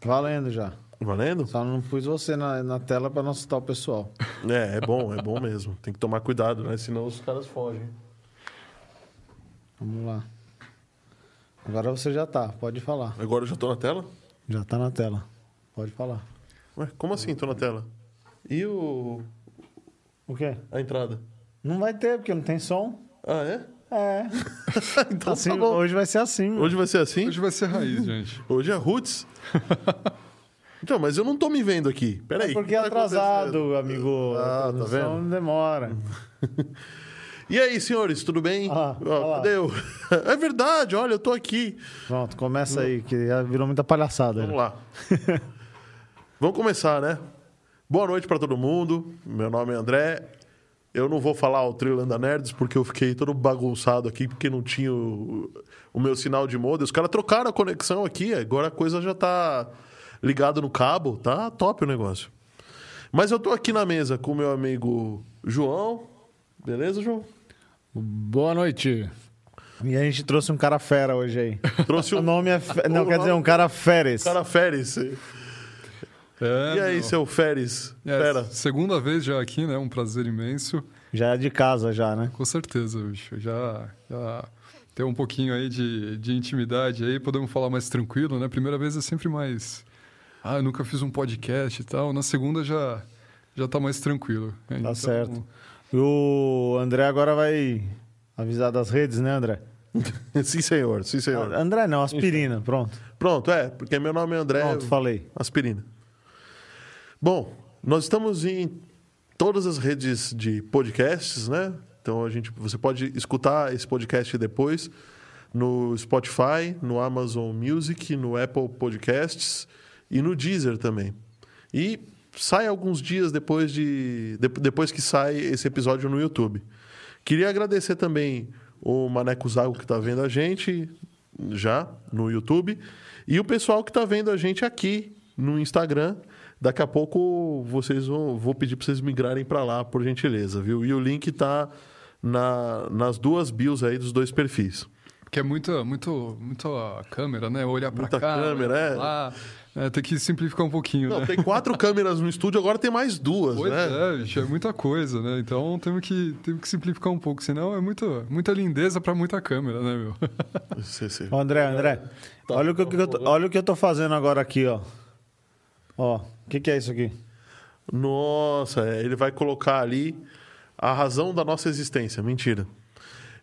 Valendo já. Valendo? Só não pus você na, na tela pra não assustar o pessoal. É, é bom, é bom mesmo. Tem que tomar cuidado, né? Senão os caras fogem. Vamos lá. Agora você já tá, pode falar. Agora eu já tô na tela? Já tá na tela. Pode falar. Ué, como assim tô na tela? E o... O quê? a entrada? Não vai ter, porque não tem som. Ah, é? É. então Assim, tá hoje vai ser assim. Hoje vai ser assim? Hoje vai ser raiz, gente. Hoje é Roots. então, mas eu não tô me vendo aqui. Peraí. É porque é tá atrasado, amigo. Ah, tá produção vendo? demora. E aí, senhores, tudo bem? Ah, lá. cadê eu? É verdade, olha, eu tô aqui. Pronto, começa aí, que virou muita palhaçada. Vamos lá. Vamos começar, né? Boa noite pra todo mundo. Meu nome é André. Eu não vou falar o Trilanda Nerds porque eu fiquei todo bagunçado aqui porque não tinha o, o meu sinal de modem. Os caras trocaram a conexão aqui, agora a coisa já tá ligada no cabo, tá top o negócio. Mas eu tô aqui na mesa com o meu amigo João. Beleza, João? Boa noite. E a gente trouxe um cara fera hoje aí. Trouxe O um nome é. Fe- Não, O quer dizer, nome- um cara feres. cara Férez. É, E aí, meu. seu Férez? É, Pera. Segunda vez já aqui, né? Um prazer imenso. Já é de casa, já, né? Com certeza, bicho. Já, já tem um pouquinho aí de, de intimidade aí, podemos falar mais tranquilo, né? Primeira vez é sempre mais. Ah, eu nunca fiz um podcast e tal. Na segunda já, já tá mais tranquilo. Tá certo. E o André agora vai avisar das redes, né, André? Sim, senhor. Sim, senhor. André não, aspirina, pronto. Pronto, é, porque meu nome é André. Pronto, falei. Aspirina. Bom, nós estamos em todas as redes de podcasts, né? Então a gente, você pode escutar esse podcast depois no Spotify, no Amazon Music, no Apple Podcasts e no Deezer também. E sai alguns dias depois de, de- depois que sai esse episódio no YouTube. Queria agradecer também o Maneco Zago que está vendo a gente já no YouTube e o pessoal que está vendo a gente aqui no Instagram. Daqui a pouco vocês vão, vou pedir para vocês migrarem para lá, por gentileza, viu? E o link está na, nas duas bios aí dos dois perfis. Porque é muita, muito, muito a câmera, né? Olhar pra Muita cá, câmera, olhar é. pra lá. É, tem que simplificar um pouquinho, Não, né? tem quatro câmeras no estúdio, agora tem mais duas, Pois né? é, bicho, é muita coisa, né? Então temos que, temos que simplificar um pouco, senão é muita, muita lindeza pra muita câmera, né, meu? Sim, sim. André, André, olha, o que, eu tô, olha o que eu tô fazendo agora aqui, ó. Ó, o que, que é isso aqui? Nossa, é, ele vai colocar ali a razão da nossa existência. Mentira.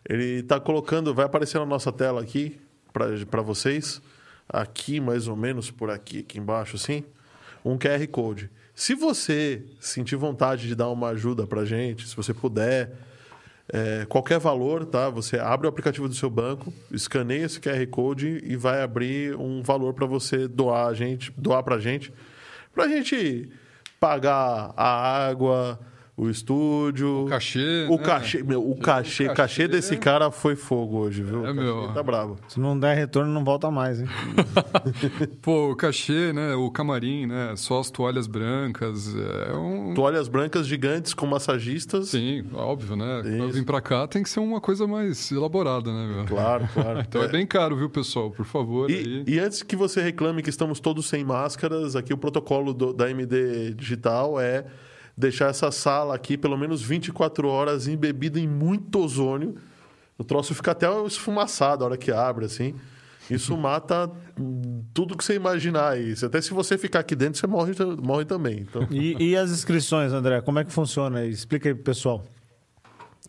Ele está colocando, vai aparecer na nossa tela aqui para vocês, aqui mais ou menos por aqui, aqui embaixo, assim, um QR Code. Se você sentir vontade de dar uma ajuda para gente, se você puder, é, qualquer valor, tá? Você abre o aplicativo do seu banco, escaneia esse QR Code e vai abrir um valor para você doar a gente, doar para gente, para gente pagar a água, o estúdio, O cachê, o né? cachê, meu, o cachê, cachê- cachê desse cara foi fogo hoje, viu? É, O meu. Tá bravo. Se não der retorno, não volta mais, hein? Pô, o cachê, né? O camarim, né? Só as toalhas brancas. É um. Toalhas brancas gigantes com massagistas. Sim, óbvio, né? Pra Isso. vir pra cá tem que ser uma coisa mais elaborada, né, meu? Claro, claro. Então é bem caro, viu, pessoal? Por favor. aí. E, e antes que você reclame que estamos todos sem máscaras, aqui o protocolo do- da MD Digital é deixar essa sala aqui pelo menos 24 horas embebida em muito ozônio. O troço fica até esfumaçado a hora que abre, assim. Isso mata hum, tudo que você imaginar aí. Até se você ficar aqui dentro, você morre, morre também. Então, E, e as inscrições, André? Como é que funciona? Explica aí pro pessoal.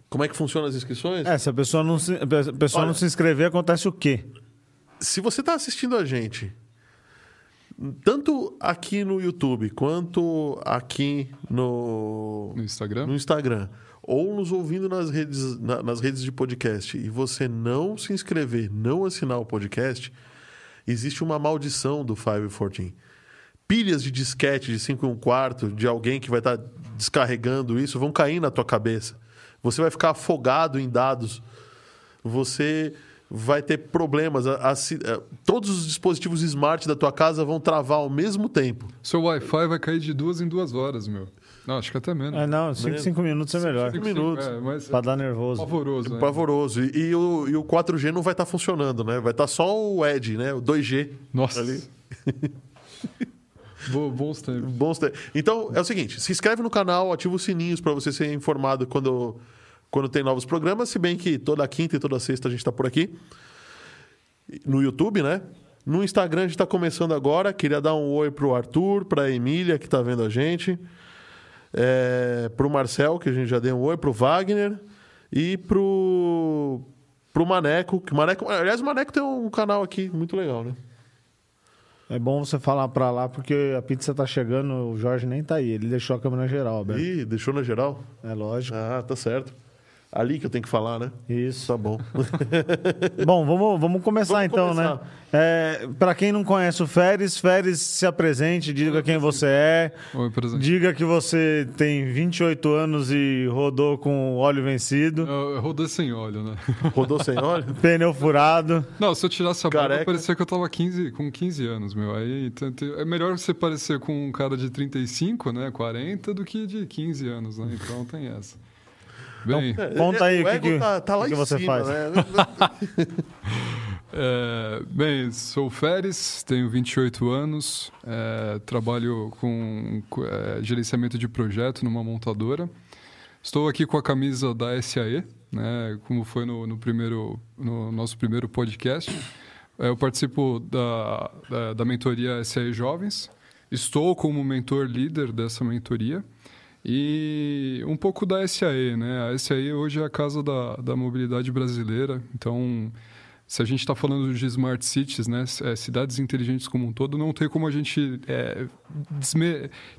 como é que funcionam as inscrições? É, se a pessoa não se, pessoa Olha- não se inscrever, acontece o quê? se você está assistindo a gente, tanto aqui no YouTube quanto aqui no, No Instagram? no Instagram, ou nos ouvindo nas redes, na- nas redes de podcast, e você não se inscrever, não assinar o podcast, existe uma maldição do 514. Pilhas de disquete de 5 e 1 quarto de alguém que vai estar descarregando isso vão cair na tua cabeça. Você vai ficar afogado em dados. Você vai ter problemas. A- a a- todos os dispositivos smart da tua casa vão travar ao mesmo tempo. Seu Wi-Fi vai cair de duas em duas horas, meu. Não, acho que até menos. É, não, 5 Mesmo? minutos é melhor. cinco minutos. É, Pra é dar nervoso. pavoroso, né? Pavoroso. E, e o, e o 4G não vai estar funcionando, né? Vai estar só o ED, né? O 2G. Nossa. Ali. Bo- bons tempos. Bons te- Então, é o seguinte, se inscreve no canal, ativa os sininhos para você ser informado quando, quando tem novos programas, se bem que toda quinta e toda sexta a gente está por aqui. No YouTube, né? No Instagram a gente está começando agora. Queria dar um oi pro Arthur, pra Emília, que está vendo a gente. É, pro Marcel, que a gente já deu um oi, pro Wagner. E pro, pro Maneco. Que Maneco. Aliás, o Maneco tem um canal aqui muito legal, né? É bom você falar pra lá, porque a pizza tá chegando, o Jorge nem tá aí. Ele deixou a câmera geral, aberta. Ih, deixou na geral? É lógico. Ah, tá certo. Ali que eu tenho que falar, né? Isso. Tá bom. Bom, vamos, vamos começar Vamos então, começar. né? É, para quem não conhece o Férez, Férez se apresente, diga quem você é, Oi, presente. diga que você tem 28 anos e rodou com óleo vencido, Eu, eu rodei sem óleo, né? Rodou sem óleo? pneu furado. Não, se eu tirasse a barba, Careca. parecia que eu tava 15, com 15 anos, meu. Aí é melhor você parecer com um cara de 35, né, 40, do que de 15 anos, né? Então tem essa. Bem, Conta aí o o que que- tá, tá lá o que em você cima, faz. né? é, bem, sou o Feres, tenho 28 anos, é, trabalho com com, é, gerenciamento de projeto numa montadora. Estou aqui com a camisa da SAE, né, como foi no, no primeiro, no nosso primeiro podcast. É, Eu participo da, da, da mentoria SAE Jovens. Estou como mentor líder dessa mentoria. E um pouco da SAE, né? A SAE hoje é a casa da, da mobilidade brasileira. Então, se a gente está falando de smart cities, né? é, cidades inteligentes como um todo, não tem como a gente é,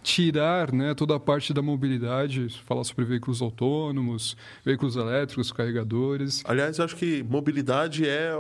tirar né, toda a parte da mobilidade, falar sobre veículos autônomos, veículos elétricos, carregadores. Aliás, acho que mobilidade é,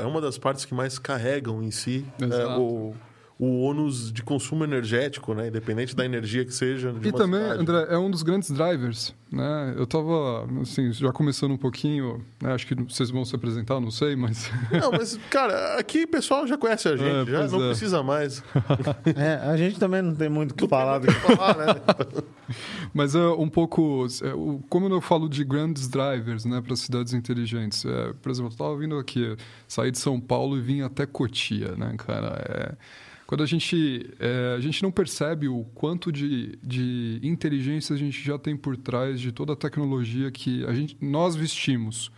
é uma das partes que mais carregam em si é, o, o ônus de consumo energético, né? Independente da energia que seja. De E uma também, cidade. André, é um dos grandes drivers, né? Eu estava, assim, já começando um pouquinho, né? acho que vocês vão se apresentar, não sei, mas... Não, mas, cara, aqui o pessoal já conhece a gente, É, já não é. precisa mais. É, a gente também não tem muito o que falar. do que- falar, né? Mas é um pouco, é, como eu falo de grandes drivers, né, para cidades inteligentes. É, por exemplo, eu estava vindo aqui, saí de São Paulo e vim até Cotia, né, cara. É, quando a gente, é, a gente não percebe o quanto de, de inteligência a gente já tem por trás de toda a tecnologia que a gente, nós vestimos.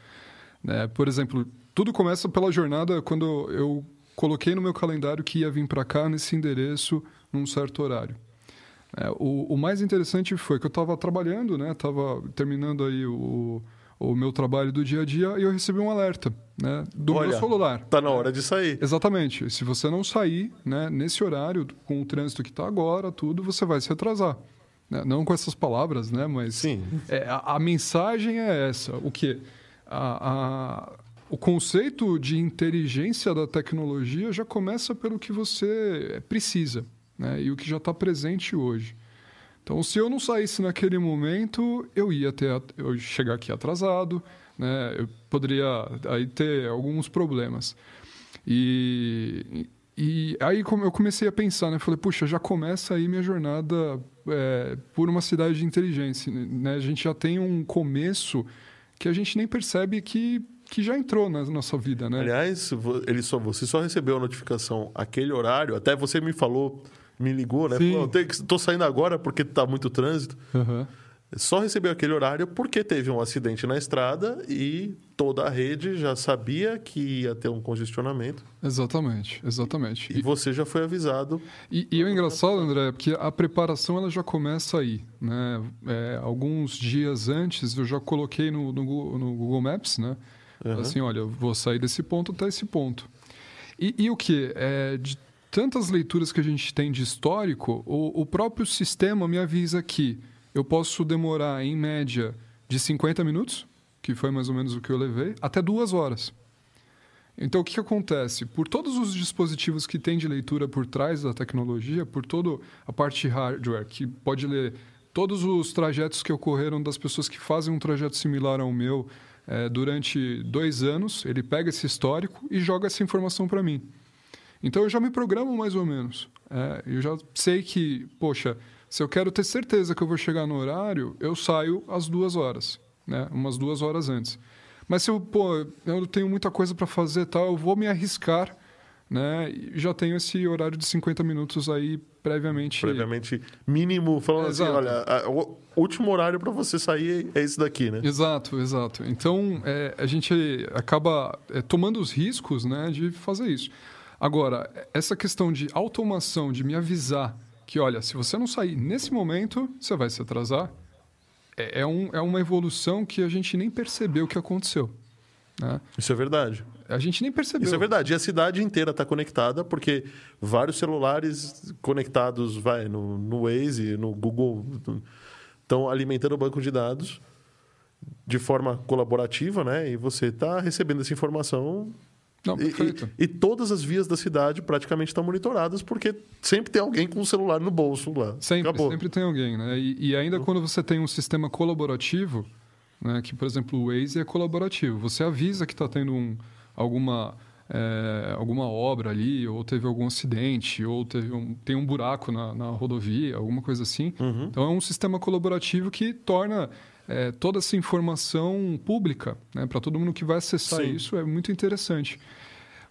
Né? Por exemplo, tudo começa pela jornada quando eu coloquei no meu calendário que ia vir para cá nesse endereço num certo horário. É, o, o mais interessante foi que eu estava trabalhando, né? Estava terminando aí o, o meu trabalho do dia a dia e eu recebi um alerta, né? Do Olha, meu celular. Tá na hora de sair. Exatamente. Se você não sair, né, nesse horário, com o trânsito que está agora, tudo, você vai se atrasar. Né? Não com essas palavras, né? Mas Sim. é, a, a mensagem é essa. O que? o conceito de inteligência da tecnologia já começa pelo que você precisa, né? E o que já está presente hoje. Então, se eu não saísse naquele momento, eu ia ter eu chegar aqui atrasado, né? Eu poderia aí ter alguns problemas. E, e aí eu comecei a pensar, né? Falei, puxa, já começa aí minha jornada é, por uma cidade de inteligência, né? A gente já tem um começo que a gente nem percebe que, que já entrou na nossa vida, né? Aliás, ele só, você só recebeu a notificação aquele horário, até você me falou, me ligou, né? Sim. Falou, "Tem que- tô saindo agora porque tá muito trânsito. Aham. Só recebeu aquele horário porque teve um acidente na estrada e toda a rede já sabia que ia ter um congestionamento. Exatamente, exatamente. E você já foi avisado. E, e o engraçado, André, é porque a preparação ela já começa aí. Né? É, alguns dias antes eu já coloquei no, no, Gu- no Google Maps, né? Assim, olha, eu vou sair desse ponto até esse ponto. E, e o que? É, de tantas leituras que a gente tem de histórico, o, o próprio sistema me avisa que eu posso demorar, em média, de 50 minutos, que foi mais ou menos o que eu levei, até duas horas. Então, o que, que acontece? Por todos os dispositivos que tem de leitura por trás da tecnologia, por toda a parte hardware, que pode ler todos os trajetos que ocorreram das pessoas que fazem um trajeto similar ao meu eh, durante dois anos, ele pega esse histórico e joga essa informação para mim. Então, eu já me programo mais ou menos. É, eu já sei que, poxa, se eu quero ter certeza que eu vou chegar no horário, eu saio às duas horas, né? umas duas horas antes. Mas se eu, pô, eu tenho muita coisa para fazer tal, eu vou me arriscar né? E já tenho esse horário de 50 minutos aí previamente. Previamente mínimo, falando assim, exato. olha, a- o último horário para você sair é esse daqui, né? Exato, exato. Então, é, a gente acaba é, tomando os riscos né, de fazer isso. Agora, essa questão de automação, de me avisar que, olha, se você não sair nesse momento, você vai se atrasar, é, é, um, é uma evolução que a gente nem percebeu que aconteceu. Né? Isso é verdade. A gente nem percebeu. Isso é verdade. E a cidade inteira está conectada, porque vários celulares conectados vai, no, no Waze, no Google, estão alimentando o banco de dados de forma colaborativa, né? E você está recebendo essa informação. Não, e, perfeito. e- e todas as vias da cidade praticamente estão monitoradas, porque sempre tem alguém com o celular no bolso lá. Sempre, Acabou. sempre tem alguém, né? E, e ainda quando você tem um sistema colaborativo, né, que, por exemplo, o Waze é colaborativo. Você avisa que está tendo um, alguma, é, alguma obra ali, ou teve algum acidente, ou teve um, tem um buraco na, na rodovia, alguma coisa assim. Uhum. Então, é um sistema colaborativo que torna é, toda essa informação pública, né, para todo mundo que vai acessar Sim. isso. É muito interessante.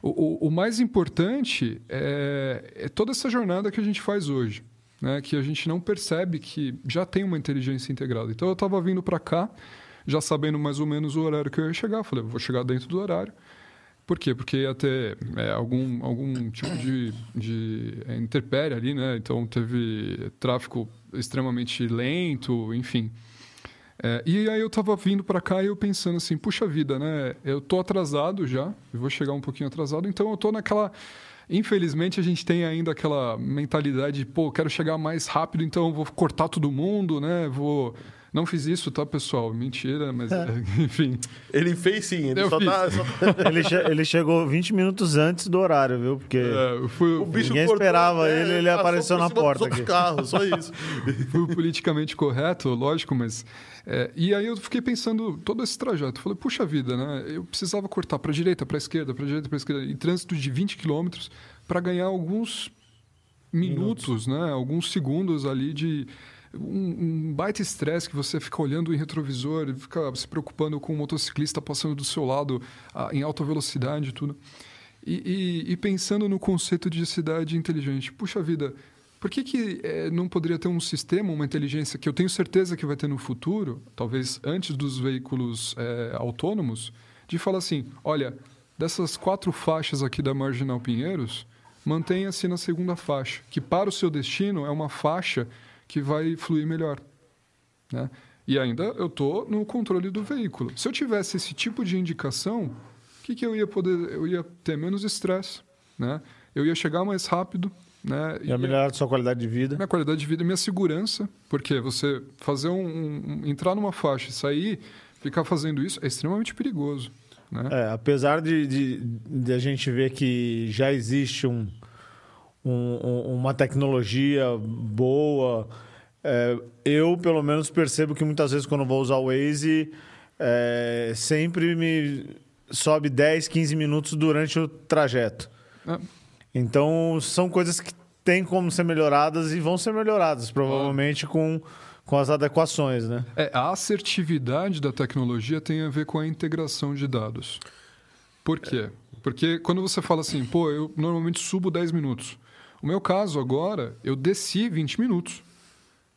O, o- o mais importante é, é toda essa jornada que a gente faz hoje, né? que a gente não percebe que já tem uma inteligência integrada. Então, eu estava vindo para cá, já sabendo mais ou menos o horário que eu ia chegar. Falei, vou chegar dentro do horário. Por quê? Porque ia ter é, algum, algum tipo de, de é, interpérie ali, né? Então, teve tráfego extremamente lento, enfim. É, e aí eu tava vindo para cá e eu pensando assim, puxa vida, né? Eu tô atrasado já, eu vou chegar um pouquinho atrasado, então eu tô naquela. Infelizmente a gente tem ainda aquela mentalidade de, pô, quero chegar mais rápido, então vou cortar todo mundo, né? Vou. Não fiz isso, tá, pessoal? Mentira, mas enfim. Ele fez sim, ele Eu só fiz. tá. só- Ele, che- ele chegou 20 minutos antes do horário, viu? Porque É, fui, O bicho Ninguém cortou, esperava né? ele, ele apareceu na dos porta outros aqui. carros, só isso. fui politicamente correto, lógico, mas. é, e aí eu fiquei pensando todo esse trajeto. Falei, puxa vida, né? Eu precisava cortar para direita, para esquerda, para direita, para esquerda, em trânsito de 20 quilômetros para ganhar alguns minutos, né? Alguns segundos ali de um, um baita estresse que você fica olhando em retrovisor, fica se preocupando com o motociclista passando do seu lado ah, em alta velocidade e tudo. E, e- e pensando no conceito de cidade inteligente, puxa vida, por que, que eh, não poderia ter um sistema, uma inteligência que eu tenho certeza que vai ter no futuro, talvez antes dos veículos eh, autônomos, de falar assim: olha, dessas quatro faixas aqui da Marginal Pinheiros, mantenha-se na segunda faixa, que para o seu destino é uma faixa que vai fluir melhor. Né? E ainda eu estou no controle do veículo. Se eu tivesse esse tipo de indicação, o que, que eu ia poder? Eu ia ter menos estresse, né? Eu ia chegar mais rápido, né? ia melhorar a sua qualidade de vida. minha qualidade de vida e minha segurança, porque você fazer um, um- entrar numa faixa e sair, ficar fazendo isso é extremamente perigoso, né? É, apesar de, de, de a gente ver que já existe um, um- um- uma tecnologia boa, é, eu pelo menos percebo que muitas vezes quando vou usar o Waze, é, sempre me sobe 10, 15 minutos durante o trajeto. É, Então são coisas que têm como ser melhoradas e vão ser melhoradas, provavelmente com, com as adequações, né? É, a assertividade da tecnologia tem a ver com a integração de dados. Por quê? Porque quando você fala assim, pô, eu normalmente subo 10 minutos. O meu caso agora, eu desci 20 minutos.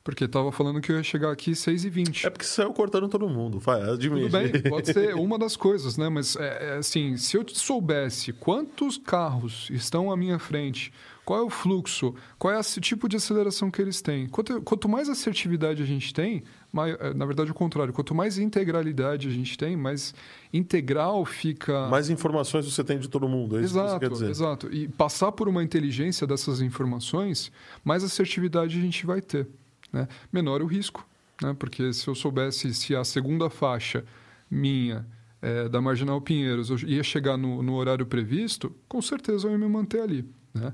Porque estava falando que eu ia chegar aqui 6 e 20 É porque saiu cortando todo mundo, vai, admite. Tudo bem, pode ser uma das coisas, né? Mas, é, é, assim, se eu soubesse quantos carros estão à minha frente, qual é o fluxo, qual é o tipo de aceleração que eles têm. Quanto, quanto mais assertividade a gente tem, mai- é, na verdade, o contrário, quanto mais integralidade a gente tem, mais integral fica... Mais informações você tem de todo mundo, é isso que você quer Exato, dizer. exato. E passar por uma inteligência dessas informações, mais assertividade a gente vai ter. Né? Menor o risco. Né? Porque se eu soubesse se a segunda faixa minha eh, da Marginal Pinheiros eu ia chegar no, no horário previsto, com certeza eu ia me manter ali. Né?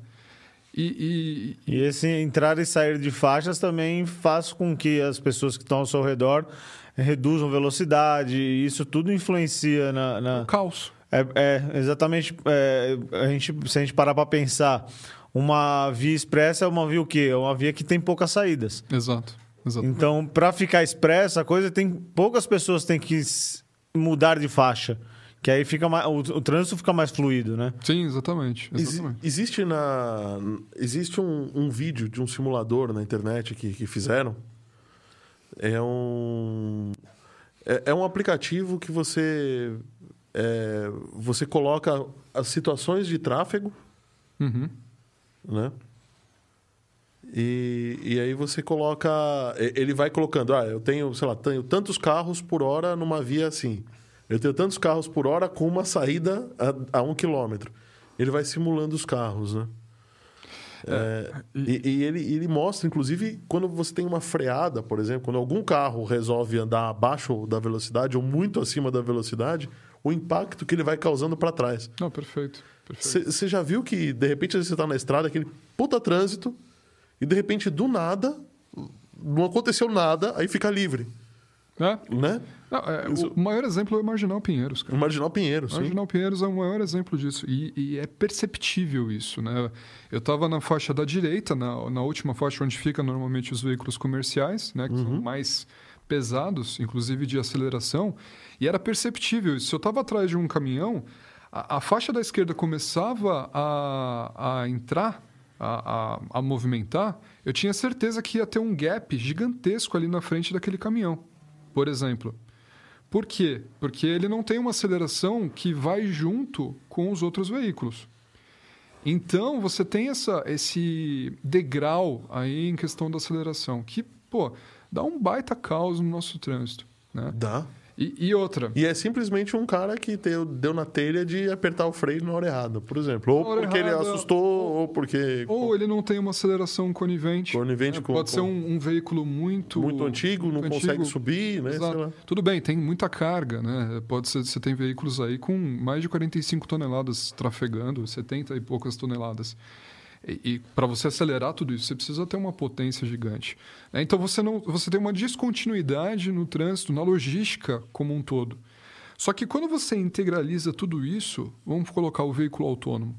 E, e- E esse entrar e sair de faixas também faz com que as pessoas que estão ao seu redor reduzam velocidade, e isso tudo influencia na. na- o caos. É, é, exatamente. é, a gente, se a gente parar para pensar, uma via expressa é uma via o quê? É uma via que tem poucas saídas. Exato. exato. Então, para ficar expressa, a coisa tem poucas pessoas têm que mudar de faixa. Que aí fica mais, o, o trânsito fica mais fluido, né? Sim, exatamente. Exatamente. existe na existe um, um vídeo de um simulador na internet que, que fizeram. É um é, é um aplicativo que você é, você coloca as situações de tráfego, Uhum. né? E, e aí você coloca. Ele vai colocando, ah, eu tenho, sei lá, tenho tantos carros por hora numa via assim. Eu tenho tantos carros por hora com uma saída a, a um quilômetro. Ele vai simulando os carros, né? É, e e ele, ele mostra, inclusive, quando você tem uma freada, por exemplo, quando algum carro resolve andar abaixo da velocidade ou muito acima da velocidade, o impacto que ele vai causando para trás. Não, perfeito. perfeito. Você já viu que, de repente, você está na estrada, aquele puta trânsito, e de repente, do nada, não aconteceu nada, aí fica livre, É? né? Não, é, Isso- O maior exemplo é o Marginal Pinheiros, cara. O Marginal Pinheiro, sim. Marginal Pinheiros é o maior exemplo disso. E, e é perceptível isso, né? Eu estava na faixa da direita, na, na última faixa onde fica normalmente os veículos comerciais, né? Que são mais pesados, inclusive de aceleração. E era perceptível isso. Se eu estava atrás de um caminhão, a, a faixa da esquerda começava a, a entrar, a, a, a movimentar, eu tinha certeza que ia ter um gap gigantesco ali na frente daquele caminhão, por exemplo. Por quê? Porque ele não tem uma aceleração que vai junto com os outros veículos. Então, você tem essa, esse degrau aí em questão da aceleração, que, pô, dá um baita caos no nosso trânsito. Né? Dá. E, e outra, E é simplesmente um cara que deu, deu na telha de apertar o freio na hora errada, por exemplo. Ou porque ele errada, assustou, ou porque. ou ele não tem uma aceleração conivente. Conivente né? com- Pode ser com- um, um veículo muito... muito antigo, não muito consegue antigo. subir, né? Tudo bem, tem muita carga, né? Pode ser, você tem veículos aí com mais de 45 toneladas trafegando, 70 e poucas toneladas. E, e para você acelerar tudo isso, você precisa ter uma potência gigante. né? Então você não, você tem uma descontinuidade no trânsito, na logística como um todo. Só que quando você integraliza tudo isso, vamos colocar o veículo autônomo,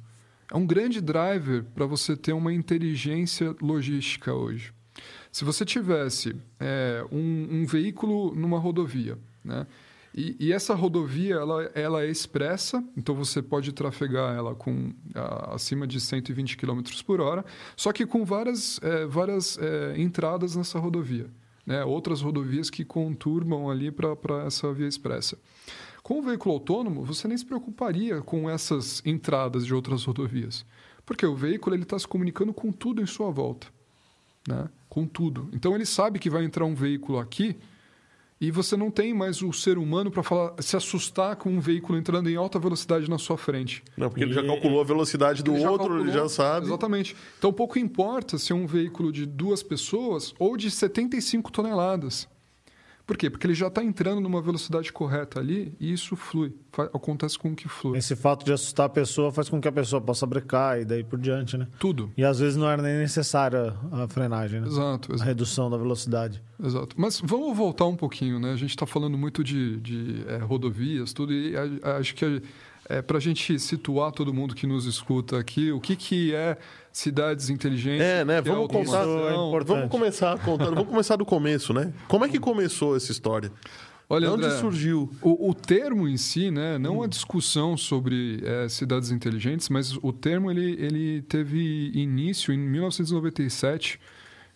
é um grande driver para você ter uma inteligência logística hoje. Se você tivesse é, um, um veículo numa rodovia, né? E, e essa rodovia ela, ela é expressa, então você pode trafegar ela com a, acima de 120 km por hora, só que com várias, é, várias é, entradas nessa rodovia. Né? Outras rodovias que conturbam ali para essa via expressa. Com o veículo autônomo, você nem se preocuparia com essas entradas de outras rodovias, porque o veículo está se comunicando com tudo em sua volta né? com tudo. Então ele sabe que vai entrar um veículo aqui e você não tem mais o ser humano para se assustar com um veículo entrando em alta velocidade na sua frente. Não, porque ele já calculou a velocidade do Ele já outro, ele calculou. já sabe. Exatamente. Então pouco importa se é um veículo de duas pessoas ou de 75 toneladas. Por quê? Porque ele já está entrando numa velocidade correta ali e isso flui. Acontece com o que flui. Esse fato de assustar a pessoa faz com que a pessoa possa brecar e daí por diante, né? Tudo. E às vezes não era nem necessária a frenagem, né? Exato, A exato. redução da velocidade. Exato. Mas vamos voltar um pouquinho, né? A gente está falando muito de, de é, rodovias, tudo, e a- a- acho que é, para a gente situar todo mundo que nos escuta aqui, o que, que é cidades inteligentes? É, né? é Vamos contar- automação. Isso é. Vamos começar contando, vamos começar do começo, né? Como é que começou essa história? Olha, de onde André, surgiu? O, o termo em si, né, não a discussão sobre é, cidades inteligentes, mas o termo ele, ele teve início em 1997,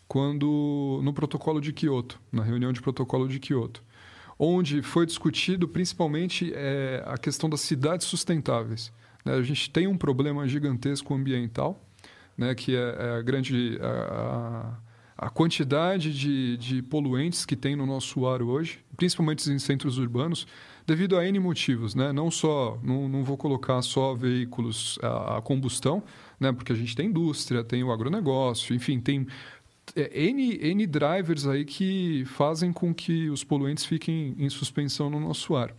quando no protocolo de Kyoto, na reunião de protocolo de Kyoto, onde foi discutido principalmente é, a questão das cidades sustentáveis. né? A gente tem um problema gigantesco ambiental, né, que é, é a grande a, a quantidade de, de poluentes que tem no nosso ar hoje, principalmente em centros urbanos, devido a N motivos, né? Não só, não, não vou colocar só veículos a, a combustão, né? Porque a gente tem indústria, tem o agronegócio, enfim, tem é, N, N drivers aí que fazem com que os poluentes fiquem em suspensão no nosso ar.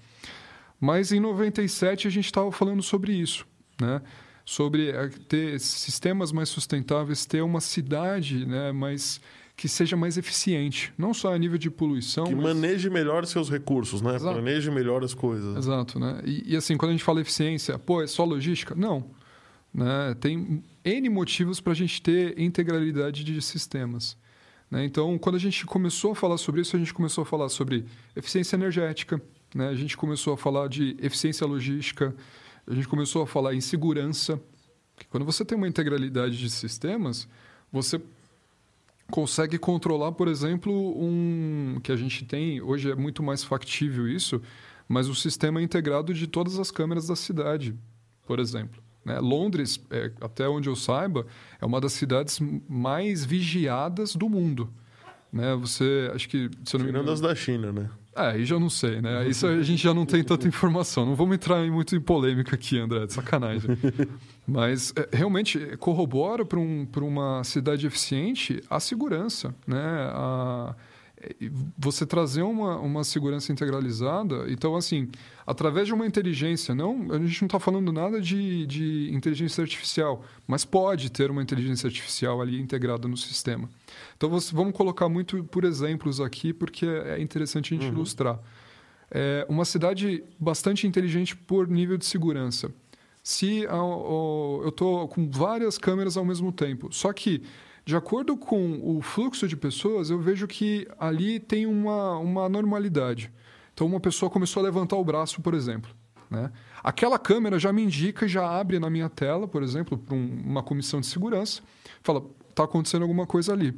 Mas em 97 a gente estava falando sobre isso, né? Sobre eh, ter sistemas mais sustentáveis, ter uma cidade, né, mais que seja mais eficiente, não só a nível de poluição, Que mas... maneje melhor seus recursos, né? Exato. Planeje melhor as coisas. Exato, né? E, e, assim, quando a gente fala eficiência, pô, é só logística? Não. Né? Tem N motivos para a gente ter integralidade de sistemas. Né? Então, quando a gente começou a falar sobre isso, a gente começou a falar sobre eficiência energética, né? a gente começou a falar de eficiência logística, a gente começou a falar em segurança. Quando você tem uma integralidade de sistemas, você consegue controlar, por exemplo, um que a gente tem, hoje é muito mais factível isso, mas o sistema integrado de todas as câmeras da cidade, por exemplo. Né? Londres, é, até onde eu saiba, é uma das cidades mais vigiadas do mundo. Né? Você, acho que... Se eu não Tirando as da China, né? É, aí já não sei, né? Isso a gente já não tem tanta informação. Não vamos entrar muito em polêmica aqui, André, de sacanagem. Mas é, realmente corrobora para um, uma cidade eficiente a segurança, né? A, você trazer uma, uma segurança integralizada. Então, assim, através de uma inteligência, não, a gente não está falando nada de, de inteligência artificial, mas pode ter uma inteligência artificial ali integrada no sistema. Então, você, vamos colocar muito por exemplos aqui, porque é interessante a gente uhum. ilustrar. É uma cidade bastante inteligente por nível de segurança. Se eu estou com várias câmeras ao mesmo tempo, só que de acordo com o fluxo de pessoas, eu vejo que ali tem uma, uma normalidade. Então, uma pessoa começou a levantar o braço, por exemplo. Né? Aquela câmera já me indica, já abre na minha tela, por exemplo, para um, uma comissão de segurança, fala: está acontecendo alguma coisa ali.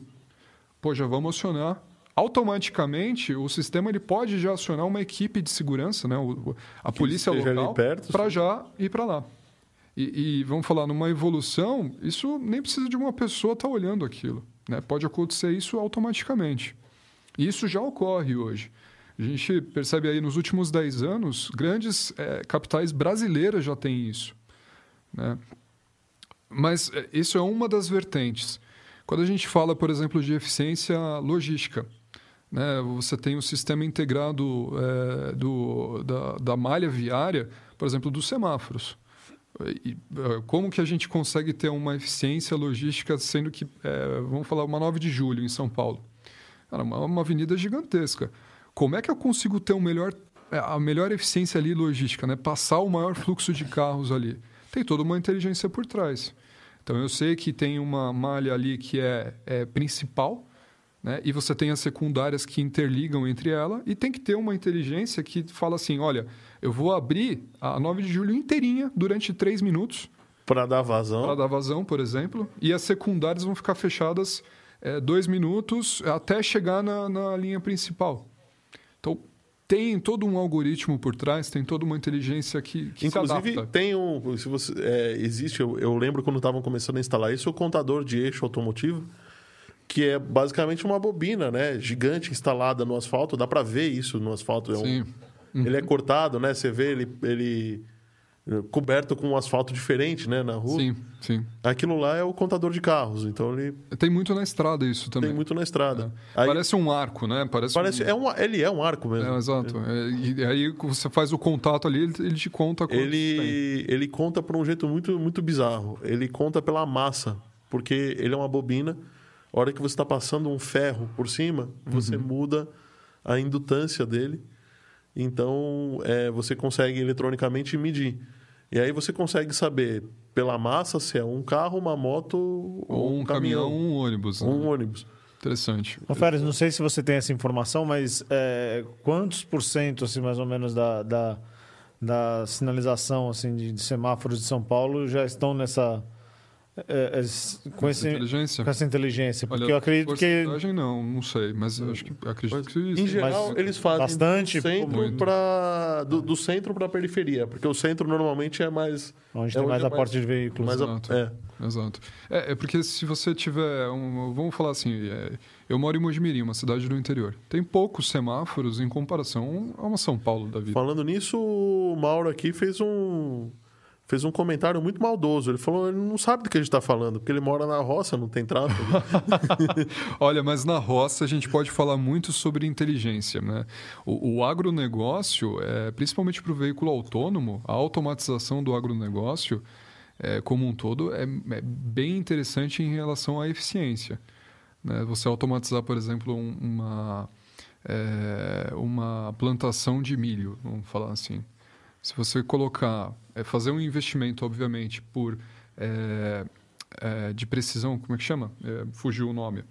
Pô, já vamos acionar. Automaticamente, o sistema ele pode já acionar uma equipe de segurança, né? O, a que polícia local, para já ir para lá. E, e, vamos falar, numa evolução, isso nem precisa de uma pessoa estar tá olhando aquilo. Né? Pode acontecer isso automaticamente. E isso já ocorre hoje. A gente percebe aí nos últimos 10 anos, grandes é, capitais brasileiras já têm isso. Né? Mas é, isso é uma das vertentes. Quando a gente fala, por exemplo, de eficiência logística, né? você tem o um sistema integrado é, do, da, da malha viária, por exemplo, dos semáforos. Eh, como que a gente consegue ter uma eficiência logística, sendo que, é, vamos falar, uma 9 de julho em São Paulo? Cara, uma, uma avenida gigantesca. Como é que eu consigo ter um melhor, eh, a melhor eficiência ali logística, né? passar o maior fluxo de carros ali? Tem toda uma inteligência por trás. Então, eu sei que tem uma malha ali que é, é principal, né? e você tem as secundárias que interligam entre ela, e tem que ter uma inteligência que fala assim, olha eu vou abrir a 9 de julho inteirinha durante 3 minutos. Para dar vazão. Para dar vazão, por exemplo. E as secundárias vão ficar fechadas é, dois minutos até chegar na, na linha principal. Então, tem todo um algoritmo por trás, tem toda uma inteligência que, que Inclusive, tem um... Se você, é, existe, eu, eu lembro quando estavam começando a instalar isso, o contador de eixo automotivo, que é basicamente uma bobina né, gigante instalada no asfalto. Dá para ver isso no asfalto. É Sim. Um, Uhum. Ele é cortado, né? Você vê ele, ele coberto com um asfalto diferente, né, na rua. Sim, sim. Aquilo lá é o contador de carros, então ele tem muito na estrada isso também. Tem muito na estrada. É. Aí... Parece um arco, né? Parece, Parece um... é um ele é um arco mesmo. É, exato. É. E aí você faz o contato ali, ele te conta ele ele conta por um jeito muito muito bizarro. Ele conta pela massa, porque ele é uma bobina. A hora que você está passando um ferro por cima, você uhum. muda a indutância dele então, é, você consegue eletronicamente medir. E aí você consegue saber pela massa se é um carro, uma moto ou, um, um caminhão, caminhão, um ônibus. Né? Um ônibus. Interessante. Ô, Férez, não sei se você tem essa informação, mas é, quantos por cento, assim, mais ou menos, da, da, da sinalização assim, de, de semáforos de São Paulo já estão nessa é, é, com, esse, inteligência? com essa inteligência. Porque Olha, eu acredito que. Não, não sei, mas acho que acredito que isso. Em geral, mas, eles fazem bastante, do centro, pra, do, do centro para a periferia, porque o centro normalmente é mais. Onde é tem mais aporte mais, de veículos. Mais Exato. A, é. Exato. É, é, porque se você tiver. Um, vamos falar assim. É, eu moro em Mojimirim, uma cidade do interior. Tem poucos semáforos em comparação a uma São Paulo da vida. Falando nisso, o Mauro aqui fez um fez um comentário muito maldoso. Ele falou, ele não sabe do que a gente está falando, porque ele mora na roça, não tem tráfego. Olha, mas na roça a gente pode falar muito sobre inteligência. Né? O, o agronegócio, é, principalmente para o veículo autônomo, a automatização do agronegócio é, como um todo é, é, bem interessante em relação à eficiência. Né? Você automatizar, por exemplo, um, uma, é, uma plantação de milho, vamos falar assim. Se você colocar, é, fazer um investimento, obviamente, por é, é, de precisão, como é que chama? Fugiu o nome.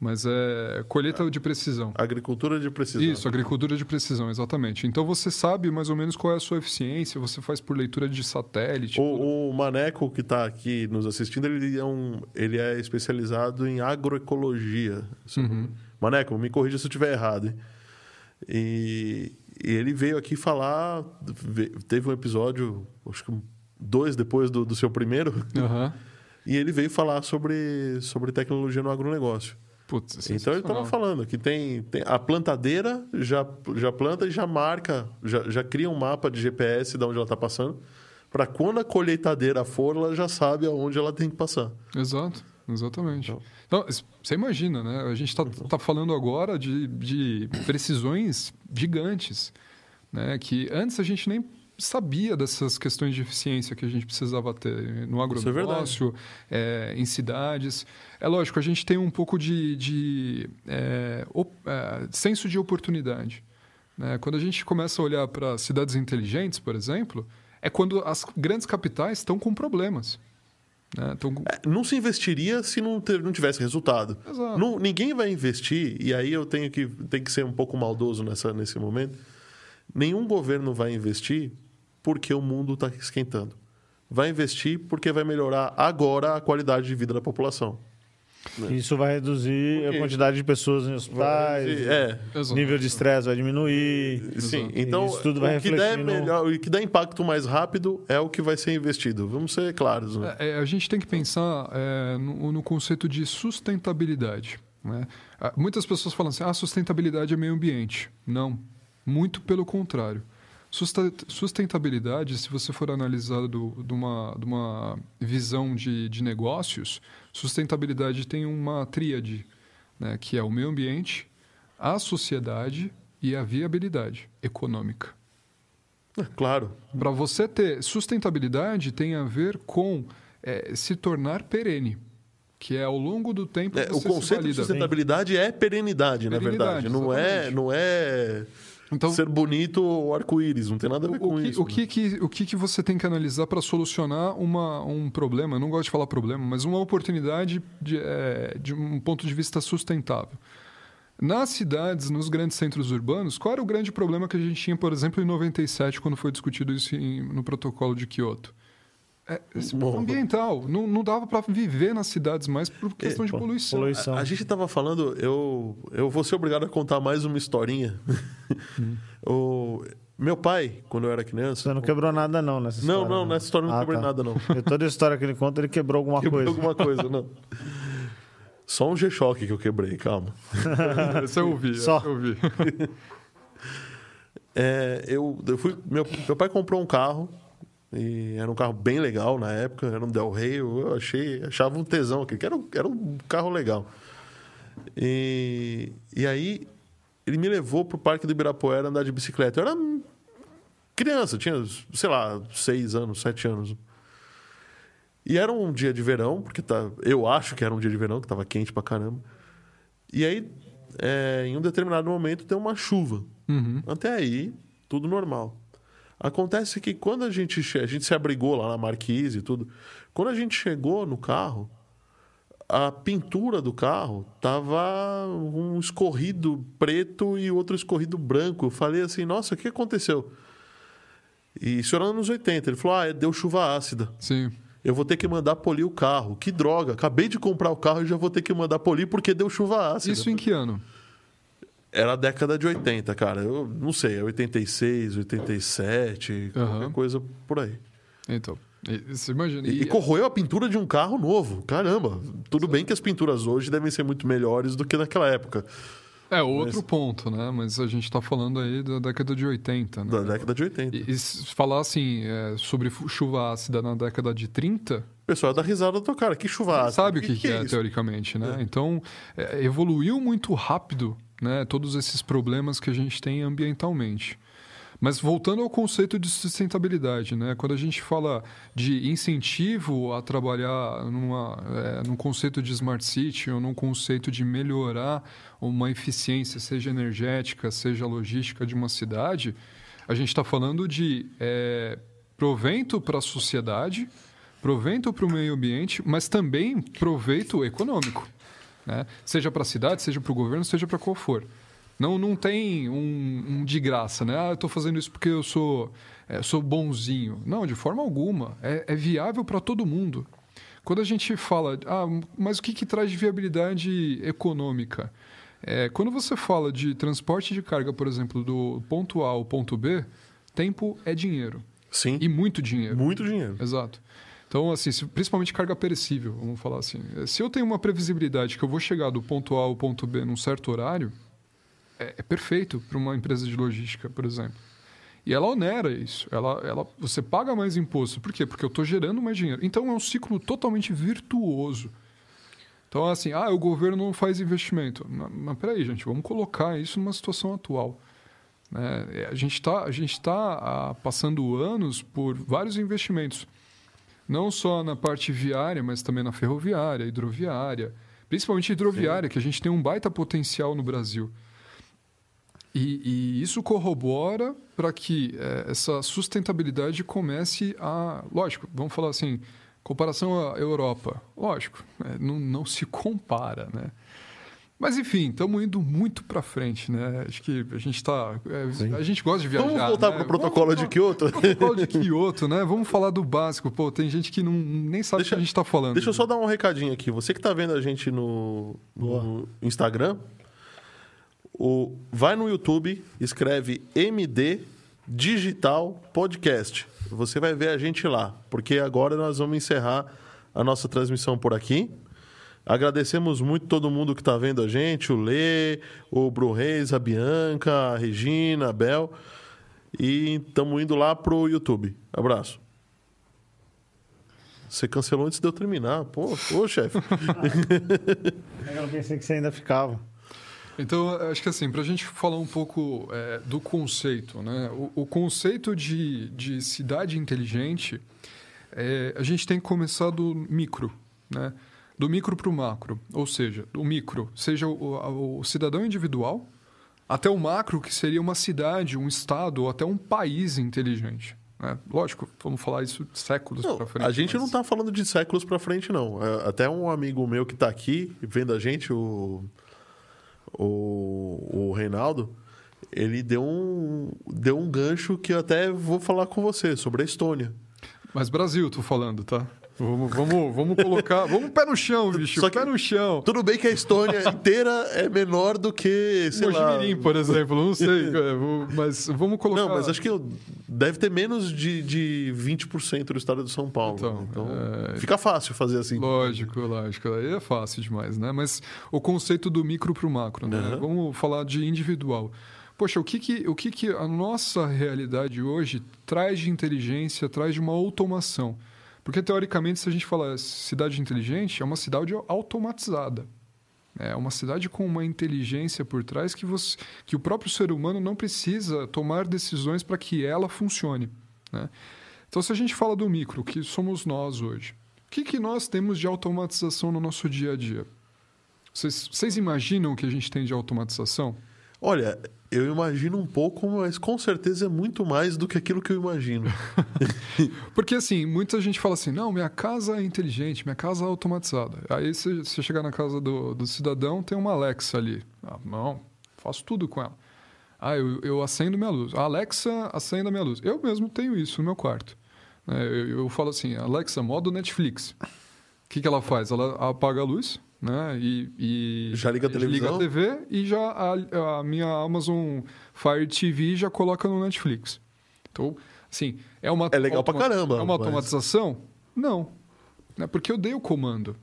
Mas é colheita de precisão. Agricultura de precisão. Isso, agricultura de precisão, exatamente. Então você sabe mais ou menos qual é a sua eficiência, você faz por leitura de satélite. tudo. O, o Maneco que está aqui nos assistindo, ele é, um, ele é especializado em agroecologia. Uhum. Maneco, me corrija se eu estiver errado. Hein? E, e ele veio aqui falar. ve- Teve um episódio, acho que dois depois do, do seu primeiro, Aham. e ele veio falar sobre, sobre tecnologia no agronegócio. Putz, Então ele estava falando que tem, tem a plantadeira já, já planta e já marca, já, já cria um mapa de GPS de onde ela está passando, para quando a colheitadeira for, ela já sabe aonde ela tem que passar. Exato, exatamente. Então, es- você imagina, né? A gente está tá falando agora de, de precisões gigantes, né? Que antes a gente nem sabia dessas questões de eficiência que a gente precisava ter no é agronegócio, é, em cidades. É lógico, a gente tem um pouco de, de é, op- é, senso de oportunidade. né? Quando a gente começa a olhar para cidades inteligentes, por exemplo, é quando as grandes capitais estão com problemas. Né? Estão com- É, não se investiria se não, ter- não tivesse resultado. Não- ninguém vai investir, e aí eu tenho que, tenho que ser um pouco maldoso nessa, nesse momento. Nenhum governo vai investir porque o mundo está esquentando. Vai investir porque vai melhorar agora a qualidade de vida da população. Isso vai reduzir Porque- a quantidade de pessoas em hospitais, É, nível de estresse vai diminuir. Sim, Exato. então Isso tudo vai o que der melhor, o que dá impacto mais rápido é o que vai ser investido. Vamos ser claros. Né? É, é, a gente tem que pensar é, no, no conceito de sustentabilidade. Né? Ah, Muitas pessoas falam assim: ah, sustentabilidade é meio ambiente. Não, muito pelo contrário. Sustentabilidade, se você for analisar do- de uma, de uma visão de, de negócios, sustentabilidade tem uma tríade, né, que é o meio ambiente, a sociedade e a viabilidade econômica. É, Claro. Para você ter sustentabilidade, tem a ver com é, se tornar perene, que é ao longo do tempo É, o conceito de sustentabilidade é perenidade, na Perenidade, verdade. Não é, exatamente. não é Então, ser bonito ou arco-íris. Não tem nada a ver o, com que, isso. o, que, que, o que, que você tem que analisar para solucionar uma, um problema? Eu não gosto de falar problema, mas uma oportunidade de, é, de um ponto de vista sustentável. Nas cidades, nos grandes centros urbanos, qual era o grande problema que a gente tinha, por exemplo, em 97, quando foi discutido isso em- no protocolo de Kyoto? É, esse Bom. ambiental. Não, não dava para viver nas cidades mais por questão de pô, poluição. poluição. A, a gente estava falando, eu, eu vou ser obrigado a contar mais uma historinha. Hum. o, meu pai, quando eu era criança. Você não quebrou nada não nessa Não, história. não, né? nessa história eu não Ah, quebrei tá. nada, não. Porque toda a história que ele conta, ele quebrou alguma Quebrei coisa. alguma coisa, não. Só um G-Shock que eu quebrei, calma. Esse eu ouvi, Só. esse eu ouvi. É, eu, eu fui, meu, meu pai comprou um carro e era um carro bem legal na época, era um Del Rey, eu achei, achava um tesão aqui, que era, um- era um carro legal. E, e aí ele me levou pro Parque do Ibirapuera andar de bicicleta. Eu era criança, tinha, sei lá, seis anos, sete anos. E era um dia de verão, porque tá, eu acho que era um dia de verão, que tava quente pra caramba. E aí, é, em um determinado momento, tem uma chuva. Uhum. Até aí, tudo normal. Acontece que quando a gente, a gente se abrigou lá na marquise e tudo, quando a gente chegou no carro, a pintura do carro tava um escorrido preto e outro escorrido branco. Eu falei assim, nossa, o que aconteceu? E isso era nos 80. Ele falou, ah, deu chuva ácida. Sim. Eu vou ter que mandar polir o carro. Que droga, acabei de comprar o carro e já vou ter que mandar polir porque deu chuva ácida. Isso em que ano? Era a década de 80, cara. Eu não sei, é 86, 87, Aham. qualquer coisa por aí. Então, e- você imagina. E, e corroeu a pintura de um carro novo. Caramba, tudo bem que as pinturas hoje devem ser muito melhores do que naquela época, É outro ponto, né? Mas a gente está falando aí da década de 80, né? da década de 80. E, e se falar assim é, sobre chuva ácida na década de 30, O pessoal dá risada do cara. Que chuva ácida. sabe o que, que é, isso? teoricamente, né? Então, é, evoluiu muito rápido, né? Todos esses problemas que a gente tem ambientalmente. Mas voltando ao conceito de sustentabilidade, né? Quando a gente fala de incentivo a trabalhar numa, é, num conceito de smart city ou num conceito de melhorar uma eficiência, seja energética, seja logística de uma cidade, a gente está falando de é, provento para a sociedade, provento para o meio ambiente, mas também proveito econômico. Né? Seja para a cidade, seja para o governo, seja para qual for. Não, não tem um, um de graça, né? Ah, eu estou fazendo isso porque eu sou, é, sou bonzinho. Não, de forma alguma. É, é viável para todo mundo. Quando a gente fala, ah, mas o que, que traz de viabilidade econômica? É, quando você fala de transporte de carga, por exemplo, do ponto A ao ponto B, tempo é dinheiro. Sim. E muito dinheiro. Muito dinheiro. Exato. Então, assim, se, principalmente carga perecível, vamos falar assim. Se eu tenho uma previsibilidade que eu vou chegar do ponto A ao ponto B num certo horário, é, é perfeito para uma empresa de logística, por exemplo. E ela onera isso. Ela, ela, você paga mais imposto. Por quê? Porque eu estou gerando mais dinheiro. Então é um ciclo totalmente virtuoso. Então, assim, ah, o governo não faz investimento. Mas, mas peraí, gente, vamos colocar isso numa situação atual. Né? A gente está tá, ah, passando anos por vários investimentos. Não só na parte viária, mas também na ferroviária, hidroviária. Principalmente hidroviária, Sim. que a gente tem um baita potencial no Brasil. E, e isso corrobora para que é, essa sustentabilidade comece a. Lógico, vamos falar assim, comparação à Europa. Lógico, é, não, não se compara, né? Mas enfim, estamos indo muito para frente, né? Acho que a gente está, é, a gente gosta de viajar. Vamos voltar né? para o protocolo de Kyoto. Protocolo de Kyoto, né? Vamos falar do básico. Pô, tem gente que não, nem sabe o que a gente está falando. Deixa eu só dar um recadinho aqui. Você que está vendo a gente no, no Instagram, o, vai no YouTube, escreve MD Digital Podcast. Você vai ver a gente lá, porque agora nós vamos encerrar a nossa transmissão por aqui. Agradecemos muito todo mundo que está vendo a gente, o Lê, o Bru Reis, a Bianca, a Regina, a Bel. E estamos indo lá pro YouTube. Abraço. Você cancelou antes de eu terminar. Pô, ô chefe. eu pensei que você ainda ficava. Então, acho que assim, para a gente falar um pouco é, do conceito, né? O, o, conceito de, de cidade inteligente, é, a gente tem que começar do micro, né? Do micro para o macro, ou seja, do micro, seja o, o, cidadão individual, até o macro, que seria uma cidade, um estado ou até um país inteligente. Né? Lógico, vamos falar isso séculos para frente. A gente mas... não está falando de séculos para frente, não. É, até um amigo meu que está aqui vendo a gente, o o, o Reinaldo, ele deu um, deu um gancho que eu até vou falar com você sobre a Estônia. Mas Brasil, tô falando, tá? Vamos, vamos, vamos colocar. Vamos pé no chão, bicho. Só que, pé no chão. Tudo bem que a Estônia inteira é menor do que, sei Mojimirim, lá... por exemplo. Não sei. É, mas vamos colocar. Não, mas acho que deve ter menos de, de 20% do estado de São Paulo. Então, então é... fica fácil fazer assim. Lógico, lógico. Aí é fácil demais, né? Mas o conceito do micro para o macro, né? Uhum. Vamos falar de individual. Poxa, o que, que, o que, que a nossa realidade hoje traz de inteligência, traz de uma automação? Porque, teoricamente, se a gente fala cidade inteligente, é uma cidade automatizada. É uma cidade com uma inteligência por trás que, você, que o próprio ser humano não precisa tomar decisões para que ela funcione. Né? Então, se a gente fala do micro, que somos nós hoje, o que, que nós temos de automatização no nosso dia a dia? Vocês, vocês imaginam o que a gente tem de automatização? Olha, eu imagino um pouco, mas com certeza é muito mais do que aquilo que eu imagino. Porque assim, muita gente fala assim: não, minha casa é inteligente, minha casa é automatizada. Aí você, chegar na casa do, do cidadão, tem uma Alexa ali. Ah, não, faço tudo com ela. Ah, eu, eu acendo minha luz. A Alexa acenda minha luz. Eu mesmo tenho isso no meu quarto. É, eu, eu falo assim: Alexa, modo Netflix. O que, que ela faz? Ela apaga a luz né? E, e já liga a televisão? Liga a TV e já a, a, minha Amazon Fire TV já coloca no Netflix. Então, assim, é uma É legal pra caramba. É uma mas... automatização? Não. É porque eu dei o comando.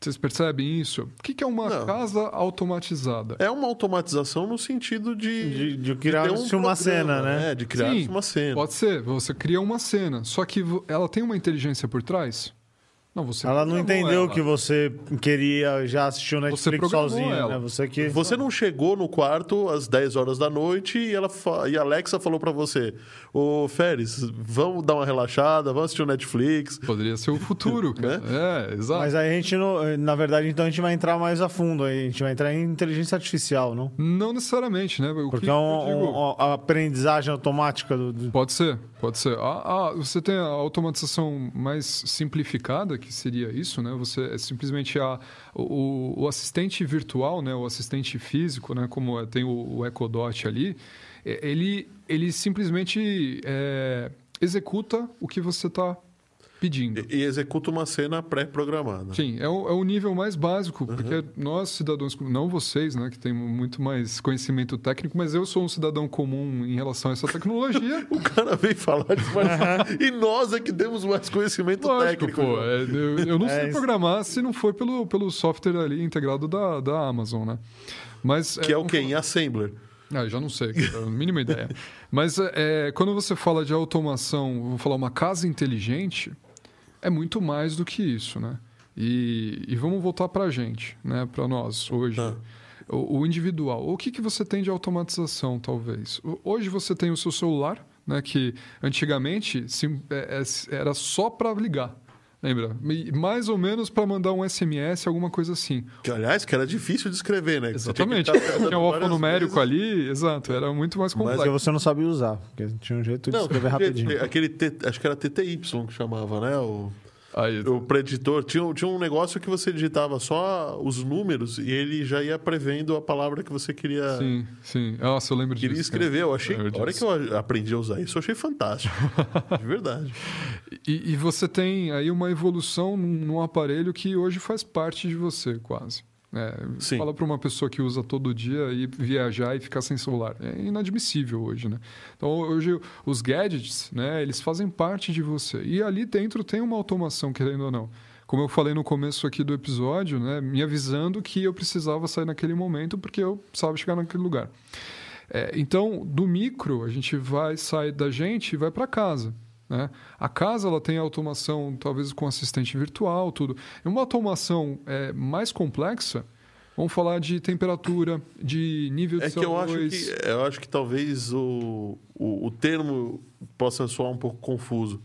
Vocês percebem isso? O que é uma Não. casa automatizada? É uma automatização no sentido de. De, de criar de um uma programa, cena, né? É, de criar Sim, uma cena. Pode ser. Você cria uma cena. Só que ela tem uma inteligência por trás? Não, você ela não entendeu ela. que você queria já assistir o Netflix sozinho, ela. né? Você que Você não chegou no quarto às 10 horas da noite e ela e a Alexa falou para você: "Ô, Férez, vamos dar uma relaxada, vamos assistir o Netflix". Poderia ser o futuro, cara. é, exato. Mas aí a gente não, na verdade, então a gente vai entrar mais a fundo aí, a gente vai entrar em inteligência artificial, não? Não necessariamente, né? O Porque que é um, um, a aprendizagem automática do, Pode ser, pode ser. Ah, ah, você tem a automatização mais simplificada que seria isso, né? Você é simplesmente a, o, o assistente virtual, né? O assistente físico, né? Como é, tem o, o Ecodot ali, é, ele, ele simplesmente é, executa o que você está pedindo. E, e, executa uma cena pré-programada. Sim, é o, é o, nível mais básico, uhum. porque nós, cidadãos, não vocês, né, que têm muito mais conhecimento técnico, mas eu sou um cidadão comum em relação a essa tecnologia. o cara veio falar disso, mas... e nós é que temos mais conhecimento Lógico, técnico. Pô, é, eu, eu, não é sei programar se não for pelo, pelo software ali integrado da, da Amazon, né? Mas, que é, é o quê? Em Assembler. Ah, já não sei, a mínima ideia. Mas é, quando você fala de automação, vou falar uma casa inteligente, é muito mais do que isso, né? E, e vamos voltar para a gente, né? Para nós hoje. Tá. O, o, individual. O que, que você tem de automatização, talvez? Hoje você tem o seu celular, né? Que antigamente sim, é, é, era só para ligar. Lembra? Mais ou menos para mandar um SMS, alguma coisa assim. Que, aliás, que era difícil de escrever, né? Exatamente. Tinha o alfanumérico ali, exato, era muito mais complexo. Mas você não sabia usar, porque tinha um jeito de não, escrever rapidinho. Aquele, T, acho que era TTY que chamava, né? O... Aí, o preditor tinha, tinha um negócio que você digitava só os números e ele já ia prevendo a palavra que você queria. Sim, sim. Nossa, eu lembro queria disso. Queria escrever. Eu achei. Eu a hora que eu aprendi a usar isso, eu achei fantástico. de verdade. E, e, você tem aí uma evolução num, num aparelho que hoje faz parte de você, quase. É, fala para uma pessoa que usa todo dia e viajar e ficar sem celular. É inadmissível hoje, né? Então, hoje, os gadgets, né, eles fazem parte de você. E ali dentro tem uma automação, querendo ou não. Como eu falei no começo aqui do episódio, né, me avisando que eu precisava sair naquele momento porque eu precisava chegar naquele lugar. É, então, do micro, a gente vai sair da gente e vai para casa. Né? A casa ela tem automação, talvez com assistente virtual, tudo. E uma automação é, mais complexa, vamos falar de temperatura, de nível de é CO2. Que eu, acho que, eu acho que talvez o, o, o termo possa soar um pouco confuso.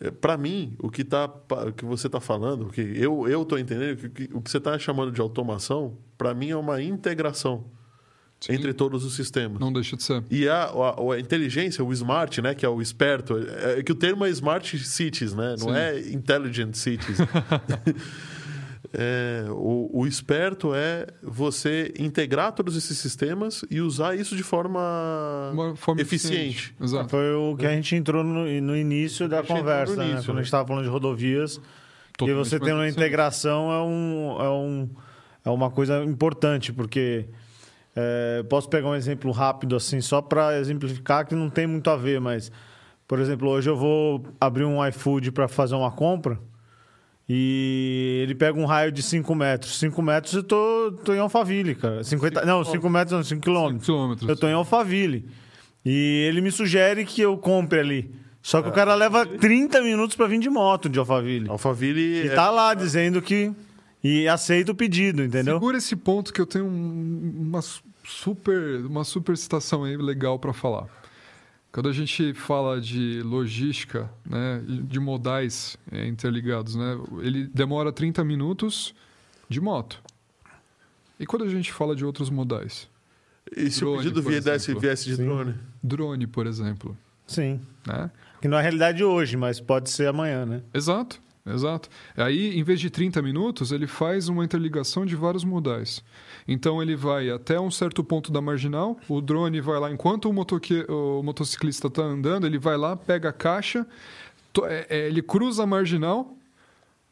É, Para mim, o que, tá, o que você está falando, o que eu estou entendendo, o que, o que você está chamando de automação, para mim é uma integração. Sim. entre todos os sistemas. Não deixa de ser. E a, a, a, inteligência, o smart, né, que é o esperto, é, é que o termo é smart cities, né? Não Sim. é intelligent cities. é, o, o, esperto é você integrar todos esses sistemas e usar isso de forma, forma eficiente. eficiente. Foi o que a gente entrou no, no início da conversa, né? início, né? Quando a gente estava falando de rodovias. Totalmente e você tem uma integração é, um, é, um, é uma coisa importante, porque é, posso pegar um exemplo rápido, assim, só para exemplificar que não tem muito a ver, mas, por exemplo, hoje eu vou abrir um iFood para fazer uma compra e ele pega um raio de 5 metros. 5 metros eu tô, tô em Alphaville, cara. 50, não, 5 metros não, 5 quilômetros. quilômetros. Eu tô em Alphaville. E ele me sugere que eu compre ali. Só que é. o cara leva 30 minutos para vir de moto de Alphaville. Alphaville. E é... tá lá dizendo que e aceita o pedido, entendeu? Segura esse ponto que eu tenho uma super, uma super citação aí legal para falar. Quando a gente fala de logística, né, de modais é, interligados, né, ele demora 30 minutos de moto. E quando a gente fala de outros modais? E se drone, o pedido viesse, viesse de Sim. drone? Drone, por exemplo. Sim. Né? Que não é a realidade hoje, mas pode ser amanhã, né? Exato. Exato. Aí, em vez de 30 minutos, ele faz uma interligação de vários modais. Então, ele vai até um certo ponto da marginal, o drone vai lá, enquanto o, motoque... o motociclista está andando, ele vai lá, pega a caixa, é, é, ele cruza a marginal,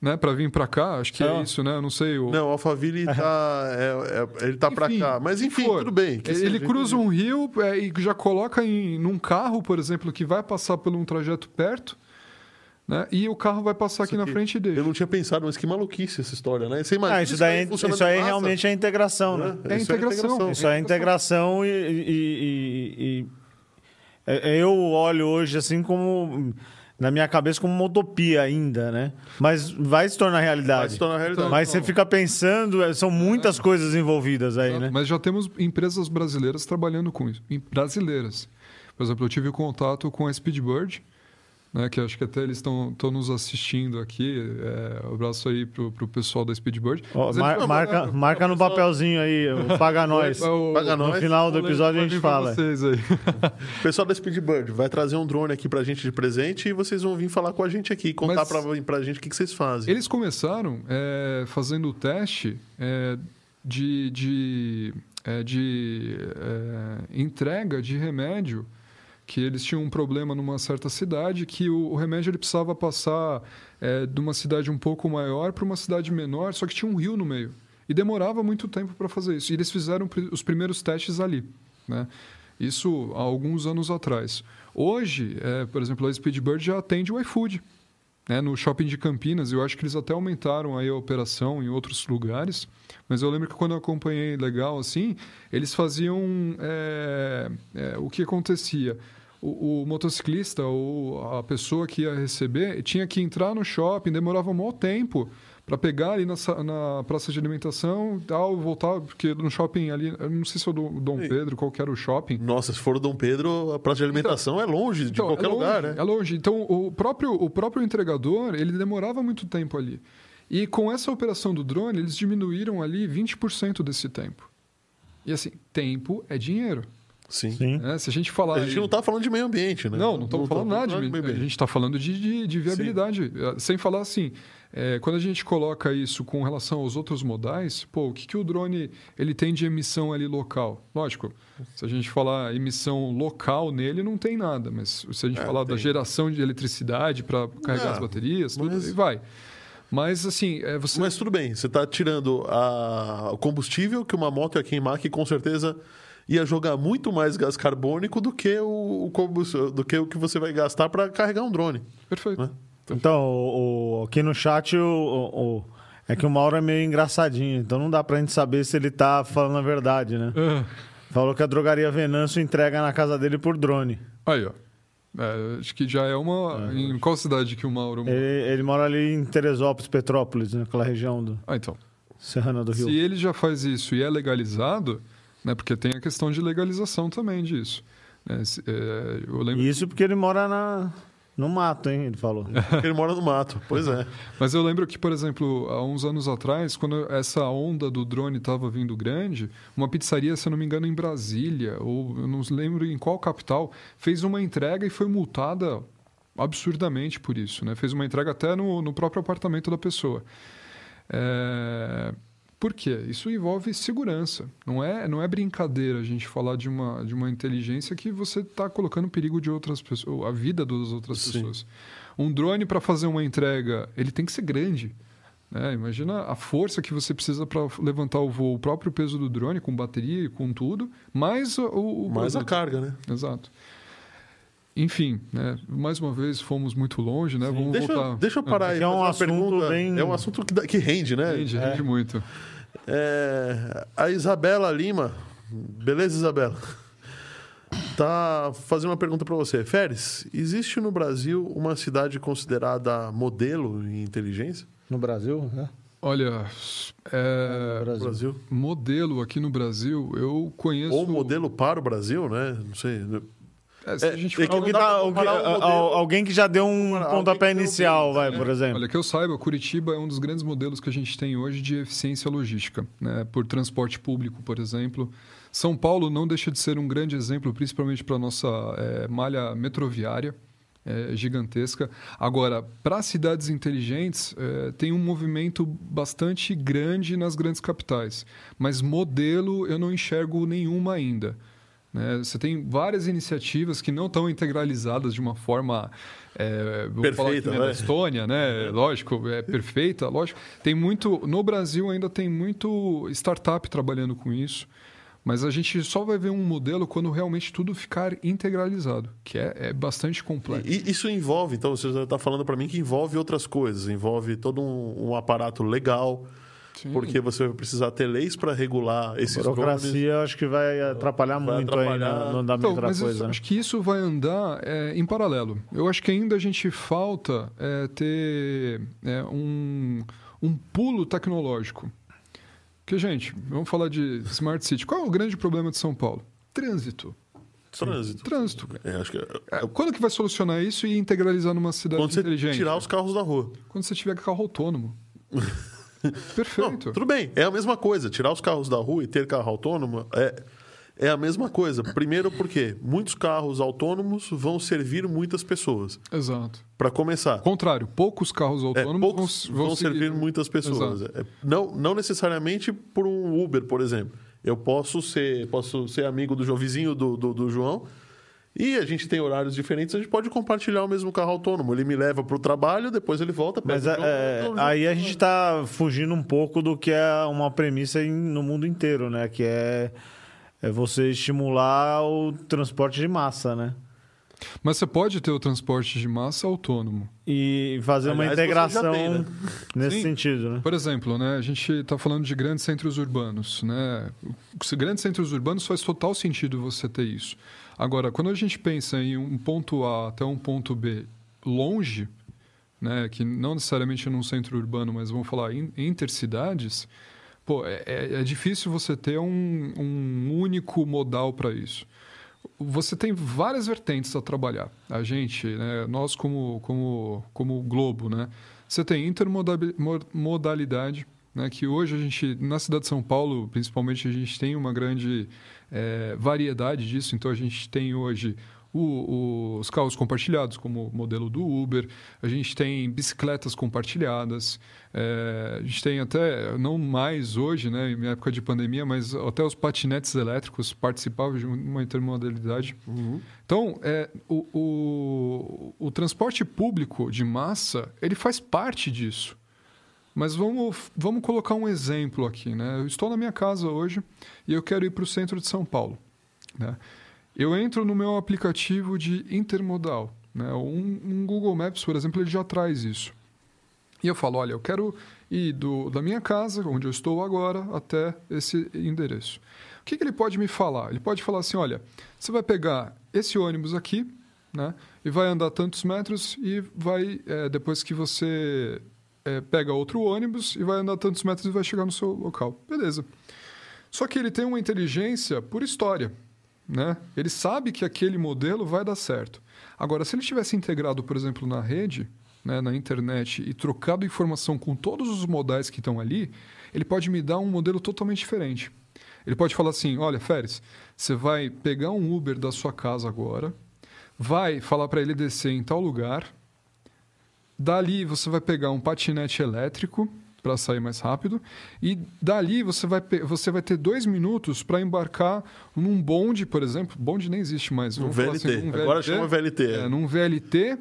né, para vir para cá, acho que é, é isso, né? Não sei. O... Não, o Alphaville tá, é, é, ele tá para cá, mas enfim, tudo bem. ele cruza um rio é, e já coloca em num carro, por exemplo, que vai passar por um trajeto perto né? E o carro vai passar aqui, aqui, na frente dele. Eu não tinha pensado, mas que maluquice essa história, né? Você imagina, ah, isso, daí, isso, isso aí realmente é integração, né? É, é integração. Isso é integração e, e, e, e, é, eu olho hoje assim como na minha cabeça como uma utopia ainda, né? Mas vai se tornar realidade. Vai se tornar realidade. Mas você fica pensando, é, são muitas é. coisas envolvidas aí, né? Mas já temos empresas brasileiras trabalhando com isso. Brasileiras. Por exemplo, eu tive contato com a Speedbird, né, que acho que até eles estão nos assistindo aqui. É, um abraço aí pro, pro pessoal da Speedbird. Oh, mar, marca marca no papelzinho aí, paga nós. O, paga no nós. final do episódio a gente fala. o pessoal da Speedbird vai trazer um drone aqui pra gente de presente e vocês vão vir falar com a gente aqui, contar Mas pra, pra gente o que, que vocês fazem. Eles começaram é, fazendo o teste é, de, de, é, de é, entrega de remédio que eles tinham um problema numa certa cidade que o, o remédio ele precisava passar é, de uma cidade um pouco maior para uma cidade menor, só que tinha um rio no meio. E demorava muito tempo para fazer isso. E eles fizeram os primeiros testes ali. Né? Isso há alguns anos atrás. Hoje, é, por exemplo, a Speedbird já atende o iFood. Né? No shopping de Campinas, eu acho que eles até aumentaram aí a operação em outros lugares. Mas eu lembro que quando eu acompanhei legal assim, eles faziam é, é, o que acontecia o, o, motociclista ou a pessoa que ia receber tinha que entrar no shopping, demorava um maior tempo para pegar ali na, na, praça de alimentação tal, voltar, porque no shopping ali, não sei se é o Dom Pedro, qual que era o shopping. Nossa, se for o Dom Pedro, a praça de então, alimentação então, é longe de então, qualquer é longe, lugar, né? É longe. Então, o próprio, o próprio entregador, ele demorava muito tempo ali. E com essa operação do drone, eles diminuíram ali 20% desse tempo. E assim, tempo é dinheiro. Sim. Sim. É, se a gente falar. A gente não está falando de meio ambiente, né? Não, não estamos falando nada de meio ambiente. A gente está falando de, de, de viabilidade. Sim. É, sem falar assim, é, quando a gente coloca isso com relação aos outros modais, pô, o que, que o drone ele tem de emissão ali local? Lógico, se a gente falar emissão local nele, não tem nada. Mas se a gente é, falar tem. da geração de eletricidade para carregar as baterias, tudo, mas... vai. Mas assim, é, você. Mas tudo bem, você está tirando a... o combustível que uma moto ia queimar, que com certeza ia jogar muito mais gás carbônico do que o, o do que o que você vai gastar para carregar um drone. Perfeito. Né? Então, o, o, aqui no chat o, é que o Mauro é meio engraçadinho, então não dá pra gente saber se ele tá falando a verdade, né? Uh. Falou que a drogaria Venâncio entrega na casa dele por drone. Aí, ó. É, acho que já é uma. É. Em qual cidade que o Mauro mora? Ele, ele mora ali em Teresópolis, Petrópolis, naquela região do. Ah, então. Serrana do Rio. Se ele já faz isso e é legalizado, né? Porque tem a questão de legalização também disso. Né? É, eu lembro... Isso porque ele mora na, no mato, hein? Ele falou. ele mora no mato, pois é. Mas eu lembro que, por exemplo, há uns anos atrás, quando essa onda do drone estava vindo grande, uma pizzaria, se eu não me engano, em Brasília, ou eu não lembro em qual capital, fez uma entrega e foi multada absurdamente por isso. Né? Fez uma entrega até no, no próprio apartamento da pessoa. É... Por quê? Isso envolve segurança. Não é, não é brincadeira a gente falar de uma, de uma inteligência que você está colocando perigo de outras pessoas, a vida das outras Sim. pessoas. Um drone para fazer uma entrega, ele tem que ser grande. Né? Imagina a força que você precisa para levantar o voo, o próprio peso do drone, com bateria e com tudo, mais o, o mais a carga, né? Exato. Enfim, né? mais uma vez fomos muito longe, né? Sim. Vamos deixa, voltar. Deixa eu parar aí. É um assunto pergunta. bem... É um assunto que, que rende, né? Rende, rende é. muito. É, a Isabela Lima, beleza, Isabela? Tá fazendo uma pergunta para você. Férez, existe no Brasil uma cidade considerada modelo em inteligência? No Brasil, né? Olha, é, Brasil. Brasil. modelo aqui no Brasil, eu conheço. Ou modelo para o Brasil, né? Não sei. É, é, gente é alguém, tá, alguém, alguém, que já deu um pontapé inicial, vai, por exemplo. Olha, que eu saiba, Curitiba é um dos grandes modelos que a gente tem hoje de eficiência logística, né? por transporte público, por exemplo. São Paulo não deixa de ser um grande exemplo, principalmente para a nossa é, malha metroviária. É, gigantesca. Agora, para cidades inteligentes, é, tem um movimento bastante grande nas grandes capitais, mas modelo eu não enxergo nenhuma ainda. Né? Você tem várias iniciativas que não estão integralizadas de uma forma é, perfeita, né? da Estônia, né? Lógico, é perfeita, lógico. Tem muito no Brasil ainda tem muito startup trabalhando com isso, mas a gente só vai ver um modelo quando realmente tudo ficar integralizado, que é, é bastante complexo. E isso envolve, então você está falando para mim que envolve outras coisas, envolve todo um, um aparato legal Sim. porque você vai precisar ter leis para regular esses A burocracia drones. acho que vai atrapalhar vai muito atrapalhar... aí no, andamento então, da coisa. Isso, né? Acho que isso vai andar é, em paralelo. Eu acho que ainda a gente falta é, ter é, um, um pulo tecnológico. Porque, gente, vamos falar de Smart City. Qual é o grande problema de São Paulo? Trânsito. Trânsito. Trânsito. É, acho que é- É, Quando que vai solucionar isso e integralizar numa cidade quando você inteligente? tirar os carros da rua. Quando você tiver carro autônomo. Perfeito. Não, tudo bem, é a mesma coisa. Tirar os carros da rua e ter carro autônomo é, é a mesma coisa. Primeiro porque muitos carros autônomos vão servir muitas pessoas. Exato. Para começar. Contrário, poucos carros É, autônomos poucos vão, vão, vão servir muitas pessoas. É, não, não necessariamente por um Uber, por exemplo. Eu posso ser, posso ser amigo do João, vizinho do, do, do João, e a gente tem horários diferentes, a gente pode compartilhar o mesmo carro autônomo. Ele me leva para o trabalho, depois ele volta. Mas o é, aí a gente está fugindo um pouco do que é uma premissa em- no mundo inteiro, né? Que é, é você estimular o transporte de massa, né? Mas você pode ter o transporte de massa autônomo. E fazer uma Aliás, já integração tem, né? nesse Sim. sentido, né? Por exemplo, né, a gente está falando de grandes centros urbanos. Né? Os grandes centros urbanos faz total sentido você ter isso. Agora, quando a gente pensa em um ponto A até um ponto B longe, né, que não necessariamente num centro urbano, mas vamos falar em intercidades, pô, é, é- é difícil você ter um, um único modal para isso. Você tem várias vertentes a trabalhar. A gente, né, nós como, como, como Globo, né, você tem intermodalidade, né, que hoje a gente, na cidade de São Paulo, principalmente, a gente tem uma grande eh, variedade disso. Então, a gente tem hoje o- o- os carros compartilhados, como o modelo do Uber, a gente tem bicicletas compartilhadas, eh, a gente tem até, não mais hoje, né, em época de pandemia, mas até os patinetes elétricos participavam de uma intermodalidade. Então, é, o, o, o transporte público de massa, ele faz parte disso. Mas vamos, vamos colocar um exemplo aqui. Né? Eu estou na minha casa hoje e eu quero ir para o centro de São Paulo. Né? Eu entro no meu aplicativo de intermodal. Né? Um, um Google Maps, por exemplo, ele já traz isso. E eu falo, olha, eu quero ir do, da minha casa, onde eu estou agora, até esse endereço. O que, que ele pode me falar? Ele pode falar assim, olha, você vai pegar esse ônibus aqui, né? E vai andar tantos metros e vai, é, depois que você é, pega outro ônibus e vai andar tantos metros e vai chegar no seu local. Beleza. Só que ele tem uma inteligência por história. Né? Ele sabe que aquele modelo vai dar certo. Agora, se ele tivesse integrado, por exemplo, na rede, né, na internet, e trocado informação com todos os modais que estão ali, ele pode me dar um modelo totalmente diferente. Ele pode falar assim: olha, Férez, você vai pegar um Uber da sua casa agora, vai falar para ele descer em tal lugar, dali você vai pegar um patinete elétrico para sair mais rápido. E dali você vai, você vai ter dois minutos para embarcar num bonde, por exemplo. Bonde nem existe mais. Um VLT. assim, num Agora chama VLT. É, num VLT.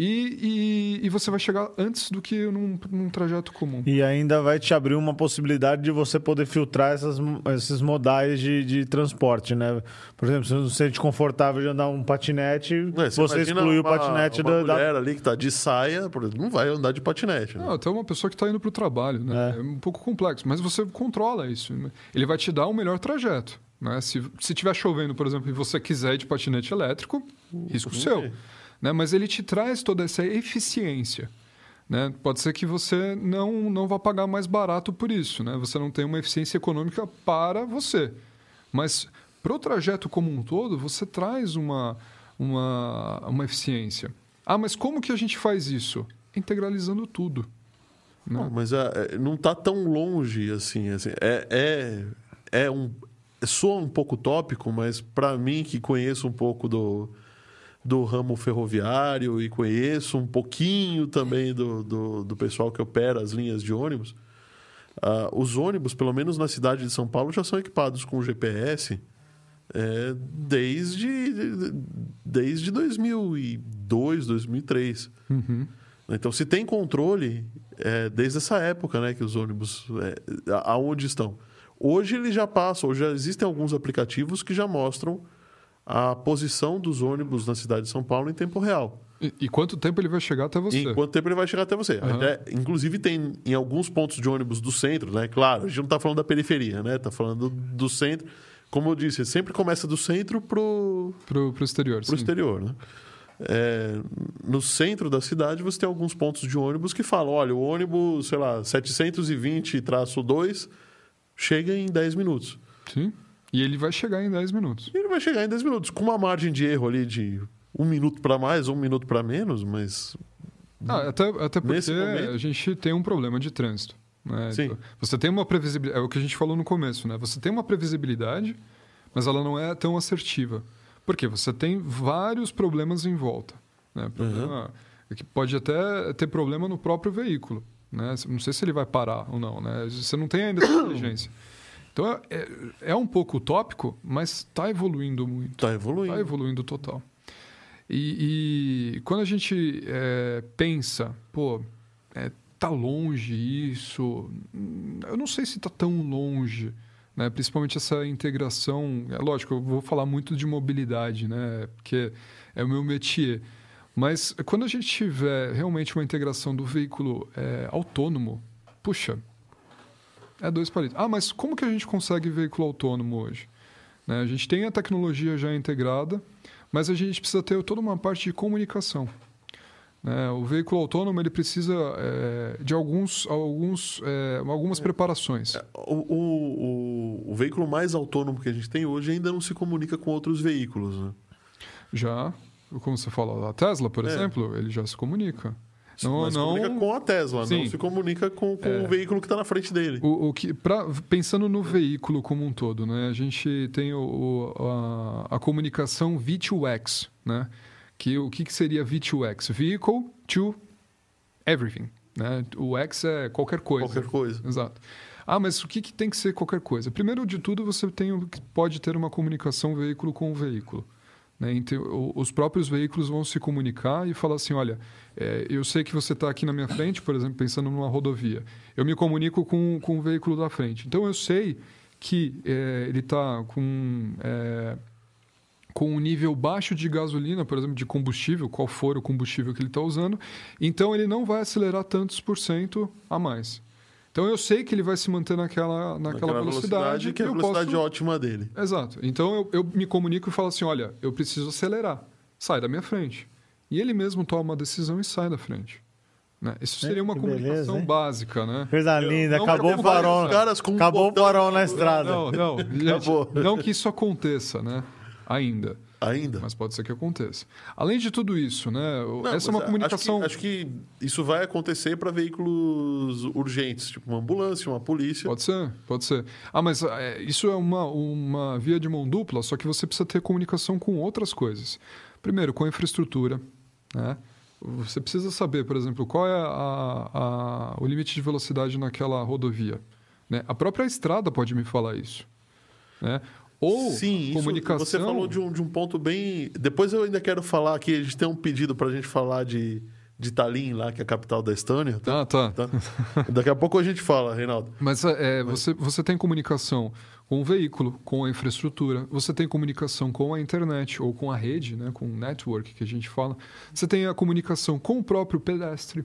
E, e, e você vai chegar antes do que num, num trajeto comum. E ainda vai te abrir uma possibilidade de você poder filtrar essas, esses modais de, de transporte, né? Por exemplo, se você não se sente confortável de andar um patinete, Não é, você imagina exclui o uma- patinete uma da, da- mulher ali que tá de saia, por exemplo, não vai andar de patinete. né? Não, até uma pessoa que está indo para o trabalho, né? É. É. um pouco complexo, mas você controla isso. Ele vai te dar um melhor trajeto. Né? Se se tiver chovendo, por exemplo, e você quiser ir de patinete elétrico, risco seu. Né? Mas ele te traz toda essa eficiência. Né? Pode ser que você não, não vá pagar mais barato por isso. Né? Você não tem uma eficiência econômica para você. Mas para o trajeto como um todo, você traz uma, uma, uma eficiência. Ah, mas como que a gente faz isso? Integralizando tudo. né? Não, mas é, é, não está tão longe assim. assim. É, é, é um, soa um pouco tópico, mas para mim que conheço um pouco do, do ramo ferroviário e conheço um pouquinho também do, do, do pessoal que opera as linhas de ônibus, ah, os ônibus, pelo menos na cidade de São Paulo, já são equipados com GPS é, desde, desde 2002, 2003. Uhum. Então, se tem controle, é, desde essa época né, que os ônibus, é, aonde estão. Hoje eles já passam, hoje já existem alguns aplicativos que já mostram a posição dos ônibus na cidade de São Paulo em tempo real. E, e quanto tempo ele vai chegar até você? E em quanto tempo ele vai chegar até você. Aham. Até, inclusive, tem em alguns pontos de ônibus do centro, né? Claro, a gente não está falando da periferia, né? Está falando do centro. Como eu disse, sempre começa do centro pro, Pro, pro exterior, para o sim. exterior, né? É, no centro da cidade você tem alguns pontos de ônibus que falam, olha, o ônibus, sei lá, 720-2 chega em 10 minutos. Sim. E ele vai chegar em 10 minutos. Ele vai chegar em 10 minutos, com uma margem de erro ali de um minuto para mais, um minuto para menos, mas. Ah, até, até porque momento- a gente tem um problema de trânsito. Né? Sim. Então, Você tem uma previsibilidade. É o que a gente falou no começo, né? Você tem uma previsibilidade, mas ela não é tão assertiva. Por quê? Você tem vários problemas em volta. Né? Problema, que pode até ter problema no próprio veículo. Né? Não sei se ele vai parar ou não. Né? Você não tem ainda essa inteligência. Então é, é um pouco utópico, mas está evoluindo muito. Tá evoluindo. Está evoluindo total. E, e quando a gente é, pensa, pô, é, tá longe isso, eu não sei se está tão longe, né? principalmente essa integração. É lógico, eu vou falar muito de mobilidade, né? porque é o meu métier. Mas quando a gente tiver realmente uma integração do veículo é, autônomo, puxa, é dois palitos. Ah, mas como que a gente consegue veículo autônomo hoje? Né? A gente tem a tecnologia já integrada, mas a gente precisa ter toda uma parte de comunicação. né? O veículo autônomo ele precisa é, de alguns, alguns, é, algumas preparações. O, o, o, o veículo mais autônomo que a gente tem hoje ainda não se comunica com outros veículos, né? Já, como você fala, a Tesla, por É. exemplo, ele já se comunica. Não, Mas se não, comunica com a Tesla, não Sim. se comunica com, com É. o veículo que está na frente dele. O, o que, pra, pensando no veículo como um todo, né? A gente tem o, o- a, a comunicação V2X, né? Que o que, que seria V2X? Vehicle to everything, né? O X é qualquer coisa. Qualquer coisa. Exato. Ah, mas o que, que tem que ser qualquer coisa? Primeiro de tudo, você tem, pode ter uma comunicação veículo com o veículo. Né? Então, os próprios veículos vão se comunicar e falar assim: olha, é, eu sei que você está aqui na minha frente, por exemplo, pensando numa rodovia. Eu me comunico com, com o veículo da frente. Então, eu sei que é, ele está com. é, com um nível baixo de gasolina, por exemplo, de combustível, qual for o combustível que ele está usando, então ele não vai acelerar tantos por cento a mais. Então eu sei que ele vai se manter naquela, naquela, Naquela velocidade, que é a velocidade posso... ótima dele. Exato. Então eu, eu me comunico e falo assim: olha, eu preciso acelerar, sai da minha frente. E ele mesmo toma uma decisão e sai da frente. Né? Isso É, seria uma que comunicação beleza, básica, né? Coisa linda, não, acabou o farol. vários caras com um Acabou o farol na estrada. Não, não, gente, Acabou. não que isso aconteça, né? Ainda. Ainda. Mas pode ser que aconteça. Além de tudo isso, né? Não, essa é uma comunicação. Acho que, acho que isso vai acontecer para veículos urgentes, tipo uma ambulância, uma polícia. Pode ser, pode ser. Ah, mas é, isso é uma, uma via de mão dupla, só que você precisa ter comunicação com outras coisas. Primeiro, com a infraestrutura. Né? Você precisa saber, por exemplo, qual é a- a- o limite de velocidade naquela rodovia. Né? A própria estrada pode me falar isso. Né? Ou Sim, isso comunicação. você falou de um, de um ponto bem. Depois eu ainda quero falar aqui, a gente tem um pedido para a gente falar de, de Tallinn, lá, que é a capital da Estônia. Ah, tá. Tá? Daqui a pouco a gente fala, Reinaldo. Mas é, Você, você tem comunicação com o veículo, com a infraestrutura, você tem comunicação com a internet ou com a rede, né, com o network que a gente fala. Você tem a comunicação com o próprio pedestre.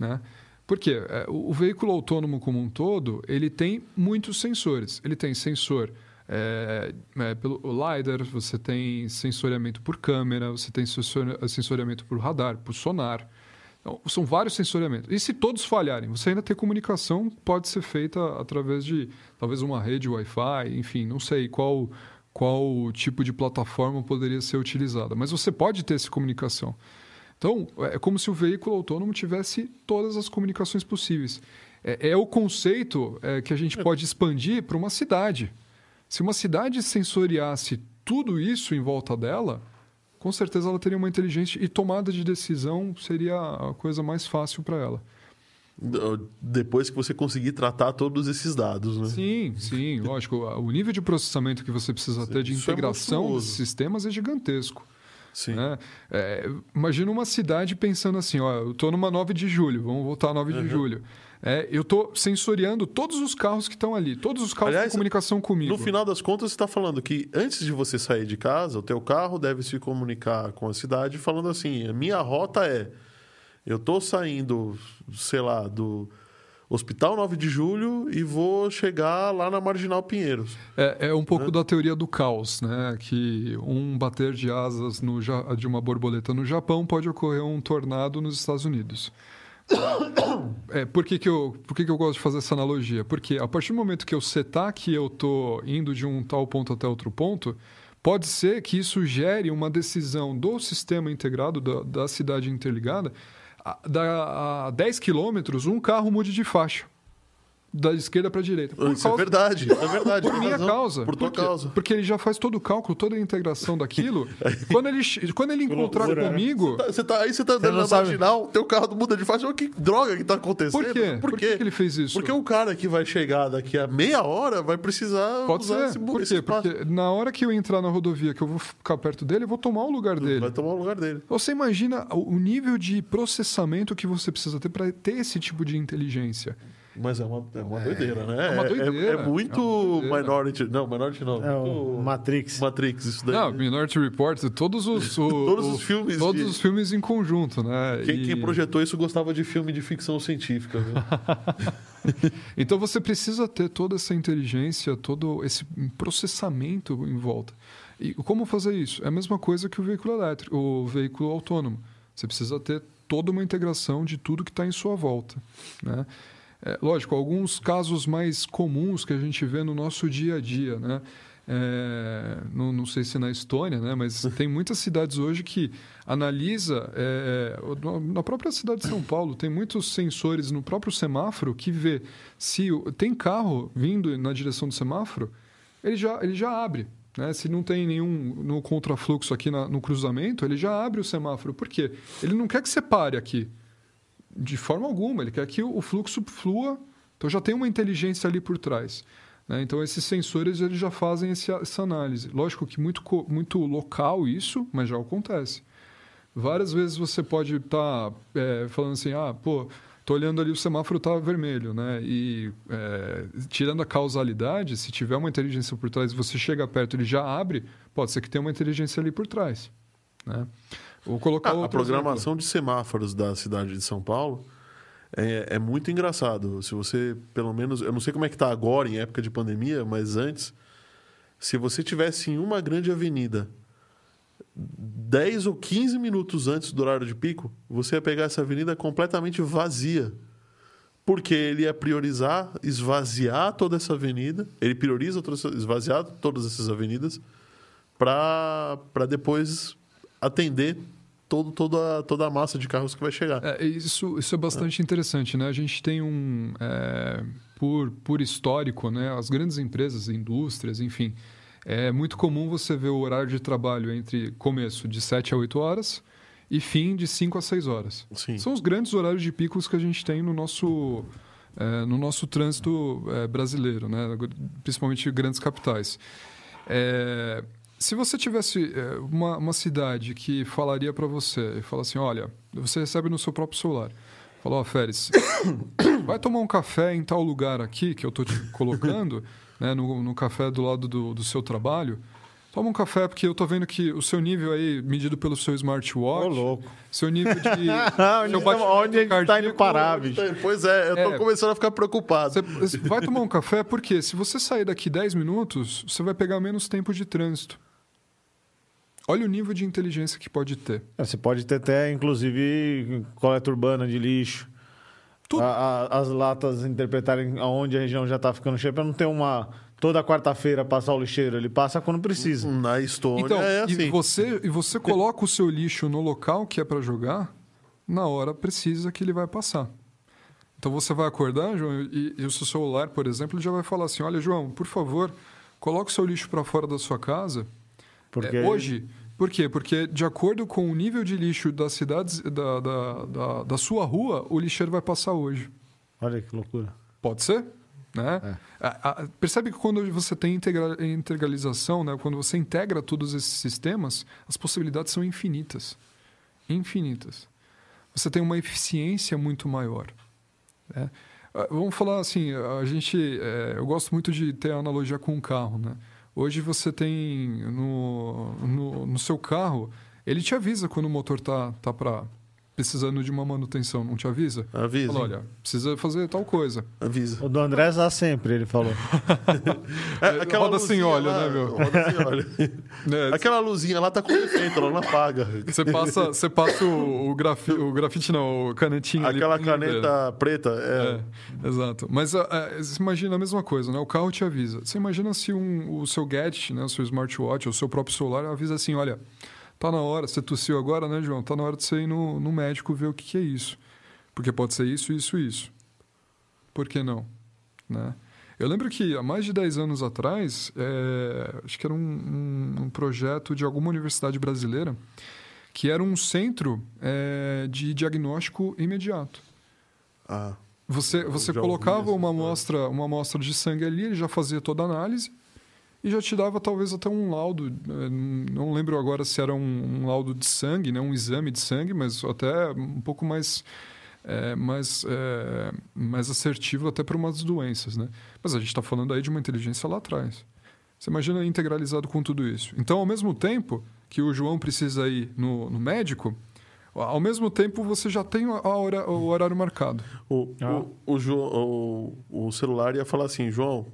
Né? Por quê? É, o, o veículo autônomo como um todo, ele tem muitos sensores. Ele tem sensor é, é, pelo LiDAR, você tem sensoriamento por câmera, você tem sensor- sensoriamento por radar, por sonar. Então, são vários sensoriamentos. E se todos falharem, você ainda tem comunicação, pode ser feita através de talvez uma rede Wi-Fi, enfim, não sei qual, qual tipo de plataforma poderia ser utilizada. Mas você pode ter essa comunicação. Então, é como se o veículo autônomo tivesse todas as comunicações possíveis. É, é o conceito é, que a gente pode expandir para uma cidade. Se uma cidade sensoriasse tudo isso em volta dela, com certeza ela teria uma inteligência e tomada de decisão seria a coisa mais fácil para ela. Depois que você conseguir tratar todos esses dados, né? Sim, sim, lógico. O nível de processamento que você precisa ter de Isso é integração monstruoso. desses sistemas é gigantesco. Sim. né? É, imagina uma cidade pensando assim, ó, eu estou numa 9 de julho, vamos voltar a 9 de julho. É, eu estou sensoriando todos os carros que estão ali, todos os carros Aliás, de comunicação comigo. No final das contas, você está falando que antes de você sair de casa, o teu carro deve se comunicar com a cidade falando assim, a minha rota é, eu estou saindo, sei lá, do Hospital 9 de Julho e vou chegar lá na Marginal Pinheiros. É, é um pouco da teoria do caos, né? Que um bater de asas no, de uma borboleta no Japão pode ocorrer um tornado nos Estados Unidos. É, por que, que, eu, por que, que eu gosto de fazer essa analogia? Porque a partir do momento que eu setar que eu estou indo de um tal ponto até outro ponto, pode ser que isso gere uma decisão do sistema integrado, da, da cidade interligada, a, da, a 10 quilômetros, um carro mude de faixa da esquerda para a direita. Por isso é causa... é verdade, é verdade. Por minha razão. causa. Por tua porque, causa. Porque ele já faz todo o cálculo, toda a integração daquilo. quando ele, quando ele encontrar loucura, né? comigo... Né? Você tá, aí você tá andando na sabe. marginal, teu carro muda de faixa. Que droga que tá acontecendo? Por quê? Por, Por que ele fez isso? Porque o cara que vai chegar daqui a meia hora vai precisar Pode usar ser. Esse, Por quê? Porque na hora que eu entrar na rodovia, que eu vou ficar perto dele, eu vou tomar o lugar dele. Vai tomar o lugar dele. Você imagina o nível de processamento que você precisa ter para ter esse tipo de inteligência. Mas é uma, é uma doideira, né? É uma doideira. É, é muito é doideira. Minority. Não, Minority não. É o Matrix. Matrix, isso daí. Não, Minority Report, todos os. O, todos os filmes. Todos de... os filmes em conjunto, né? Quem, e... quem projetou isso gostava de filme de ficção científica, então você precisa ter toda essa inteligência, todo esse processamento em volta. E como fazer isso? É a mesma coisa que o veículo elétrico, o veículo autônomo. Você precisa ter toda uma integração de tudo que está em sua volta, né? É, lógico, alguns casos mais comuns que a gente vê no nosso dia a dia, né? É, não, não, sei se na Estônia, né? mas tem muitas cidades hoje que analisa, é, na própria cidade de São Paulo, tem muitos sensores no próprio semáforo que vê se tem carro vindo na direção do semáforo, ele já, ele já abre. Né? Se não tem nenhum no contrafluxo aqui na, no cruzamento, ele já abre o semáforo. Por quê? Ele não quer que você pare aqui de forma alguma. Ele quer que o fluxo flua. Então já tem uma inteligência ali por trás. Né? Então esses sensores eles já fazem esse, essa análise. Lógico que muito, muito local isso, mas já acontece. Várias vezes você pode estar tá, é, falando assim, ah, pô, tô olhando ali o semáforo está vermelho, né? E é, tirando a causalidade, se tiver uma inteligência por trás, você chega perto, ele já abre, pode ser que tenha uma inteligência ali por trás, né? Vou colocar ah, a programação exemplo. de semáforos da cidade de São Paulo é, é, muito engraçado. Se você, pelo menos, eu não sei como é que está agora em época de pandemia, mas antes, se você tivesse em uma grande avenida 10 ou 15 minutos antes do horário de pico, você ia pegar essa avenida completamente vazia. Porque ele ia priorizar esvaziar toda essa avenida, ele prioriza esvaziar todas essas avenidas para depois atender todo, toda, toda a massa de carros que vai chegar. É, isso, isso é bastante é. interessante, né? A gente tem um... É, por, por histórico, né? As grandes empresas, indústrias, enfim... É muito comum você ver o horário de trabalho entre começo de 7 a 8 horas e fim de 5 a 6 horas. Sim. São os grandes horários de picos que a gente tem no nosso, é, no nosso trânsito é, brasileiro, né? principalmente grandes capitais. É, se você tivesse é, uma, uma cidade que falaria para você, e fala assim, olha, você recebe no seu próprio celular, falou, ó, oh, Férez, vai tomar um café em tal lugar aqui que eu tô te colocando, né, no, no café do lado do, do seu trabalho, Toma um café, porque eu tô vendo que o seu nível aí, medido pelo seu smartwatch. Ô, louco. Seu nível de. onde seu onde a gente tá indo parar, bicho? Pois é, eu tô é, começando a ficar preocupado. Você vai tomar um café, porque se você sair daqui 10 minutos, você vai pegar menos tempo de trânsito. Olha o nível de inteligência que pode ter. É, você pode ter até, inclusive, coleta urbana de lixo. Tudo. A, a, as latas interpretarem aonde a região já está ficando cheia, para não ter uma. Toda quarta-feira passar o lixeiro, ele passa quando precisa. Na Estônia então, é assim. E você, e você coloca o seu lixo no local que é para jogar, na hora precisa que ele vai passar. Então você vai acordar, João, e, e o seu celular, por exemplo, já vai falar assim: olha, João, por favor, coloque o seu lixo para fora da sua casa porque... É, hoje, por quê? Porque de acordo com o nível de lixo das cidades, da, da, da, da sua rua, o lixeiro vai passar hoje. Olha que loucura. Pode ser? Né? É. A, a, percebe que quando você tem integra, integralização, né? quando você integra todos esses sistemas, as possibilidades são infinitas. Infinitas. Você tem uma eficiência muito maior. Né? Ah, vamos falar assim, a gente, é, eu gosto muito de ter a analogia com um carro, né? Hoje você tem no, no, no, seu carro, ele te avisa quando o motor tá, tá para precisando de uma manutenção, não te avisa? Avisa. Fala, olha, precisa fazer tal coisa. Avisa. O do André dá sempre, ele falou. É, roda sem óleo, lá, né, meu? Roda sem óleo. É, Aquela luzinha lá tá com defeito, ela não apaga. Você passa, você passa o, o, grafi, o grafite, não, o canetinho ali. Aquela ver. caneta preta, é. É, exato. Mas ah, ah, você imagina a mesma coisa, né? O carro te avisa. Você imagina se um, o seu gadget, né? o seu smartwatch, o seu próprio celular avisa assim, olha, tá na hora, você tossiu agora, né, João? Tá na hora de você ir no, no médico ver o que, que é isso. Porque pode ser isso, isso, isso. Por que não? Né? Eu lembro que há mais de 10 anos atrás, é, acho que era um, um, um projeto de alguma universidade brasileira, que era um centro é, de diagnóstico imediato. Ah, Você, você colocava uma amostra, uma amostra de sangue ali, ele já fazia toda a análise e já te dava talvez até um laudo. eh, Não lembro agora se era um, um laudo de sangue, né, um exame de sangue, mas até um pouco mais, eh, mais, eh, mais assertivo até para umas doenças. Né? Mas a gente está falando aí de uma inteligência lá atrás. Você imagina integralizado com tudo isso. Então, ao mesmo tempo que o João precisa ir no, no médico, ao mesmo tempo você já tem a hora, o horário marcado. o, Ah. o, o, o, o celular ia falar assim, João,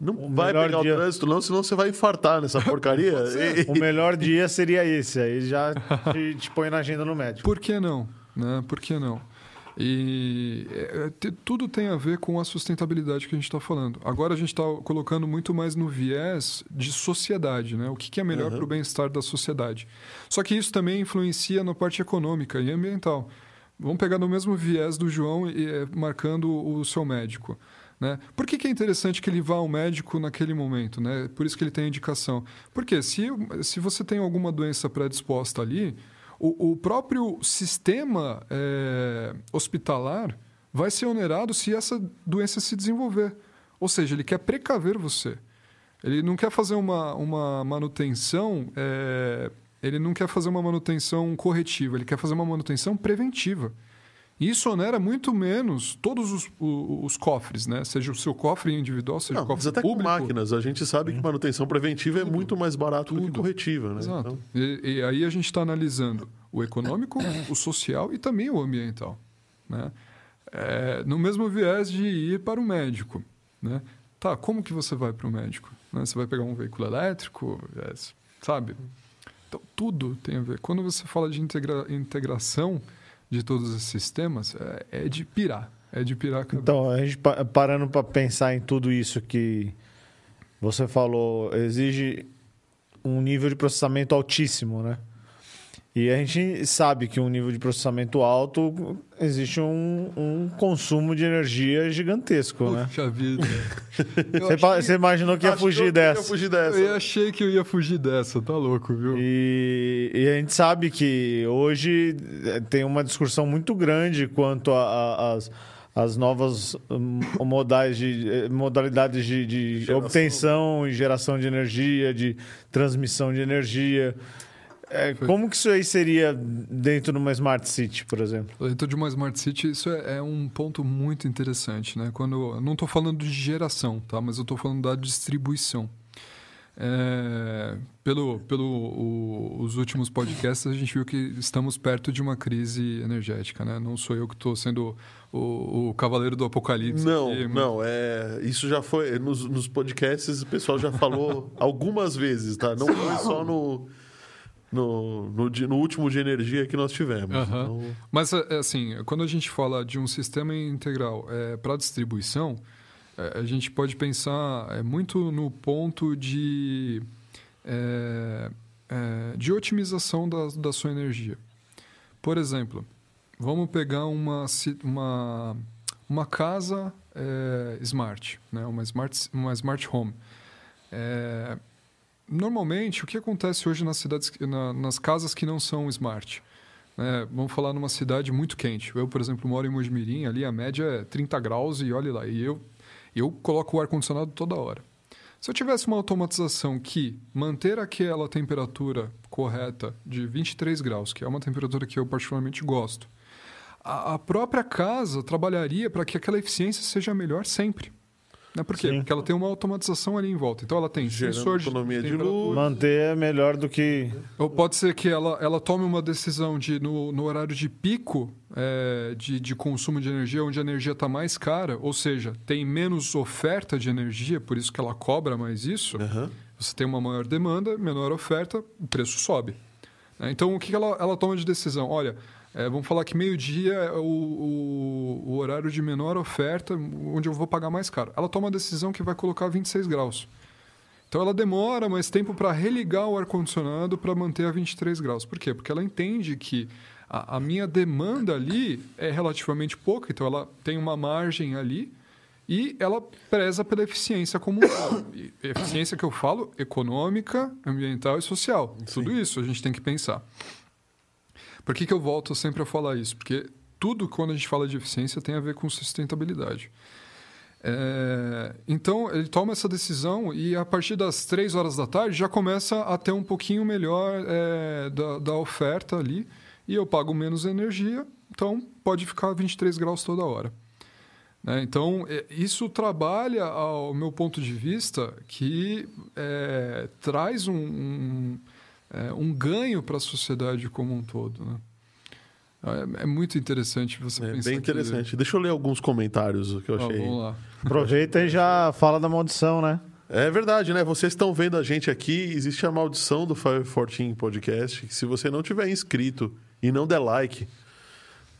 não O vai melhor pegar dia- o trânsito não, senão você vai infartar nessa porcaria. E- O melhor dia seria esse, aí já te, te põe na agenda no médico. Por que não? Né? Por que não? E é, é, te- tudo tem a ver com a sustentabilidade que a gente está falando. Agora a gente está colocando muito mais no viés de sociedade, né? O que, que é melhor Uhum. para o bem-estar da sociedade. Só que isso também influencia na parte econômica e ambiental. Vamos pegar no mesmo viés do João e é, marcando o seu médico. Né? Por que, que é interessante que ele vá ao médico naquele momento? Né? Por isso que ele tem a indicação. Porque se, se você tem alguma doença predisposta ali, o, o próprio sistema é, hospitalar vai ser onerado se essa doença se desenvolver. Ou seja, ele quer precaver você. Ele não quer fazer uma, uma manutenção. é, ele não quer fazer uma manutenção corretiva, ele quer fazer uma manutenção preventiva. E isso onera muito menos todos os, os cofres, né? Seja o seu cofre individual, seja Não, o mas cofre até público. com máquinas, a gente sabe que manutenção preventiva é muito mais barato do que Tudo. corretiva, né? Exato. Então, E, e aí a gente está analisando o econômico, o social e também o ambiental. Né? É, no mesmo viés de ir para o médico. Né? Tá, como que você vai para o médico? Né? Você vai pegar um veículo elétrico, é, sabe? Então, tudo tem a ver. Quando você fala de integra- integração de todos esses sistemas, é, é de pirar. É de pirar a. Então, a gente pa- parando para pensar em tudo isso que você falou, exige um nível de processamento altíssimo, né? E a gente sabe que um nível de processamento alto existe um, um consumo de energia gigantesco, né? Puxa vida. Você, pa- você imaginou que ia fugir eu ia dessa. fugir dessa. Eu achei que eu ia fugir dessa, tá louco, viu? E, e a gente sabe que hoje eh, tem uma discussão muito grande quanto às as novas hum, modais de, eh, modalidades de, de obtenção e geração de energia, de transmissão de energia. Eh, como que isso aí seria dentro de uma Smart City, por exemplo? Dentro de uma Smart City, isso é, é um ponto muito interessante, né? Quando eu não estou falando de geração, tá? Mas eu estou falando da distribuição. É, pelo pelo o- os últimos podcasts a gente viu que estamos perto de uma crise energética, né? Não sou eu que estou sendo o, o cavaleiro do apocalipse. Não, aqui, não, é, isso já foi nos, nos podcasts o pessoal já falou algumas vezes, tá? Não foi só no no, no, no último de energia que nós tivemos. Aham. Então, Mas, é, é assim, quando a gente fala de um sistema integral para distribuição, é, a gente pode pensar é, muito no ponto de, é, é, de otimização da, da sua energia. Por exemplo, vamos pegar uma, uma, uma casa é, smart, né? uma, smart, uma smart home. É, normalmente, o que acontece hoje nas cidades, na- nas casas que não são smart? né? vamos falar numa cidade muito quente. Eu, por exemplo, moro em Mojimirim, ali a média é 30 graus e olha lá. E eu, eu coloco o ar-condicionado toda hora. Se eu tivesse uma automatização que manter aquela temperatura correta de 23 graus, que é uma temperatura que eu particularmente gosto, a, a própria casa trabalharia para que aquela eficiência seja melhor sempre. Né? Por quê? Sim. Porque ela tem uma automatização ali em volta. Então ela tem Gerando sensor de economia de luz. Manter é melhor do que. Ou pode ser que ela, ela tome uma decisão de, no, no horário de pico é, de, de consumo de energia, onde a energia está mais cara, ou seja, tem menos oferta de energia, por isso que ela cobra mais isso. Aham. Você tem uma maior demanda, menor oferta, o preço sobe. Né? Então, o que que ela, ela toma de decisão? Olha, é, vamos falar que meio-dia é o, o, o horário de menor oferta, onde eu vou pagar mais caro. Ela toma a decisão que vai colocar 26 graus. Então, ela demora mais tempo para religar o ar-condicionado para manter a 23 graus. Por quê? Porque ela entende que a, a minha demanda ali é relativamente pouca, então ela tem uma margem ali e ela preza pela eficiência como eficiência que eu falo, econômica, ambiental e social. Tudo isso a gente tem que pensar. Por que, que eu volto sempre a falar isso? Porque tudo, quando a gente fala de eficiência, tem a ver com sustentabilidade. É, então, ele toma essa decisão e, a partir das três horas da tarde, já começa a ter um pouquinho melhor é, da, da oferta ali. E eu pago menos energia, então pode ficar 23 graus toda hora. Né? Então, é, isso trabalha, ao meu ponto de vista, que é, traz um, um, é, um ganho para a sociedade como um todo. Né? É, é muito interessante você É pensar bem que- interessante. Deixa eu ler alguns comentários que eu Ó, achei. vamos lá. Aproveita e já fala da maldição, né? É verdade, né? Vocês estão vendo a gente aqui, existe a maldição do 514 Podcast, que se você não tiver inscrito e não der like,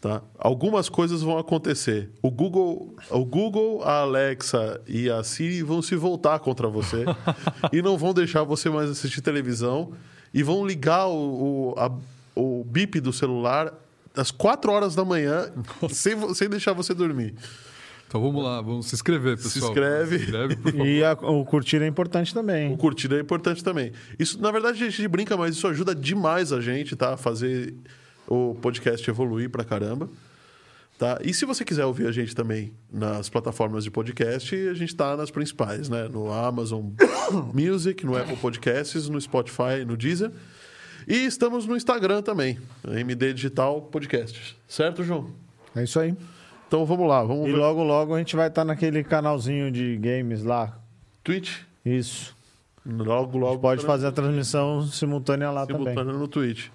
tá? Algumas coisas vão acontecer. O Google, o Google, a Alexa e a Siri vão se voltar contra você e não vão deixar você mais assistir televisão e vão ligar o, o, a- o bip do celular às 4 horas da manhã sem, sem deixar você dormir. Então vamos lá, vamos se inscrever, pessoal. Se inscreve. Se inscreve, por favor. E a- o curtir é importante também. O curtida é importante também. Isso, na verdade, a gente brinca, mas isso ajuda demais a gente, tá? A fazer o podcast evoluir pra caramba. Tá? E se você quiser ouvir a gente também nas plataformas de podcast, a gente tá nas principais, né? No Amazon Music, no Apple Podcasts, no Spotify, no Deezer. E estamos no Instagram também, MD Digital Podcast. Certo, João? É isso aí. Então vamos lá, vamos E ver. logo, logo a gente vai estar naquele canalzinho de games lá. Twitch. Isso. Logo, A logo. gente pode fazer a transmissão simultânea lá também. simultâneo no Twitch.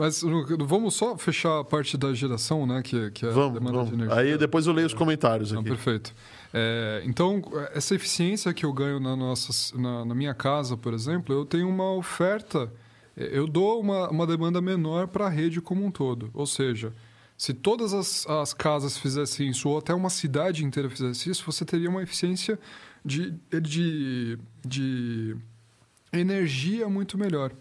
Mas vamos só fechar a parte da geração, né? Que, que é a Vamos, demanda de vamos. energia. Aí depois eu leio os comentários aqui. perfeito. É, então, essa eficiência que eu ganho na, nossa, na, na minha casa, por exemplo, eu tenho uma oferta, eu dou uma, uma demanda menor para a rede como um todo. Ou seja, se todas as, as casas fizessem isso, ou até uma cidade inteira fizesse isso, você teria uma eficiência de, de, de energia muito melhor.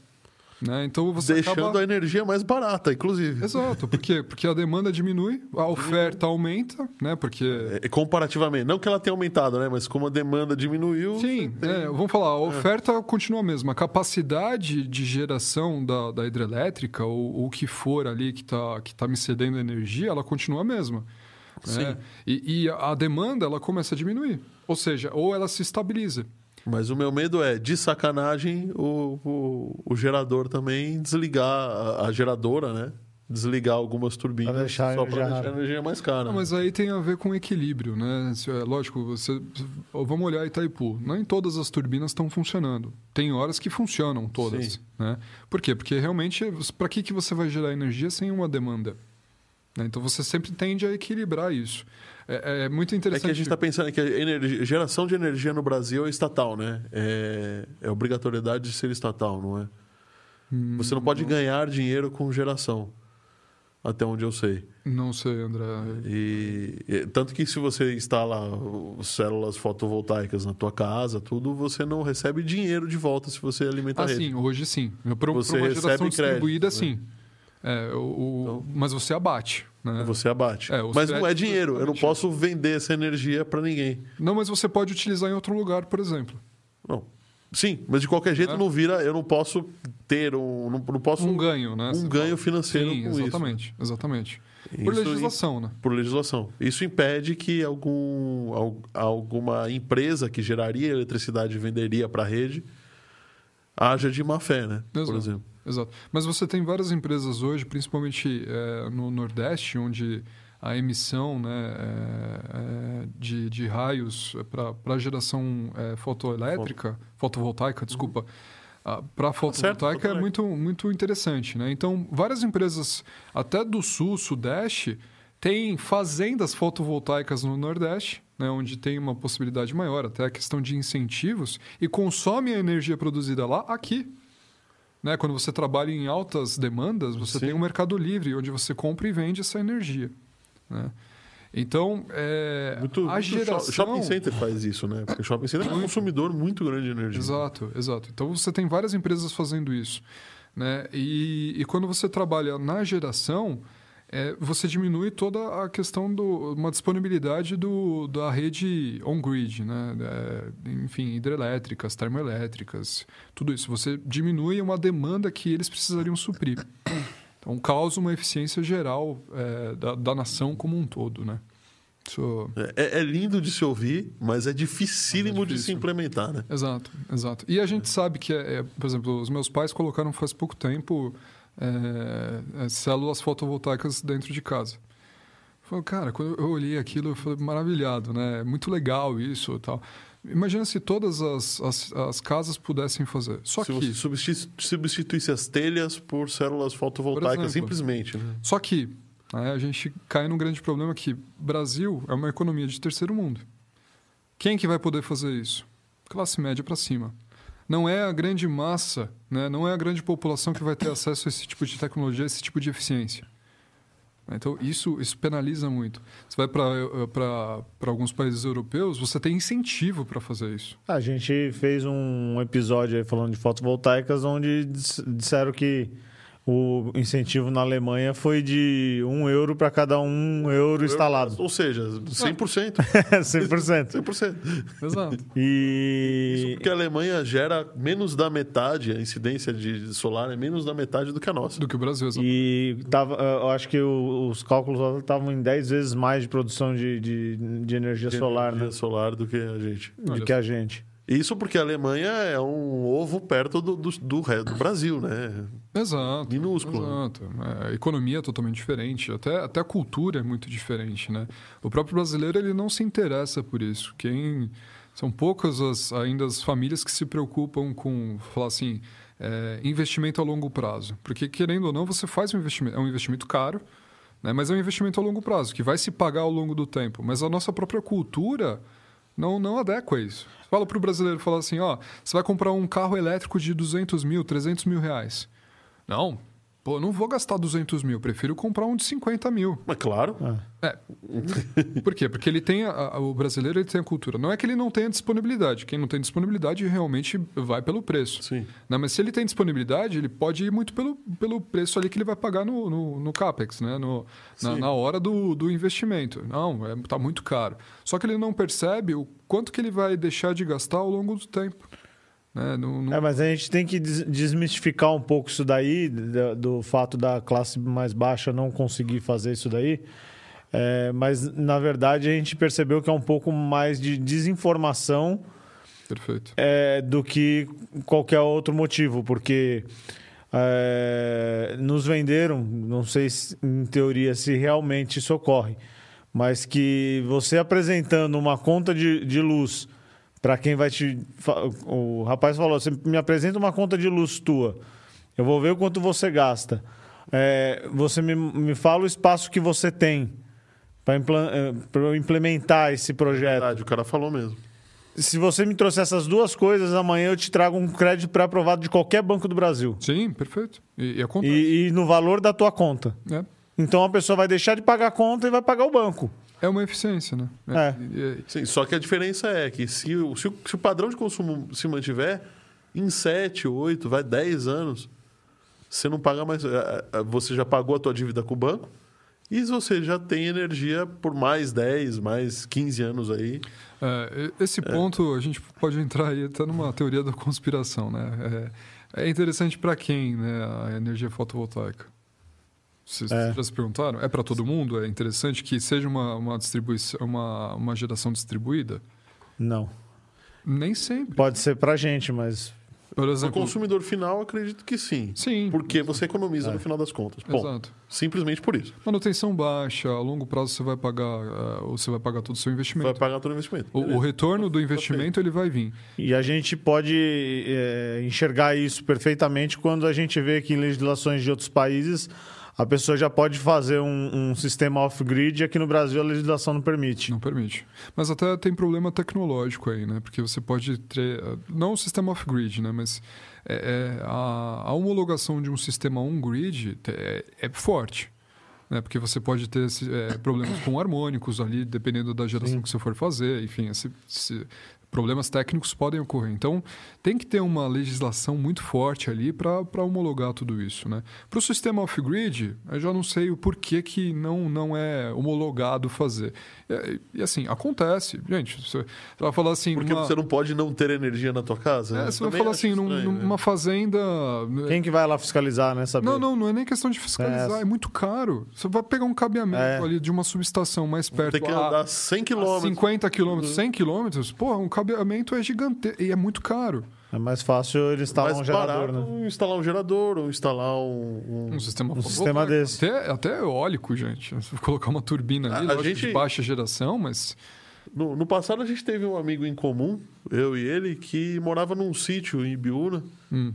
Né? Então, você Deixando acaba... a energia mais barata, inclusive. Exato, por quê? Porque a demanda diminui, a oferta aumenta, né? Porque É, comparativamente. Não que ela tenha aumentado, né? Mas como a demanda diminuiu. Sim, tem- é, vamos falar, a oferta continua a mesma. A capacidade de geração da, da hidrelétrica, ou o que for ali que está que tá me cedendo energia, ela continua a mesma. né? E, e a demanda, ela começa a diminuir. Ou seja, ou ela se estabiliza. Mas o meu medo é, de sacanagem, o, o, o gerador também desligar, a, a geradora, né? Desligar algumas turbinas Pra deixar só para deixar a energia mais cara. Não, mas aí tem a ver com equilíbrio, né? Se- é Lógico, você, vamos olhar Itaipu. Nem todas as turbinas estão funcionando. Tem horas que funcionam todas. Sim. Né? Por quê? Porque realmente, para que, que você vai gerar energia sem uma demanda? Né? Então você sempre tende a equilibrar isso. É, é muito É interessante. que a gente está pensando que a energia- geração de energia no Brasil é estatal, né? É, é obrigatoriedade de ser estatal, não é? Hum, Você não pode ganhar dinheiro com geração, até onde eu sei. Não sei, André. E, tanto que se você instala células fotovoltaicas na tua casa, tudo, você não recebe dinheiro de volta se você alimenta Ah, a rede. sim, hoje sim. Para uma geração distribuída, crédito, né? sim. É, o, o- mas você abate. Né? Você abate. É, mas não é dinheiro. Eu não posso vender essa energia para ninguém. Não, mas você pode utilizar em outro lugar, por exemplo. Não. Sim, mas de qualquer jeito É. não vira. Eu não posso ter um. Não, não posso Um ganho, né? um Você ganho fala. financeiro Sim, com isso. exatamente, exatamente. Por Isso legislação, né? por legislação. Isso impede que algum, al- alguma empresa que geraria eletricidade e venderia para a rede haja de má fé, né? Por Exato. exemplo. Exato. Mas você tem várias empresas hoje, principalmente eh, no Nordeste, onde a emissão né, é, é, de, de raios para a geração é, fotoelétrica, fotovoltaica, desculpa, ah, para fotovoltaica certo, é muito, muito interessante. Né? Então, várias empresas, até do sul, sudeste, têm fazendas fotovoltaicas no Nordeste, né, onde tem uma possibilidade maior, até a questão de incentivos, e consomem a energia produzida lá aqui. Né? Quando você trabalha em altas demandas, você Sim. tem um mercado livre, onde você compra e vende essa energia. Né? Então, é, muito, a geração... Shopping center faz isso, né? Porque o shopping center é um consumidor muito grande de energia. Exato, exato. Então, você tem várias empresas fazendo isso. Né? E, e quando você trabalha na geração, é, você diminui toda a questão de uma disponibilidade do, da rede on-grid, né? É, enfim, hidrelétricas, termoelétricas, tudo isso. Você diminui uma demanda que eles precisariam suprir. Então, causa uma eficiência geral é, da, da, nação como um todo, né? Isso... É, é, lindo de se ouvir, mas é dificílimo é de se implementar, né? Exato, exato. E a gente sabe que, é, é, por exemplo, os meus pais colocaram faz pouco tempo é, células fotovoltaicas dentro de casa. Falei, cara, quando eu olhei aquilo, eu falei, maravilhado, né? Muito legal isso tal. Imagina se todas as, as, as, casas pudessem fazer. Só se que. Você substituísse as telhas por células fotovoltaicas, por simplesmente. Né? Só que né, a gente cai num grande problema que Brasil é uma economia de terceiro mundo. Quem que vai poder fazer isso? Classe média para cima. Não é a grande massa, né? não é a grande população que vai ter acesso a esse tipo de tecnologia, a esse tipo de eficiência. Então, isso, isso penaliza muito. Você vai para alguns países europeus, você tem incentivo para fazer isso. A gente fez um episódio falando de fotovoltaicas, onde disseram que o incentivo na Alemanha foi de um euro para cada um euro instalado. Ou seja, 100%. 100%. 100%. Exato. E... Isso porque a Alemanha gera menos da metade, a incidência de solar é menos da metade do que a nossa. Do que o Brasil, exato. E tava, eu acho que os cálculos estavam em 10 vezes mais de produção de, de, de energia de solar, energia né? solar do que a gente. Do que a gente. Isso porque a Alemanha é um ovo perto do, do, do, do Brasil, né? Exato. Minúsculo. Exato. É, a economia é totalmente diferente, até, até a cultura é muito diferente, né? O próprio brasileiro ele não se interessa por isso. Quem são poucas as, ainda as famílias que se preocupam com, falar assim, é, investimento a longo prazo. Porque, querendo ou não, você faz um investimento, é um investimento caro, né? mas é um investimento a longo prazo, que vai se pagar ao longo do tempo. Mas a nossa própria cultura não, não adequa isso. Fala para o brasileiro, fala assim, ó, você vai comprar um carro elétrico de 200 mil, 300 mil reais. Não, pô, não vou gastar 200 mil, prefiro comprar um de 50 mil. Mas claro. É. é. Por quê? Porque ele tem a, a, o brasileiro ele tem a cultura. Não é que ele não tenha disponibilidade. Quem não tem disponibilidade realmente vai pelo preço. Sim. Não, né, mas se ele tem disponibilidade, ele pode ir muito pelo, pelo preço ali que ele vai pagar no, no, no CAPEX, né? No, na, na, hora do, do investimento. Não, está é, tá muito caro. Só que ele não percebe o quanto que ele vai deixar de gastar ao longo do tempo. Né? Não, não... É, mas a gente tem que desmistificar um pouco isso daí, do, do fato da classe mais baixa não conseguir fazer isso daí. É, mas, na verdade, a gente percebeu que é um pouco mais de desinformação Perfeito. É, do que qualquer outro motivo, porque é, nos venderam, não sei se, em teoria se realmente isso ocorre, mas que você apresentando uma conta de, de luz para quem vai te. O rapaz falou: você me apresenta uma conta de luz tua, eu vou ver o quanto você gasta. É, você me, me fala o espaço que você tem para é, implementar esse projeto. É verdade, o cara falou mesmo. Se você me trouxer essas duas coisas, amanhã eu te trago um crédito pré-aprovado de qualquer banco do Brasil. Sim, perfeito. E, e, e, e no valor da tua conta. É. Então a pessoa vai deixar de pagar a conta e vai pagar o banco. É uma eficiência, né? É. Sim, só que a diferença é que se o, se o, se o padrão de consumo se mantiver, em 7, 8, vai 10 anos, você não paga mais. É, é, você já pagou a tua dívida com o banco e você já tem energia por mais 10, mais 15 anos aí. É, esse ponto a gente pode entrar aí até numa teoria da conspiração, né? É, é interessante para quem, né, a energia fotovoltaica? Vocês é. já se perguntaram? É para todo mundo? É interessante que seja uma, uma, distribuição, uma, uma geração distribuída? Não. Nem sempre. Pode ser para gente, mas Por O exemplo, consumidor final, acredito que sim. sim, Porque você economiza no final das contas. Bom, exato. simplesmente por isso. Manutenção baixa, a longo prazo você vai pagar, ou você vai pagar todo o seu Vai investimento. pagar todo o investimento. O, o retorno do investimento ele vai vir. E a gente pode é, enxergar isso perfeitamente quando a gente vê que em legislações de outros países a pessoa já pode fazer um, um sistema off-grid e aqui no Brasil a legislação não permite. Não permite. Mas até tem problema tecnológico aí, né? Porque você pode ter. Não o sistema off-grid, né? Mas é, é, a, a homologação de um sistema on-grid é, é forte. Né? Porque você pode ter problemas com harmônicos ali, dependendo da geração que você for fazer. Enfim, esse- esse- problemas técnicos podem ocorrer. Então, tem que ter uma legislação muito forte ali para homologar tudo isso. Né? Para o sistema off-grid, eu já não sei o porquê que não, não é homologado fazer. E, e, assim, acontece. Gente, você vai falar assim... Porque numa- você não pode não ter energia na tua casa? é, né? você vai falar assim, num- estranho, né? numa fazenda... Quem que vai lá fiscalizar, né? Saber? Não, não, não é nem questão de fiscalizar, É. é, muito caro. Você vai pegar um cabeamento É. ali de uma subestação mais perto. Tem que a- andar 100 a quilômetros. 50 Uhum. quilômetros, 100 quilômetros, pô, um cabeamento é gigante e é muito caro. É mais fácil ele instalar mais um gerador, barato né? instalar um gerador ou instalar um... um- Um sistema, Um sistema desse. Até, até eólico, gente. Se colocar uma turbina A- ali, a lógico, gente- de baixa geração, mas... No, no passado a gente teve um amigo em comum, eu e ele, que morava num sítio em Ibiúna. Hum,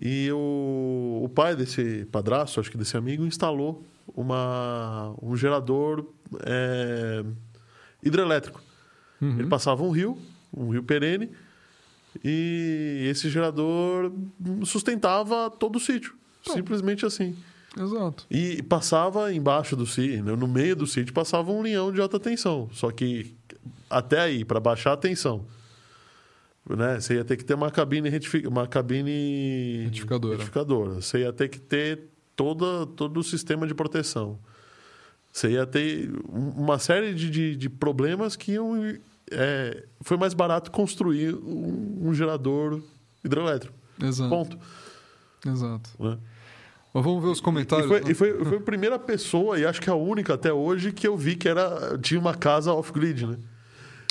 E o, o pai desse padrasto, acho que desse amigo, instalou uma, um gerador é, hidrelétrico. uhum. Ele passava um rio, um rio perene, e esse gerador sustentava todo o sítio. Simplesmente assim. Exato. E passava embaixo do sítio, no meio do sítio, passava um linhão de alta tensão. Só que até aí, para baixar a tensão, né, você ia ter que ter uma cabine, retifi- uma cabine Retificadora. retificadora. Você ia ter que ter toda, todo o sistema de proteção. Você ia ter um- uma série de, de, de problemas que iam, é, foi mais barato construir um, um gerador hidrelétrico. Exato. Ponto. Exato. Né? Mas vamos ver os E comentários. foi, né? e foi, foi a primeira pessoa, e acho que a única até hoje, que eu vi que era, tinha uma casa off-grid, né?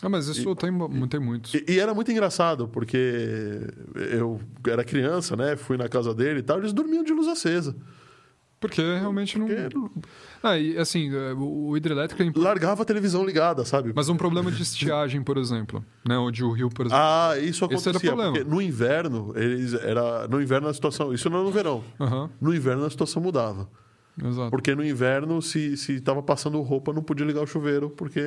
Ah, mas isso tem, mu- tem muitos. E, e era muito engraçado, porque eu era criança, né? Fui na casa dele e tal, eles dormiam de luz acesa. Porque realmente não... Porque Ah, e assim, é, o hidrelétrico é importante. largava a televisão ligada, sabe? Mas um problema de estiagem, por exemplo, né? Onde o rio, por exemplo... Ah, isso acontecia. no inverno, eles era no inverno a situação. Isso não era no verão. Aham, No inverno a situação mudava. exato. Porque no inverno, se, se tava passando roupa, não podia ligar o chuveiro, porque.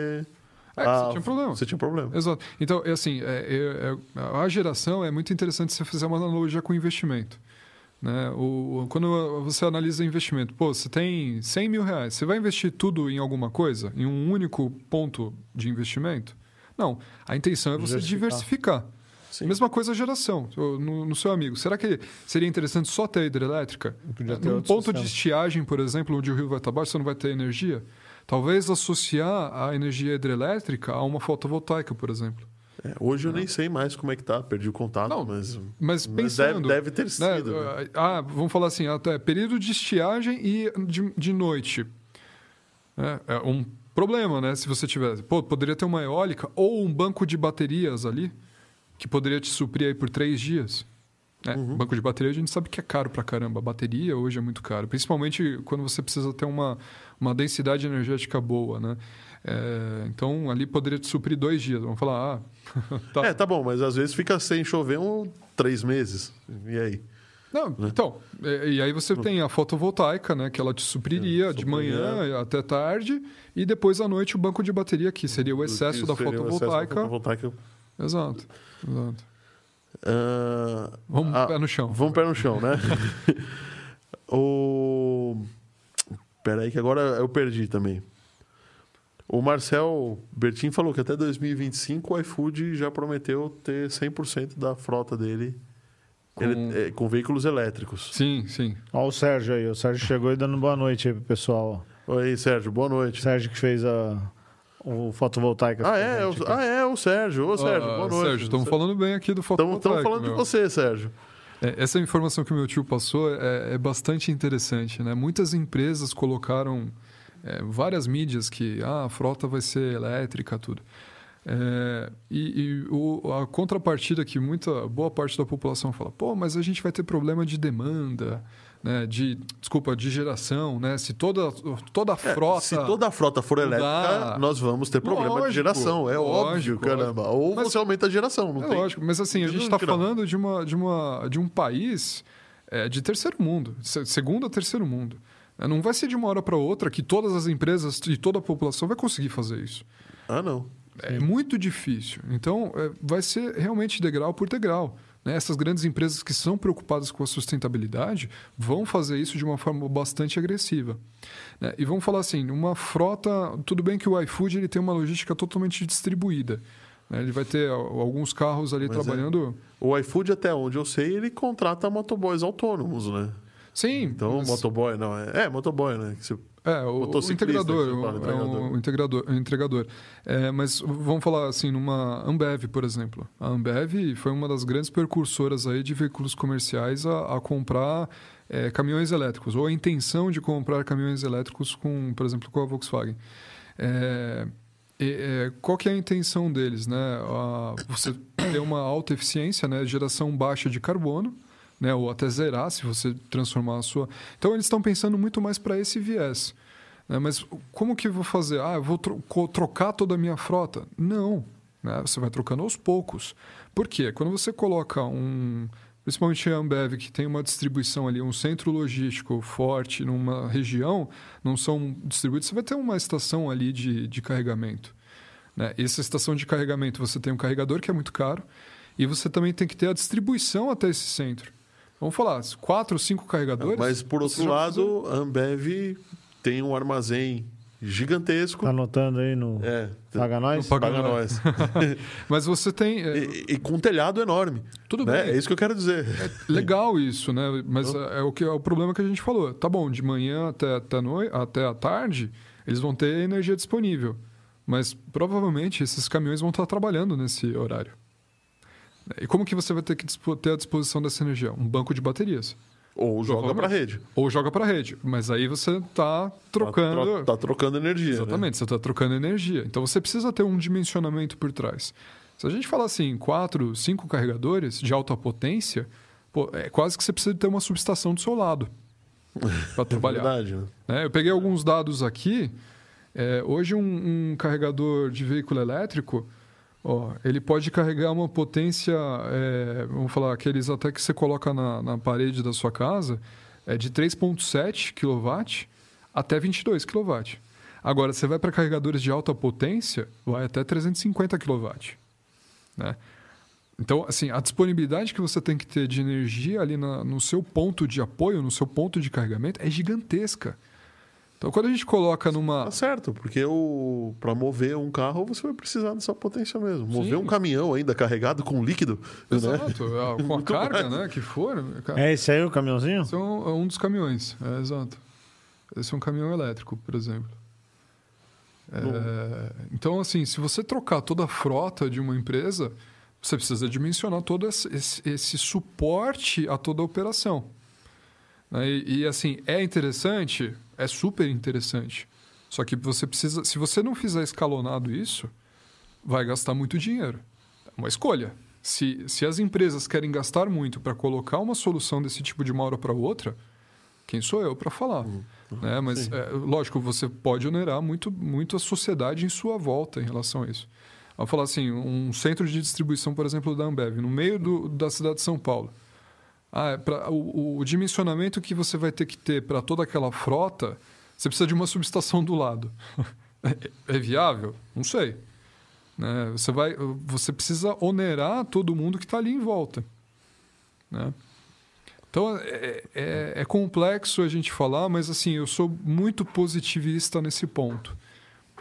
É, que você tinha problema. Você tinha problema. Exato. Então, é assim, é- é- é- a geração é muito interessante se você fizer uma analogia com o investimento. Né? O, quando você analisa investimento, pô, você tem 100 mil reais, você vai investir tudo em alguma coisa? Em um único ponto de investimento? Não. A intenção é você Diversificar. diversificar. Sim. Mesma coisa a geração, no, no seu amigo. Será que seria interessante só ter hidrelétrica? Podia ter outro ponto de sistema. estiagem, por exemplo, onde o rio vai estar baixo, você não vai ter energia? Talvez associar a energia hidrelétrica a uma fotovoltaica, por exemplo. É, hoje eu nem sei mais como é que tá, perdi o contato, Não, mas. Mas mas pensando... deve, deve ter né, sido. né? Ah, vamos falar assim, até período de estiagem e de, de noite. É, é um problema, né? Se você tivesse... Pô, poderia ter uma eólica ou um banco de baterias ali que poderia te suprir aí por três dias. né? Uhum. Banco de bateria a gente sabe que é caro pra caramba. A bateria hoje é muito caro. Principalmente quando você precisa ter uma, uma densidade energética boa, né? É, então, ali poderia te suprir dois dias. Vamos falar, ah... tá. É, tá bom, mas às vezes fica sem chover um três meses. E aí? Não, Né? então, e, e aí você tem a fotovoltaica, né, que ela te supriria É, de manhã até tarde, e depois à noite o banco de bateria, que seria o excesso da seria o excesso da fotovoltaica. fotovoltaica. Exato, exato. Ah, Vamos ah, pé no chão. Vamos pé no chão, né? o. Peraí, que agora eu perdi também. O Marcel Bertin falou que até 2025 o iFood já prometeu ter 100% da frota dele Com- ele- é, com veículos elétricos. Sim, sim. Ó o Sérgio aí. O Sérgio chegou e dando boa noite aí pro pessoal. Oi, Sérgio, boa noite. Sérgio que fez a, o fotovoltaica. Ah, é? o, ah, é, o Sérgio. Ô, Sérgio, Ah, boa noite. Sérgio, estamos falando bem aqui do Estamos fotovoltaico. falando de meu. você, Sérgio. É, essa informação que o meu tio passou é, é bastante interessante. Né? Muitas empresas colocaram é, várias mídias que ah, a frota vai ser elétrica, tudo. É, e, e o, a contrapartida que muita boa parte da população fala, pô, mas a gente vai ter problema de demanda, né, de desculpa, de geração, né? Se toda toda a frota, é, se toda a frota for elétrica, nós vamos ter problema lógico, de geração, é lógico, óbvio, caramba. Ou mas, você aumenta a geração, não é tem. lógico, mas assim a gente está falando de uma de uma de um país é, de terceiro mundo, segundo ou terceiro mundo. Né, não vai ser de uma hora para outra que todas as empresas e toda a população vai conseguir fazer isso. Ah, não. É muito difícil. Então, é, vai ser realmente degrau por degrau. Né? Essas grandes empresas que são preocupadas com a sustentabilidade vão fazer isso de uma forma bastante agressiva. Né? E vamos falar assim, uma frota... Tudo bem que o iFood ele tem uma logística totalmente distribuída. Né? Ele vai ter alguns carros ali Mas trabalhando... É. O iFood, até onde eu sei, ele contrata motoboys autônomos, né? Sim. Então, mas... motoboy, não. É, é motoboy, né? Você é, o, o integrador, o, fala, é o integrador, o entregador. É, mas vamos falar assim, numa Ambev, por exemplo. A Ambev foi uma das grandes percursoras aí de veículos comerciais a, a comprar é, caminhões elétricos, ou a intenção de comprar caminhões elétricos, com, por exemplo, com a Volkswagen. É, é, qual que é a intenção deles? Né? A, você ter uma alta eficiência, né? geração baixa de carbono, né? ou até zerar se você transformar a sua. Então eles estão pensando muito mais para esse viés. Né? Mas como que eu vou fazer? Ah, eu vou tro trocar toda a minha frota? Não. Né? Você vai trocando aos poucos. Por quê? Quando você coloca um. Principalmente a Ambev, que tem uma distribuição ali, um centro logístico forte numa região, não são distribuídos, você vai ter uma estação ali de, de carregamento. Né? Essa estação de carregamento, você tem um carregador que é muito caro, e você também tem que ter a distribuição até esse centro. Vamos falar, quatro, cinco carregadores. Mas, por outro lado, a Ambev tem um armazém gigantesco. Tá anotando aí no é, Paga Nós? Paga, Paga Nós. Mas você tem... É... E, e, com um telhado enorme. Tudo né? bem. É isso que eu quero dizer. É legal isso, né? Mas é, é, o, que, é o problema que a gente falou. Tá bom, de manhã até, até, noite, até a tarde, eles vão ter energia disponível. Mas provavelmente esses caminhões vão estar trabalhando nesse horário. E como que você vai ter que ter à disposição dessa energia? Um banco de baterias. Ou joga para a rede. Ou joga para a rede. Mas aí você está trocando. Está tá trocando energia. né? Exatamente, né? você está trocando energia. Então você precisa ter um dimensionamento por trás. Se a gente falar assim, quatro, cinco carregadores de alta potência, pô, é quase que você precisa ter uma subestação do seu lado para trabalhar. É verdade, né? É, eu peguei alguns dados aqui. É, hoje, um, um carregador de veículo elétrico Ó, ele pode carregar uma potência, é, vamos falar, aqueles até que você coloca na, na parede da sua casa, é de 3,7 kW até 22 kW. Agora, você vai para carregadores de alta potência, vai até 350 kW. Né? Então, assim, a disponibilidade que você tem que ter de energia ali na, no seu ponto de apoio, no seu ponto de carregamento, é gigantesca. Então, quando a gente coloca numa. Tá certo, porque o... para mover um carro você vai precisar dessa potência mesmo. Mover Sim. um caminhão ainda carregado com líquido. Exato, né? com a carga, né? Que for. É esse aí o caminhãozinho? Esse é um, é um dos caminhões, é, exato. Esse é um caminhão elétrico, por exemplo. É, então, assim, se você trocar toda a frota de uma empresa, você precisa dimensionar todo esse, esse, esse suporte a toda a operação. Né? E, e, assim, é interessante, é super interessante. Só que você precisa, se você não fizer escalonado isso, vai gastar muito dinheiro. É uma escolha. Se, se as empresas querem gastar muito para colocar uma solução desse tipo de uma hora para outra, quem sou eu para falar? Uhum. Né? Mas, é, lógico, você pode onerar muito, muito a sociedade em sua volta em relação a isso. Vou falar assim, um centro de distribuição, por exemplo, da Ambev, no meio do, da cidade de São Paulo. Ah, é pra, o, o, dimensionamento que você vai ter que ter para toda aquela frota, você precisa de uma subestação do lado. é, é viável? Não sei. Né? Você, vai, você precisa onerar todo mundo que está ali em volta. Né? Então, é, é, é, complexo a gente falar, mas assim, eu sou muito positivista nesse ponto.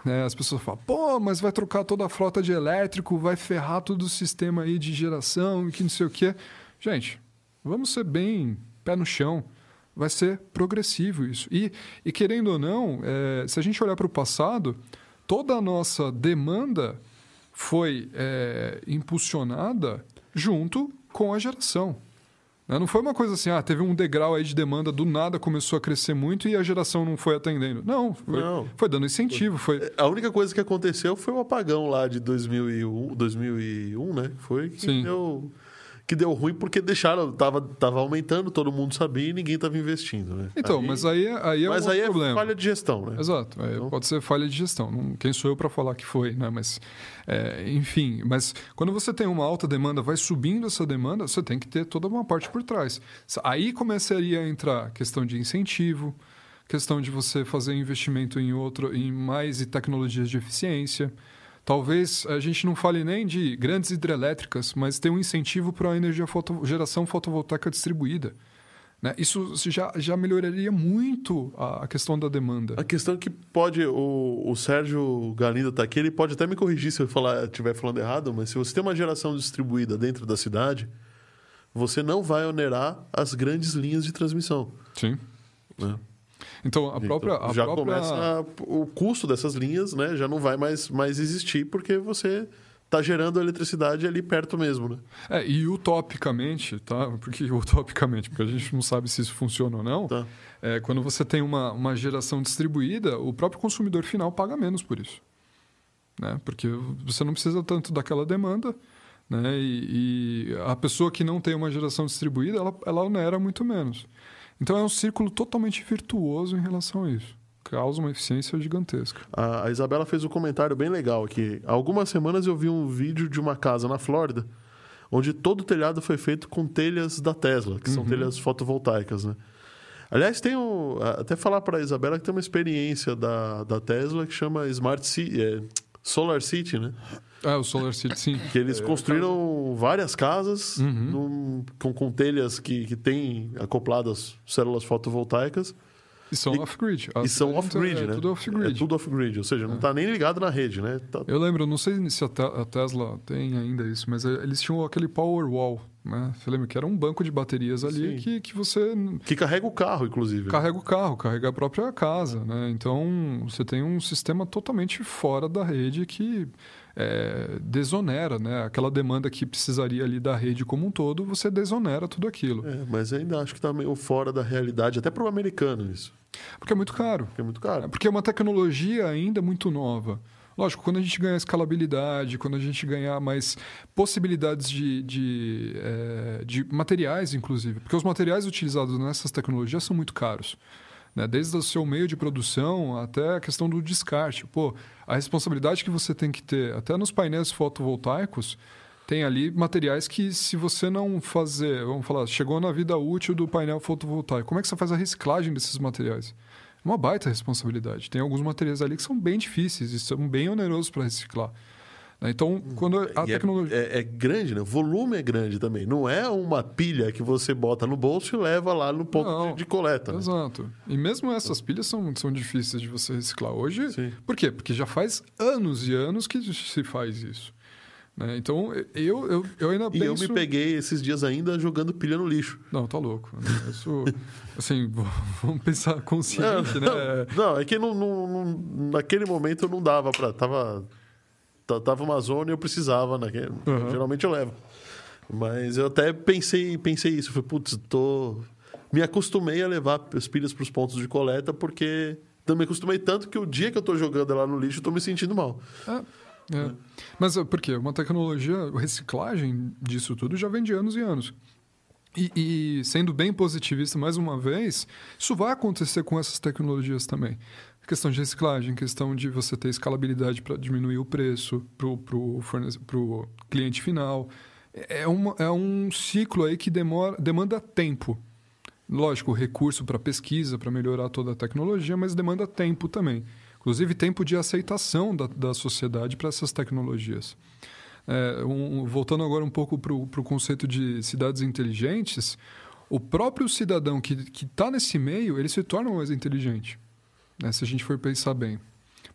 Né? As pessoas falam, pô, mas vai trocar toda a frota de elétrico, vai ferrar todo o sistema aí de geração e que não sei o quê. Gente, Vamos ser bem pé no chão. Vai ser progressivo isso. E, e querendo ou não, é, se a gente olhar para o passado, toda a nossa demanda foi é, impulsionada junto com a geração. Né? Não foi uma coisa assim, ah, teve um degrau aí de demanda, do nada começou a crescer muito e a geração não foi atendendo. Não, foi, Não. foi dando incentivo. Foi... A única coisa que aconteceu foi o apagão lá de 2001, 2001 né? Foi que Sim. deu, que deu ruim porque deixaram, tava, tava aumentando, todo mundo sabia e ninguém tava investindo, né? Então, mas aí, aí é mas um aí é problema. falha de gestão, né? Exato, é, Então- pode ser falha de gestão. Não- quem sou eu para falar que foi, né? Mas, é, enfim, mas quando você tem uma alta demanda, vai subindo essa demanda, você tem que ter toda uma parte por trás. Aí começaria a entrar questão de incentivo, questão de você fazer investimento em outro, em mais e tecnologias de eficiência. Talvez a gente não fale nem de grandes hidrelétricas, mas ter um incentivo para a energia foto, geração fotovoltaica distribuída. Né? Isso já, já melhoraria muito a, a questão da demanda. A questão é que pode, o, o Sérgio Galindo tá aqui, ele pode até me corrigir se eu falar, estiver falando errado, mas se você tem uma geração distribuída dentro da cidade, você não vai onerar as grandes linhas de transmissão. Sim. Né? Então, a própria. Então, a já própria... começa a- o custo dessas linhas, né? Já não vai mais, mais existir porque você está gerando eletricidade ali perto mesmo, né? É, e utopicamente, tá? Porque utopicamente, porque a gente não sabe se isso funciona ou não. Tá. É, quando você tem uma, uma geração distribuída, o próprio consumidor final paga menos por isso. Né? Porque você não precisa tanto daquela demanda. Né? E, e a pessoa que não tem uma geração distribuída, ela, ela onera muito menos. Então é um círculo totalmente virtuoso em relação a isso. Causa uma eficiência gigantesca. A, Isabela fez um comentário bem legal aqui. Há algumas semanas eu vi um vídeo de uma casa na Flórida onde todo o telhado foi feito com telhas da Tesla, que são telhas fotovoltaicas, né? Aliás, tem um, até falar para a Isabela que tem uma experiência da, da Tesla que chama Smart City, é, Solar City, né? É, o Solar City, sim. Que eles construíram várias casas num- com, com telhas que, que têm acopladas células fotovoltaicas E são off-grid. e são off-grid, é né? Tudo off-grid. É tudo off-grid, ou seja, não está nem ligado na rede, né? Tá- Eu lembro, não sei se a, Te- a Tesla tem ainda isso, mas eh, eles tinham aquele Powerwall, né? Você lembra que era um banco de baterias ali Sim. que, que você Que carrega o carro, inclusive. carrega o carro, carrega a própria casa, né? Então, você tem um sistema totalmente fora da rede que eh, desonera, né? Aquela demanda que precisaria ali da rede como um todo, você desonera tudo aquilo. É, mas ainda acho que está meio fora da realidade, até para o americano isso, Porque é muito caro. porque é muito É caro. porque é uma tecnologia ainda muito nova. Lógico, quando a gente ganhar escalabilidade, quando a gente ganhar mais possibilidades de, de, eh, de materiais, inclusive, porque os materiais utilizados nessas tecnologias são muito caros. Né? Desde o seu meio de produção até a questão do descarte. Pô, a responsabilidade que você tem que ter, até nos painéis fotovoltaicos, tem ali materiais que, se você não fazer, vamos falar, chegou na vida útil do painel fotovoltaico, como é que você faz a reciclagem desses materiais? É uma baita responsabilidade. Tem alguns materiais ali que são bem difíceis e são bem onerosos para reciclar. né? Então, quando a E é- tecnologia. é, é grande, né? O volume é grande também. Não é uma pilha que você bota no bolso e leva lá no ponto Não. de, de coleta. né? Exato. E mesmo essas pilhas são, são difíceis de você reciclar hoje. Sim. Por quê? Porque já faz anos e anos que se faz isso. Né? Então, eu, eu, eu ainda E penso... eu me peguei esses dias ainda jogando pilha no lixo. Não, tá louco. né? Isso, assim, vamos pensar consciente, né? Não, é que não, não- não- naquele momento não dava para Tava, ta- tava uma zona e eu precisava. Uhum. Geralmente eu levo. Mas eu até pensei, pensei isso. Falei, putz, tô... me acostumei a levar as pilhas para os pontos de coleta porque não me acostumei tanto que o dia que eu tô jogando ela no lixo eu tô me sentindo mal. É, é. Mas uh, por quê? Uma tecnologia, reciclagem disso tudo já vem de anos e anos. E, e sendo bem positivista mais uma vez, isso vai acontecer com essas tecnologias também. Questão de reciclagem, questão de você ter escalabilidade para diminuir o preço para o cliente final. É, uma, é um ciclo aí que demora, demanda tempo. Lógico, recurso para pesquisa, para melhorar toda a tecnologia, mas demanda tempo também. Inclusive, tempo de aceitação da, da sociedade para essas tecnologias. É, um- voltando agora um pouco para o conceito de cidades inteligentes, o próprio cidadão que está nesse meio, ele se torna mais inteligente, né, se a gente for pensar bem.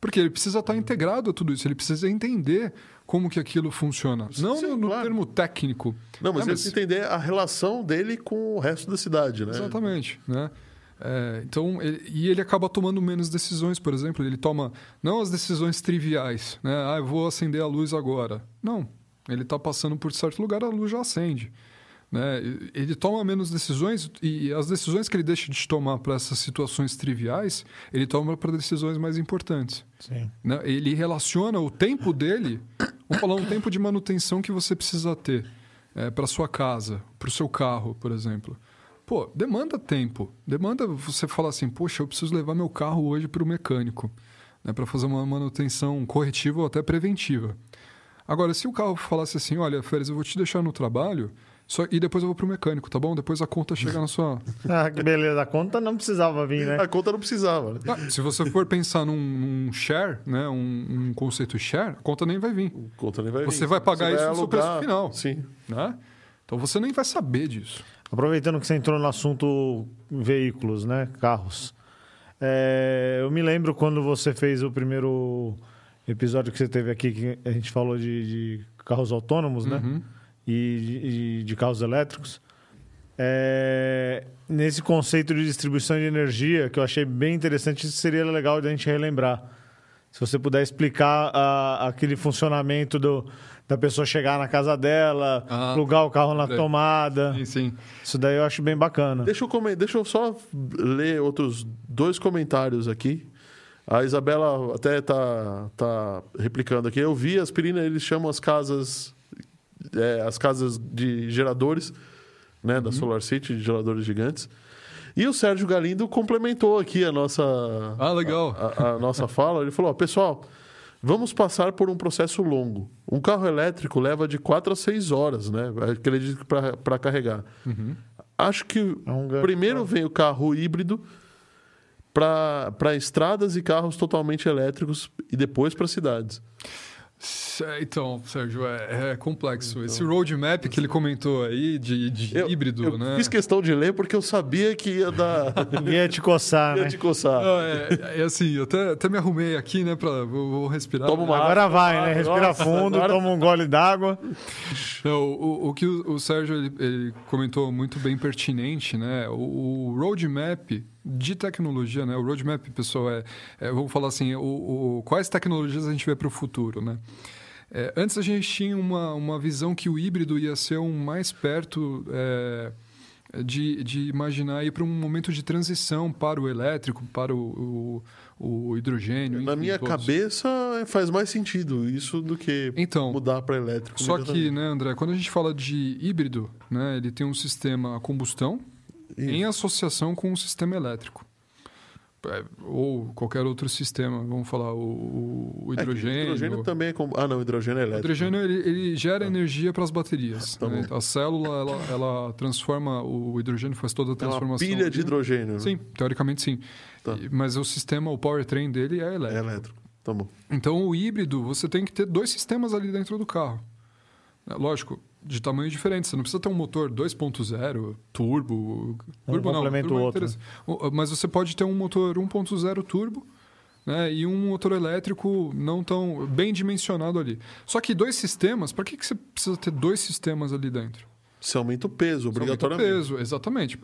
Porque ele precisa estar integrado a tudo isso, ele precisa entender como que aquilo funciona. Não Sim, no, claro. termo técnico. Não, mas né, ele precisa entender a relação dele com o resto da cidade, né? Exatamente, né? É, então, ele- e ele acaba tomando menos decisões, por exemplo, ele toma não as decisões triviais, né? Ah, eu vou acender a luz agora. Não, ele está passando por certo lugar, a luz já acende. Né? Ele toma menos decisões e as decisões que ele deixa de tomar para essas situações triviais, ele toma para decisões mais importantes. Sim. Né? Ele relaciona o tempo dele, vamos falar um tempo de manutenção que você precisa ter é, para sua casa, para o seu carro, por exemplo. Pô, demanda tempo. Demanda você falar assim, poxa, eu preciso levar meu carro hoje para o mecânico, né, para fazer uma manutenção corretiva ou até preventiva. Agora, se o carro falasse assim, olha, Férez, eu vou te deixar no trabalho só, e depois eu vou pro mecânico, tá bom? Depois a conta chega na sua. Ah, que beleza. A conta não precisava vir, né? A conta não precisava. né? Ah, se você for pensar num, num share, né? Um, um conceito share, a conta nem vai vir. A conta nem vai Você vir. vai pagar isso no seu alugar. preço final. Sim. Né? Então você nem vai saber disso. Aproveitando que você entrou no assunto veículos, né? Carros. É, eu me lembro quando você fez o primeiro episódio que você teve aqui, que a gente falou de, de carros autônomos, né? Uhum. E de, de carros elétricos. É, nesse conceito de distribuição de energia, que eu achei bem interessante, seria legal de a gente relembrar. Se você puder explicar a- aquele funcionamento do, da pessoa chegar na casa dela, Ah, plugar o carro na lembrei. tomada. Sim, sim. Isso daí eu acho bem bacana. Deixa eu, come- Deixa eu só ler outros dois comentários aqui. A Isabela até tá, tá replicando aqui. Eu vi aspirina, eles chamam as casas é, as casas de geradores, né, Uhum. da Solar City, de geradores gigantes. E o Sérgio Galindo complementou aqui a nossa Ah, legal. a, a nossa fala. Ele falou: ó, pessoal, vamos passar por um processo longo. Um carro elétrico leva de 4 a 6 horas, né? Acredito para carregar. Uhum. Acho que É um primeiro vem o carro híbrido para estradas e carros totalmente elétricos e depois para cidades. Então, Sérgio, é, é complexo. Esse roadmap que ele comentou aí de, de Eu- híbrido, eu né? fiz questão de ler porque eu sabia que ia dar. Ia te coçar, ia né? te coçar. Não, é, é assim, eu até, até me arrumei aqui, né, pra vou, vou respirar. Toma uma Agora vai, né? Respira Nossa, fundo, agora- toma um gole d'água. Não, o, o que o, o Sérgio ele, ele comentou muito bem pertinente, né? O, o roadmap de tecnologia, né? O roadmap, pessoal, é, é vamos falar assim, o, o- quais tecnologias a gente vê para o futuro, né? É, antes a gente tinha uma, uma visão que o híbrido ia ser um mais perto é, de, de imaginar ir para um momento de transição para o elétrico, para o, o, o hidrogênio. Na minha todos. cabeça faz mais sentido isso do que Então, mudar para elétrico. Só que, né, André, quando a gente fala de híbrido, né, ele tem um sistema a combustão Isso. em associação com um sistema elétrico. É, Ou qualquer outro sistema, vamos falar o, o É hidrogênio. hidrogênio também é. Com... Ah, não, hidrogênio é O elétrico. hidrogênio ele, ele gera energia para as baterias. Tá né? A célula ela, ela transforma o hidrogênio faz toda a É uma transformação. pilha de hidrogênio. né? Sim, teoricamente sim. Tá. Mas o sistema, o powertrain dele é É elétrico. elétrico. Tá bom. Então, o híbrido, você tem que ter dois sistemas ali dentro do carro. É, Lógico, de tamanho diferente. Você não precisa ter um motor 2.0, turbo. Um turbo não, complementa turbo é outro. interessante. O- Mas você pode ter um motor 1.0 turbo né, e um motor elétrico não tão bem dimensionado ali. Só que dois sistemas, para que, que você precisa ter dois sistemas ali dentro? Você aumenta o peso, Você aumenta o obrigatoriamente. peso, exatamente.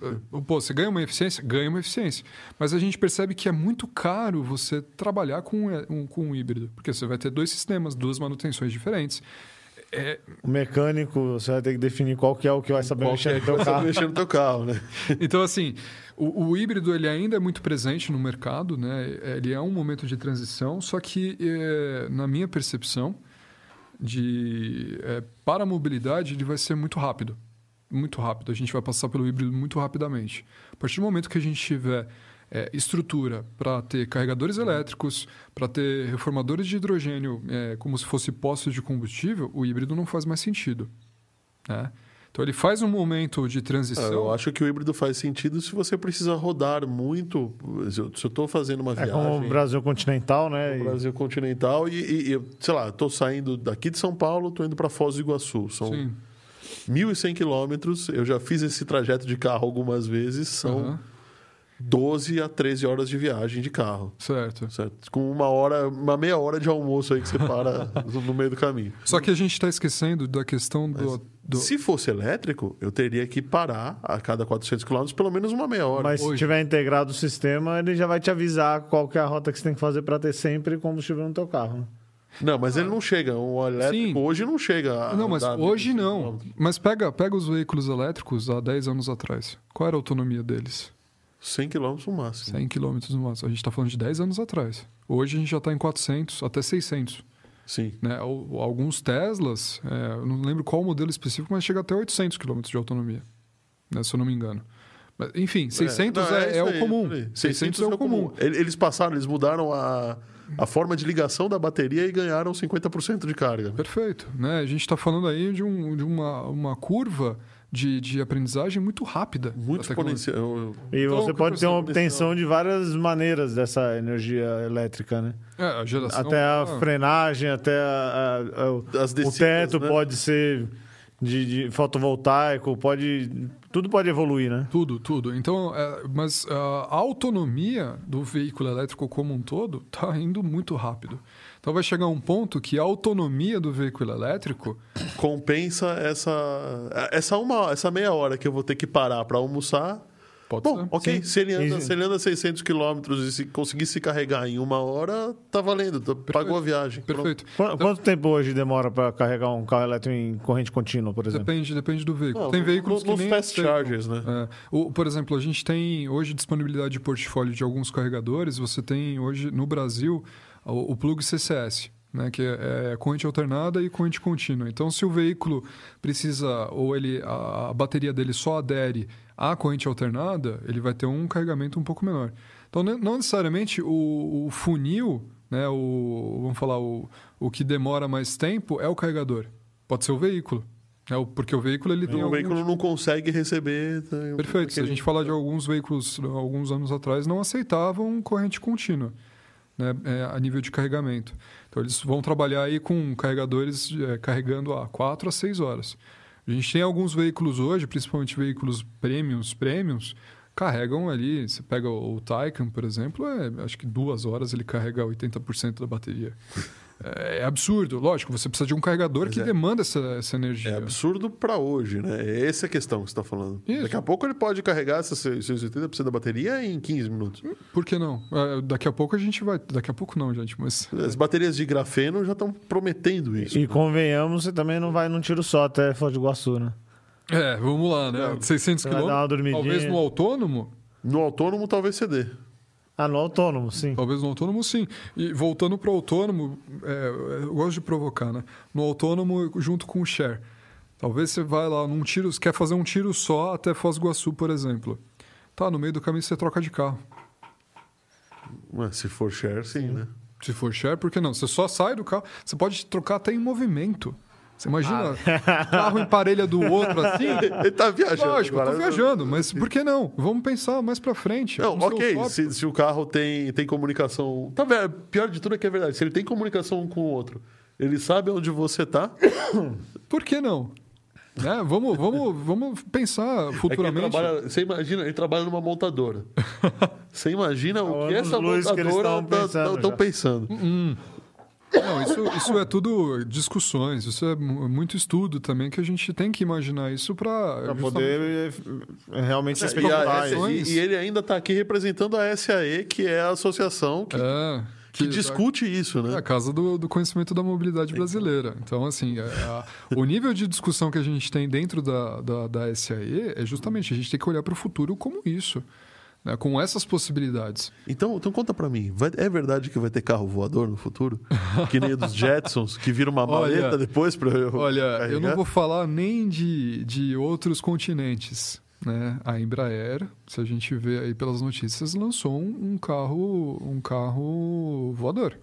Pô, você ganha uma eficiência? Ganha uma eficiência. Mas a gente percebe que é muito caro você trabalhar com um, com um híbrido. Porque você vai ter dois sistemas, duas manutenções diferentes. É, O mecânico, você vai ter que definir qual que é o que vai saber Qual mexer que é no teu carro. mexer no teu carro, né? então, assim, o, o híbrido ele ainda é muito presente no mercado, né? Ele é um momento de transição, só que, é, na minha percepção, de, é, para a mobilidade, ele vai ser muito rápido. Muito rápido. A gente vai passar pelo híbrido muito rapidamente. A partir do momento que a gente tiver é, estrutura para ter carregadores elétricos, para ter reformadores de hidrogênio é, como se fosse postos de combustível, o híbrido não faz mais sentido. Né? Então ele faz um momento de Ah, transição. Eu acho que o híbrido faz sentido se você precisa rodar muito. Se eu estou fazendo uma É viagem como o Brasil continental, né? E- Brasil continental e, e- e eu, sei lá, estou saindo daqui de São Paulo, estou indo para Foz do Iguaçu. São Sim. 1.100 quilômetros. Eu já fiz esse trajeto de carro algumas vezes. São Aham. 12 a 13 horas de viagem de carro. Certo. Certo? Com uma hora, uma meia hora de almoço aí que você para no meio do caminho. Só que a gente está esquecendo da questão do. do- Se fosse elétrico, eu teria que parar a cada 400 quilômetros pelo menos uma meia hora. Mas se Hoje. tiver integrado o sistema, ele já vai te avisar qual que é a rota que você tem que fazer para ter sempre combustível no teu carro. né? Não, mas ele não chega. O elétrico Sim. hoje não chega. a Não, mas hoje 25 não. Mas pega, pega os veículos elétricos há 10 anos atrás. Qual era a autonomia deles? 100 km no máximo. 100 km no máximo. A gente está falando de 10 anos atrás. Hoje a gente já está em 400, até 600. Sim. Né? Al- Alguns Teslas, é, eu não lembro qual modelo específico, mas chega até 800 km de autonomia, né, se eu não me engano. Mas, enfim, 600 não, é, é o aí, comum. isso aí. 600 é o comum. Ele- Eles passaram, eles mudaram a, a forma de ligação da bateria e ganharam 50% de carga. Perfeito. Né? A gente está falando aí de, um- de uma, uma curva de, de aprendizagem muito rápida. Muito exponencial. E Então, você pode ter uma obtenção de várias maneiras dessa energia elétrica, né? É, a geração... Até a ah, frenagem, até a- a- a- o- As o descidas, teto né? pode ser de, de fotovoltaico, pode. Tudo pode evoluir, né? Tudo, tudo. Então, é, mas a autonomia do veículo elétrico como um todo está indo muito rápido. Então vai chegar um ponto que a autonomia do veículo elétrico Compensa essa, essa, uma, essa meia hora que eu vou ter que parar para almoçar. pode Bom, ser. ok. Sim. Se ele, anda, se ele anda 600 quilômetros e se conseguir se carregar em uma hora, tá valendo. tá- Pagou a viagem. Perfeito. Qu- Quanto tempo hoje demora para carregar um carro elétrico em corrente contínua, por exemplo? Depende, depende do veículo. Não, tem veículos no- que nem fast chargers, né? É. O- por exemplo, a gente tem hoje disponibilidade de portfólio de alguns carregadores. Você tem hoje no Brasil o, o plug CCS, né, que é, é corrente alternada e corrente contínua. Então, se o veículo precisa ou ele a, a bateria dele só adere à corrente alternada, ele vai ter um carregamento um pouco menor. Então, não necessariamente o, o funil, né, o, vamos falar o, o que demora mais tempo é o carregador. Pode ser o veículo. o- porque o veículo ele tem O veículo não consegue receber. tá, Perfeito. Se a gente falar de alguns veículos, alguns anos atrás, não aceitavam corrente contínua né, é, a nível de carregamento. Então, eles vão trabalhar aí com carregadores é, carregando a 4 a 6 horas. A gente tem alguns veículos hoje, principalmente veículos premiums, premiums, carregam ali, você pega o, Taycan, por exemplo, é, acho que duas horas ele carrega 80% da bateria. É, é absurdo, lógico, você precisa de um carregador Mas que é. demanda essa, essa energia. É absurdo para hoje, né? Essa é a questão que você está falando. Isso. Daqui a pouco ele pode carregar esses 680% da bateria em 15 minutos. Por que não? É, daqui a pouco a gente vai. Daqui a pouco não, gente, mas. As baterias de grafeno já estão prometendo isso. E convenhamos, você também não vai num tiro só até Foz do Iguaçu, né? É, vamos lá, né? Não, 600 você vai dar uma quilômetros. dormidinha. Talvez no autônomo. No autônomo, talvez CD. Ah, no autônomo, sim. Talvez no autônomo, sim. E voltando para o autônomo, é, eu gosto de provocar, né? No autônomo, junto com o share. Talvez você vai lá num tiro, quer fazer um tiro só até Foz do Iguaçu, por exemplo. Tá, no meio do caminho você troca de carro. Ué, Se for share, sim, né? Se for share, por que não? Você só sai do carro. Você pode trocar até em movimento. Você imagina carro em parelha do outro assim? Ele tá viajando. Lógico, eu tô agora. viajando, mas por que não? Vamos pensar mais pra frente. Não, ok. Se, se o carro tem, tem comunicação. Tá vendo? Pior de tudo é que é verdade. Se ele tem comunicação um com o outro, ele sabe onde você tá. Por que não? Né? Vamos, vamos, vamos pensar É que ele futuramente. trabalha, você imagina, ele trabalha numa montadora. Você imagina o que Anos essa luz que eles montadora estavam pensando estão já. Não, isso, isso é tudo discussões, isso é mu- muito estudo também que a gente tem que imaginar isso para Pra poder eh, realmente se E, a- especular. especulações. e- e ele ainda está aqui representando a SAE, que é a associação que, É, que discute isso, É né? a casa do, do conhecimento da mobilidade brasileira. Então, assim, é- a- o nível de discussão que a gente tem dentro da, da, da SAE é justamente a gente tem que olhar para o futuro como isso, né? com essas possibilidades. Então, então conta pra mim, vai- é verdade que vai ter carro voador no futuro? Que nem o dos Jetsons, que vira uma Olha, maleta depois para eu Olha, eu carregar? não vou falar nem de, de outros continentes. Né? A Embraer, se a gente vê aí pelas notícias, lançou um, um carro um carro voador,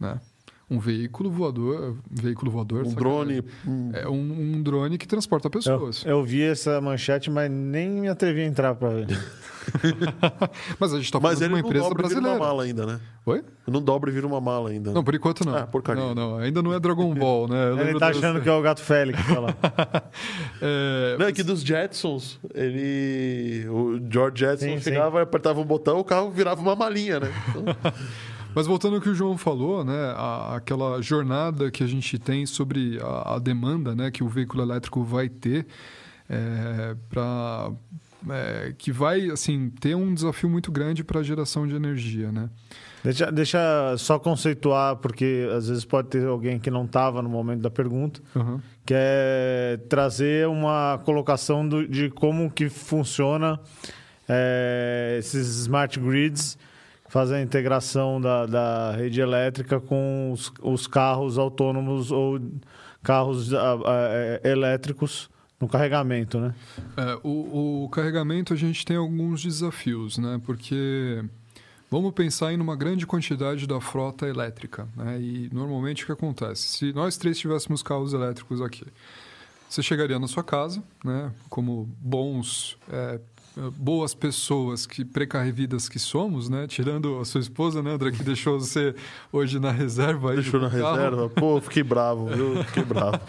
né? Um veículo voador, veículo voador, Um drone... é um, um drone que transporta Eu, pessoas. eu vi essa manchete, mas nem me atrevi a entrar pra ver. Mas a gente está falando Mas de ele uma não empresa dobra e vira uma brasileira. mala ainda, né? Oi? Não dobra e vira uma mala ainda. Não, por enquanto não. Ah, porcaria. Não, não, ainda não é Dragon Ball, né? Eu Ele tá dessa- achando que é o gato Félix. Tá lá. É, Não, é que dos Jetsons, ele. O George Jetson Sim, chegava, apertava um botão, o carro virava uma malinha, né? Então, Mas voltando ao que o João falou, né, a- aquela jornada que a gente tem sobre a, a demanda né, que o veículo elétrico vai ter para é, que vai assim ter um desafio muito grande para a geração de energia, né? Deixa, deixa só conceituar, porque às vezes pode ter alguém que não estava no momento da pergunta, Uhum. que é trazer uma colocação do- de como que funciona é, esses smart grids, que fazem a integração da, da rede elétrica com os, os carros autônomos ou carros ah, ah, é, elétricos no carregamento, né? É, o, o carregamento a gente tem alguns desafios, né? Porque vamos pensar em uma grande quantidade da frota elétrica, né? E normalmente o que acontece? Se nós três tivéssemos carros elétricos aqui, você chegaria na sua casa, né? Como bons é, boas pessoas que precavidas que somos, né? Tirando a sua esposa, né, André, que deixou você hoje na reserva aí Deixou na carro. reserva. Pô, fiquei bravo, viu? Fiquei bravo.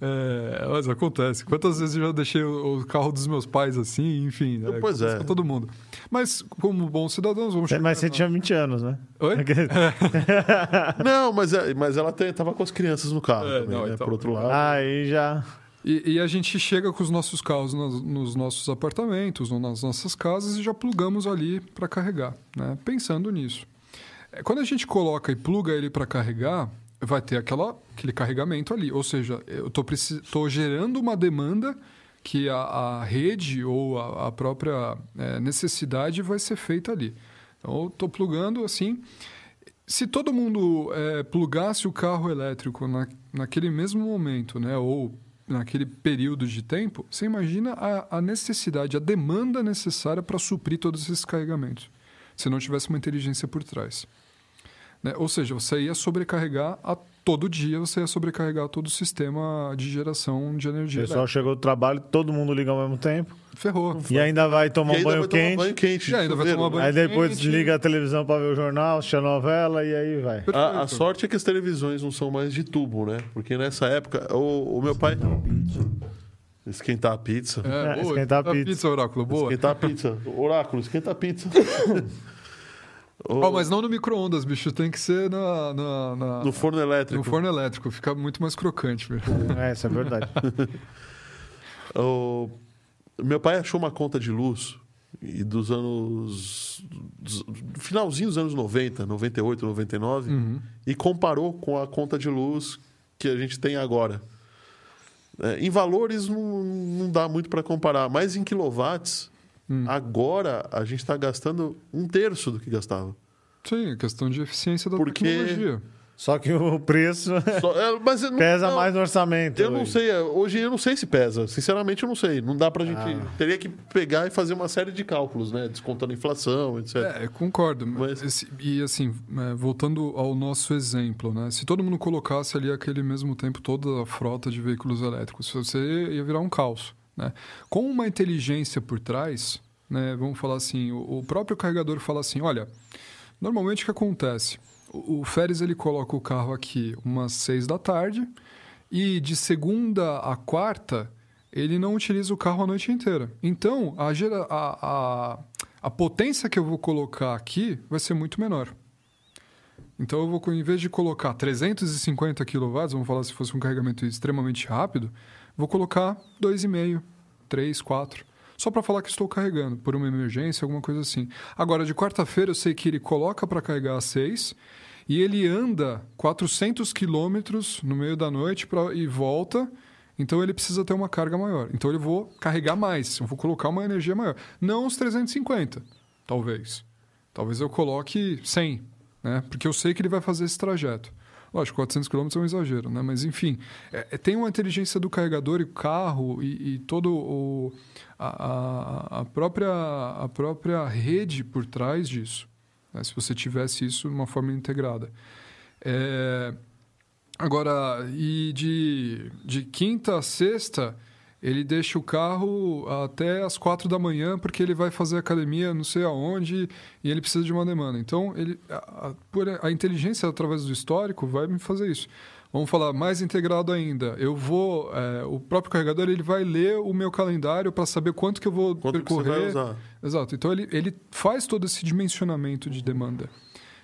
É, mas acontece. Quantas vezes eu já deixei o, carro dos meus pais assim, enfim. né, Pois é. com todo mundo. Mas, como bons cidadãos, vamos chegar Mas você na- tinha 20 anos, né? Oi? Não, mas, é- mas ela te- tava com as crianças no carro É, também, não, né? então- Por outro lado. Aí já. E, e a gente chega com os nossos carros nos, nos nossos apartamentos nas nossas casas e já plugamos ali para carregar, né? Pensando nisso. É, Quando a gente coloca e pluga ele para carregar, vai ter aquela, aquele carregamento ali. Ou seja, eu estou gerando uma demanda que a, a rede ou a, a própria é, necessidade vai ser feita ali. Então, estou plugando assim. Se todo mundo é, plugasse o carro elétrico na, naquele mesmo momento, né, ou naquele período de tempo, você imagina a, a necessidade, a demanda necessária para suprir todos esses carregamentos, se não tivesse uma inteligência por trás. Né? Ou seja, você ia sobrecarregar a todo dia, você ia sobrecarregar todo o sistema de geração de O energia. pessoal chegou do trabalho, todo mundo liga ao mesmo tempo. Ferrou. E ainda vai tomar um banho quente. banho quente. E ainda vai tomar banho Aí depois quente. desliga a televisão para ver o jornal, assistir a novela e aí vai. A, a sorte é que as televisões não são mais de tubo, né? Porque nessa época, o, o meu pai. Esquentar a pizza. É, É, boa, esquentar a tá pizza. Oráculo, boa. Esquentar a pizza. Oráculo, esquenta a pizza. O- Ó, mas não no micro-ondas, bicho. Tem que ser na, na- na- No forno elétrico. no forno elétrico. Fica muito mais crocante, velho. É, isso é verdade. O- Meu pai achou uma conta de luz e dos anos. dos- do finalzinho dos anos 90, 98, 99, Uhum. e comparou com a conta de luz que a gente tem agora. É, em valores não, não dá muito para comparar, mas em quilowatts, Hum. agora a gente está gastando um terço do que gastava. Sim, é questão de eficiência da Porque- tecnologia. Só que o preço Só- é, não- pesa não, mais no orçamento. Eu não hoje. sei, é, hoje eu não sei se pesa. Sinceramente, eu não sei. Não dá pra gente. Ah. Teria que pegar e fazer uma série de cálculos, né? Descontando inflação, etc. É, eu concordo. Mas- Esse- e assim, é, voltando ao nosso exemplo, né? Se todo mundo colocasse ali aquele mesmo tempo toda a frota de veículos elétricos, você ia virar um caos, né? Com uma inteligência por trás, né? Vamos falar assim, o, o próprio carregador fala assim, olha, normalmente o que acontece? O, o Férez ele coloca o carro aqui umas seis da tarde e de segunda a quarta ele não utiliza o carro a noite inteira. Então, a, gera, a, a, a potência que eu vou colocar aqui vai ser muito menor. Então, eu vou, em vez de colocar 350 kW, vamos falar se fosse um carregamento extremamente rápido, vou colocar 2,5, 3, 4. Só para falar que estou carregando, por uma emergência, alguma coisa assim. Agora, de quarta-feira, eu sei que ele coloca para carregar às 6 e ele anda 400 quilômetros no meio da noite pra, e volta. Então ele precisa ter uma carga maior. Então eu vou carregar mais, eu vou colocar uma energia maior. Não os 350, talvez. Talvez eu coloque 100, né? Porque eu sei que ele vai fazer esse trajeto. Lógico, 400 km é um exagero, né? Mas enfim, é- é- tem uma inteligência do carregador e carro e, e todo o a, a- a própria a própria rede por trás disso. né? Se você tivesse isso de uma forma integrada. É, Agora, e de, de quinta a sexta, ele deixa o carro até as quatro da manhã, porque ele vai fazer academia não sei aonde, e ele precisa de uma demanda. Então, ele, a, a- a inteligência através do histórico vai me fazer isso. Vamos falar mais integrado ainda. Eu vou, é, o próprio carregador ele vai ler o meu calendário para saber quanto que eu vou Quanto que você percorrer. vai usar? Exato. Então ele, ele faz todo esse dimensionamento de demanda.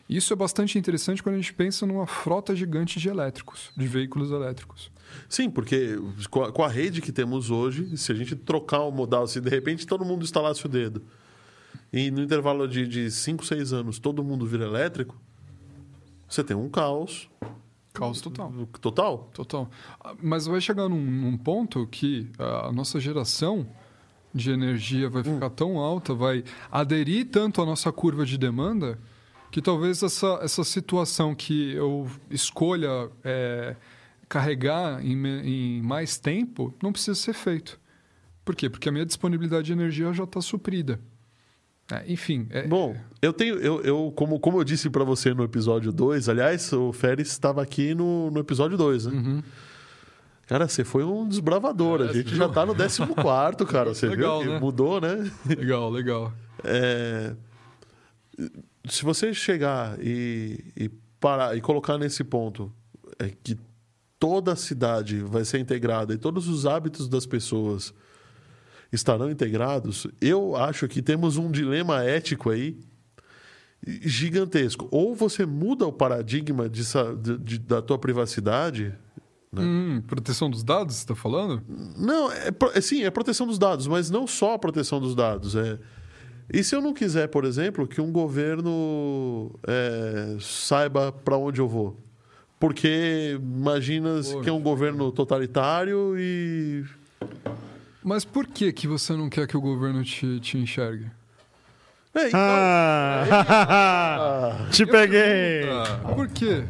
Isso é bastante interessante quando a gente pensa numa frota gigante de elétricos, de veículos elétricos. Sim, porque com a, com a rede que temos hoje, se a gente trocar o modal, se de repente todo mundo instalasse o dedo e no intervalo de 5, 6 anos todo mundo vira elétrico, você tem um caos. Caos total. Total? Total. Mas vai chegar num, num ponto que a nossa geração de energia vai ficar hum. tão alta, vai aderir tanto à nossa curva de demanda, que talvez essa, essa situação que eu escolha é, carregar em, em, mais tempo não precisa ser feito. Por quê? Porque a minha disponibilidade de energia já está suprida. É, enfim. É... Bom, eu tenho. Eu, eu, como, como eu disse para você no episódio 2, aliás, o Férez estava aqui no, no episódio 2, né? Uhum. Cara, você foi um desbravador. É, a gente já está no 14, cara. Você legal, viu que né? mudou, né? Legal, legal. É... Se você chegar e, e parar e colocar nesse ponto é que toda a cidade vai ser integrada e todos os hábitos das pessoas estarão integrados, eu acho que temos um dilema ético aí gigantesco. Ou você muda o paradigma de, de, de, da tua privacidade. Né? Hum, proteção dos dados, você está falando? Não, é, é, sim, é proteção dos dados, mas não só a proteção dos dados. É, e se eu não quiser, por exemplo, que um governo é, saiba para onde eu vou? Porque imagina que é um governo totalitário e mas por que, que você não quer que o governo te, te enxergue? É, então... ah, te peguei! Por quê?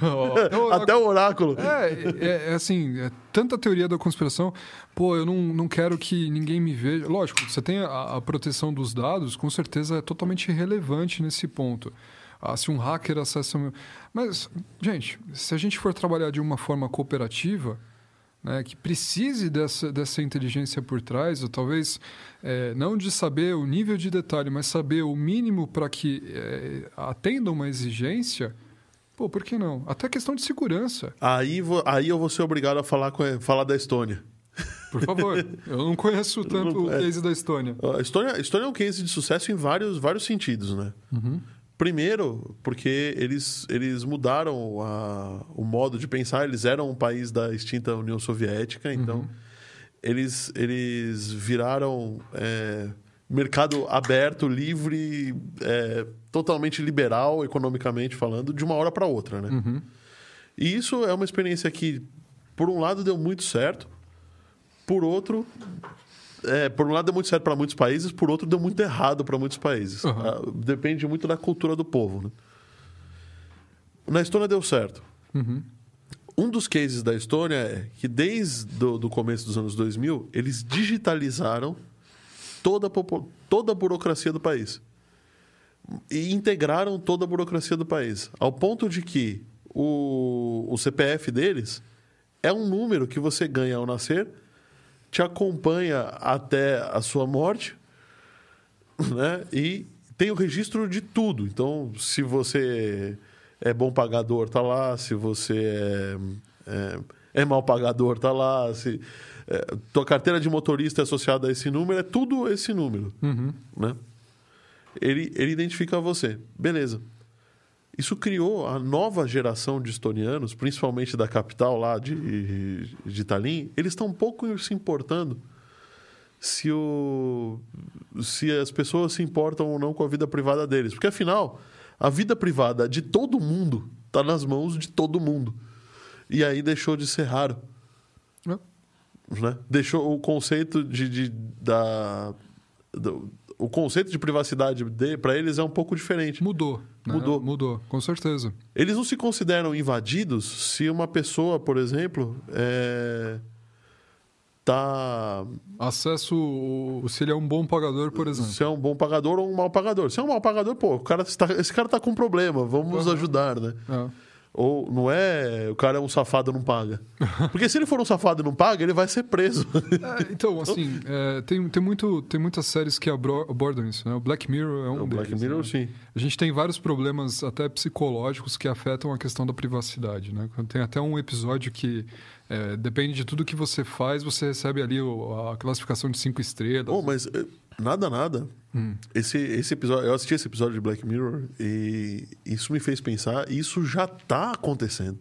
Até o oráculo. É, é, é, assim, é tanta teoria da conspiração. Pô, eu não, não quero que ninguém me veja. Lógico, você tem a, a proteção dos dados, com certeza é totalmente relevante nesse ponto. Ah, se um hacker acessa. Meu... Mas, gente, se a gente for trabalhar de uma forma cooperativa, né, que precise dessa, dessa inteligência por trás, ou talvez é, não de saber o nível de detalhe, mas saber o mínimo para que é, atenda uma exigência, pô, por que não? Até questão de segurança. Aí, aí eu vou ser obrigado a falar, com, falar da Estônia. Por favor, eu não conheço tanto o é. case da Estônia. A Estônia, a Estônia é um case de sucesso em vários, vários sentidos, né? Uhum. Primeiro, porque eles, eles mudaram a, o modo de pensar. Eles eram um país da extinta União Soviética, então uhum. eles, eles viraram é, mercado aberto, livre, é, totalmente liberal, economicamente falando, de uma hora para outra. Né? Uhum. E isso é uma experiência que, por um lado, deu muito certo, por outro, é, por um lado deu muito certo para muitos países, por outro deu muito errado para muitos países. Uhum. Depende muito da cultura do povo. Né? Na Estônia deu certo. Uhum. Um dos cases da Estônia é que desde o do começo dos anos 2000, eles digitalizaram toda a, toda a burocracia do país. E integraram toda a burocracia do país. Ao ponto de que o, o CPF deles é um número que você ganha ao nascer te acompanha até a sua morte, né? E tem o registro de tudo. Então, se você é bom pagador, tá lá. Se você é, é, é mal pagador, tá lá. Se é, tua carteira de motorista é associada a esse número, é tudo esse número, uhum. né? Ele, ele identifica você. Beleza. Isso criou a nova geração de estonianos, principalmente da capital lá de, de Tallinn, eles estão um pouco se importando se, o, se as pessoas se importam ou não com a vida privada deles. Porque, afinal, a vida privada de todo mundo está nas mãos de todo mundo. E aí deixou de ser raro. É. Né? Deixou o conceito de, de da, do, o conceito de privacidade para eles é um pouco diferente. Mudou. Né? Mudou. Mudou, com certeza. Eles não se consideram invadidos se uma pessoa, por exemplo, é... tá acesso se ele é um bom pagador, por exemplo. Se é um bom pagador ou um mau pagador. Se é um mau pagador, pô, o cara esse cara está com um problema, vamos uhum. ajudar, né? É. Ou não é o cara é um safado e não paga. Porque se ele for um safado e não paga, ele vai ser preso. É, então, assim, é, tem, tem, muito, tem muitas séries que abordam isso, né? O Black Mirror é um o deles. Black Mirror, né? sim. A gente tem vários problemas, até psicológicos, que afetam a questão da privacidade, né? Tem até um episódio que é, depende de tudo que você faz, você recebe ali a classificação de cinco estrelas. Oh, mas eh, nada, nada. Esse, esse episódio, eu assisti esse episódio de Black Mirror e isso me fez pensar, isso já está acontecendo.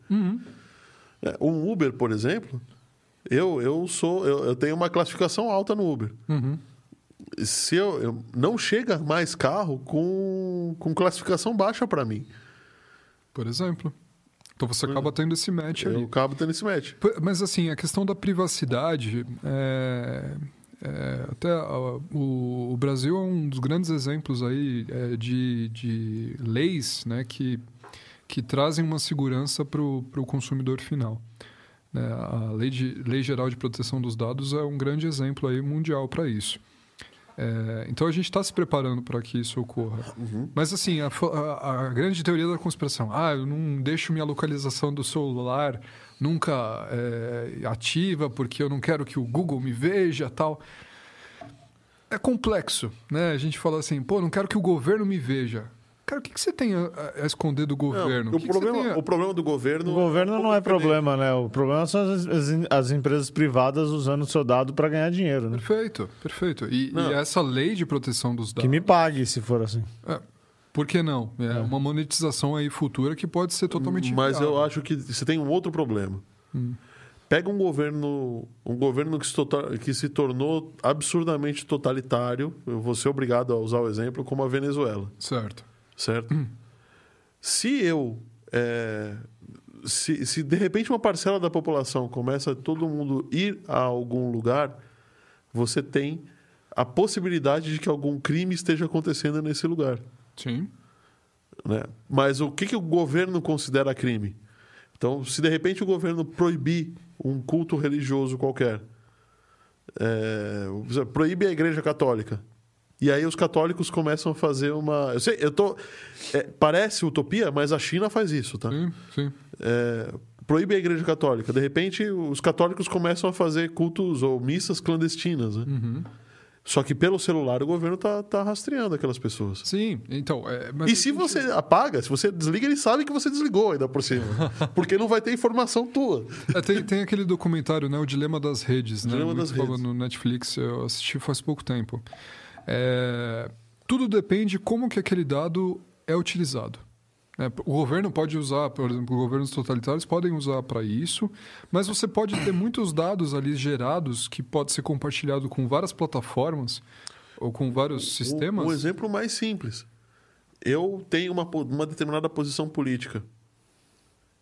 É, Um Uber, por exemplo, eu, eu sou eu, eu tenho uma classificação alta no Uber. Se eu, eu- não chega mais carro com, com classificação baixa para mim. Por exemplo. Então você acaba tendo esse match Eu ali. acabo tendo esse match. Mas assim, a questão da privacidade, é, é, até a- o, o Brasil é um dos grandes exemplos aí é, de, de leis né, que, que trazem uma segurança para o consumidor final. né? A lei, de, lei Geral de Proteção dos Dados é um grande exemplo aí mundial para isso. É, então a gente está se preparando para que isso ocorra. Mas assim, a, a- a grande teoria da conspiração, ah, eu não deixo minha localização do celular nunca é, ativa porque eu não quero que o Google me veja tal. É complexo, né? A gente fala assim, pô, não quero que o governo me veja. Cara, o que, que você tem a, a esconder do Não, governo? o, que que problema, tem a- o problema do governo. O governo não é problema, né? O problema são as, as- as empresas privadas usando o seu dado para ganhar dinheiro, né? Perfeito, perfeito. E, Não. e essa lei de proteção dos dados. Que me pague se for assim. É, por que não? É, uma monetização aí futura que pode ser totalmente Mas eu viável. acho que você tem um outro problema. Pega um governo, um governo que se, tota- que se tornou absurdamente totalitário. Eu vou ser obrigado a usar o exemplo como a Venezuela, Certo. Certo? Se eu é, se, se de repente uma parcela da população começa todo mundo ir a algum lugar, você tem a possibilidade de que algum crime esteja acontecendo nesse lugar. Sim. né? Mas o que, que o governo considera crime? Então, se de repente o governo proibir um culto religioso qualquer, é, proíbe a igreja católica, e aí os católicos começam a fazer uma. Eu sei, eu tô. é, parece utopia, mas a China faz isso, tá? Sim, sim. É, proíbe a igreja católica. De repente, os católicos começam a fazer cultos ou missas clandestinas, né? Uhum. Só que pelo celular o governo tá, tá rastreando aquelas pessoas. Sim, então. é, E se você apaga, se você desliga, ele sabe que você desligou ainda por cima. porque não vai ter informação tua. É, tem, tem aquele documentário, né? O Dilema das Redes, né? Dilema das Redes. no Netflix, eu assisti faz pouco tempo. É, tudo depende como que aquele dado é utilizado. né? o governo pode usar, por exemplo, governos totalitários podem usar para isso, mas você pode ter muitos dados ali gerados que pode ser compartilhado com várias plataformas ou com vários sistemas. Um, um exemplo mais simples. Eu tenho uma, uma determinada posição política.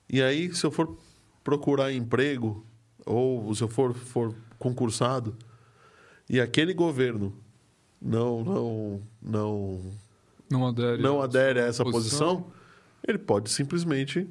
E aí, se eu for procurar emprego, ou se eu for, for concursado, e aquele governo não, não, não, não adere, não adere a essa posição, ele pode simplesmente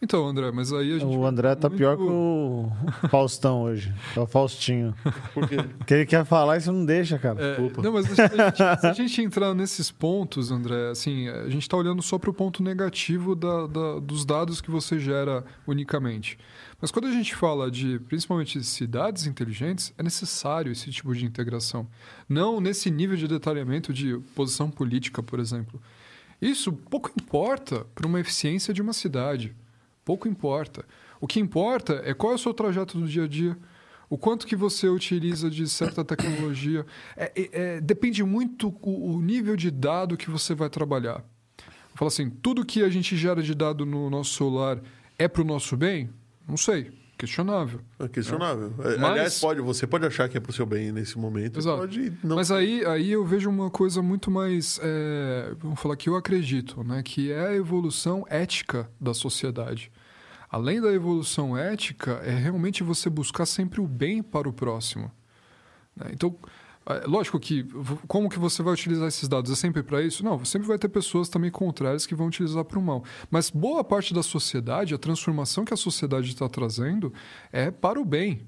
Então, André, mas aí a gente. O André tá muito- pior que o Faustão hoje. É o Faustinho. Porque Porque ele quer falar e você não deixa, cara. É, Desculpa. não, mas se a, gente, se a gente entrar nesses pontos, André, assim, a gente está olhando só para o ponto negativo da- da- dos dados que você gera unicamente. Mas quando a gente fala de, principalmente, cidades inteligentes, é necessário esse tipo de integração. Não nesse nível de detalhamento de posição política, por exemplo. Isso pouco importa para uma eficiência de uma cidade. Pouco importa. O que importa é qual é o seu trajeto do dia a dia, o quanto que você utiliza de certa tecnologia. É- é- é- depende muito o, o nível de dado que você vai trabalhar. Fala assim, tudo que a gente gera de dado no nosso celular é para o nosso bem? Não sei. Questionável. é questionável. É, Mas- Aliás, pode, você pode achar que é pro seu bem nesse momento. Exato. Pode não. Mas aí, aí eu vejo uma coisa muito mais, é, vamos falar que eu acredito, né, que é a evolução ética da sociedade. Além da evolução ética, é realmente você buscar sempre o bem para o próximo. né? Então, lógico que como que você vai utilizar esses dados? É sempre para isso? Não, sempre vai ter pessoas também contrárias que vão utilizar para o mal. Mas boa parte da sociedade, a transformação que a sociedade está trazendo é para o bem.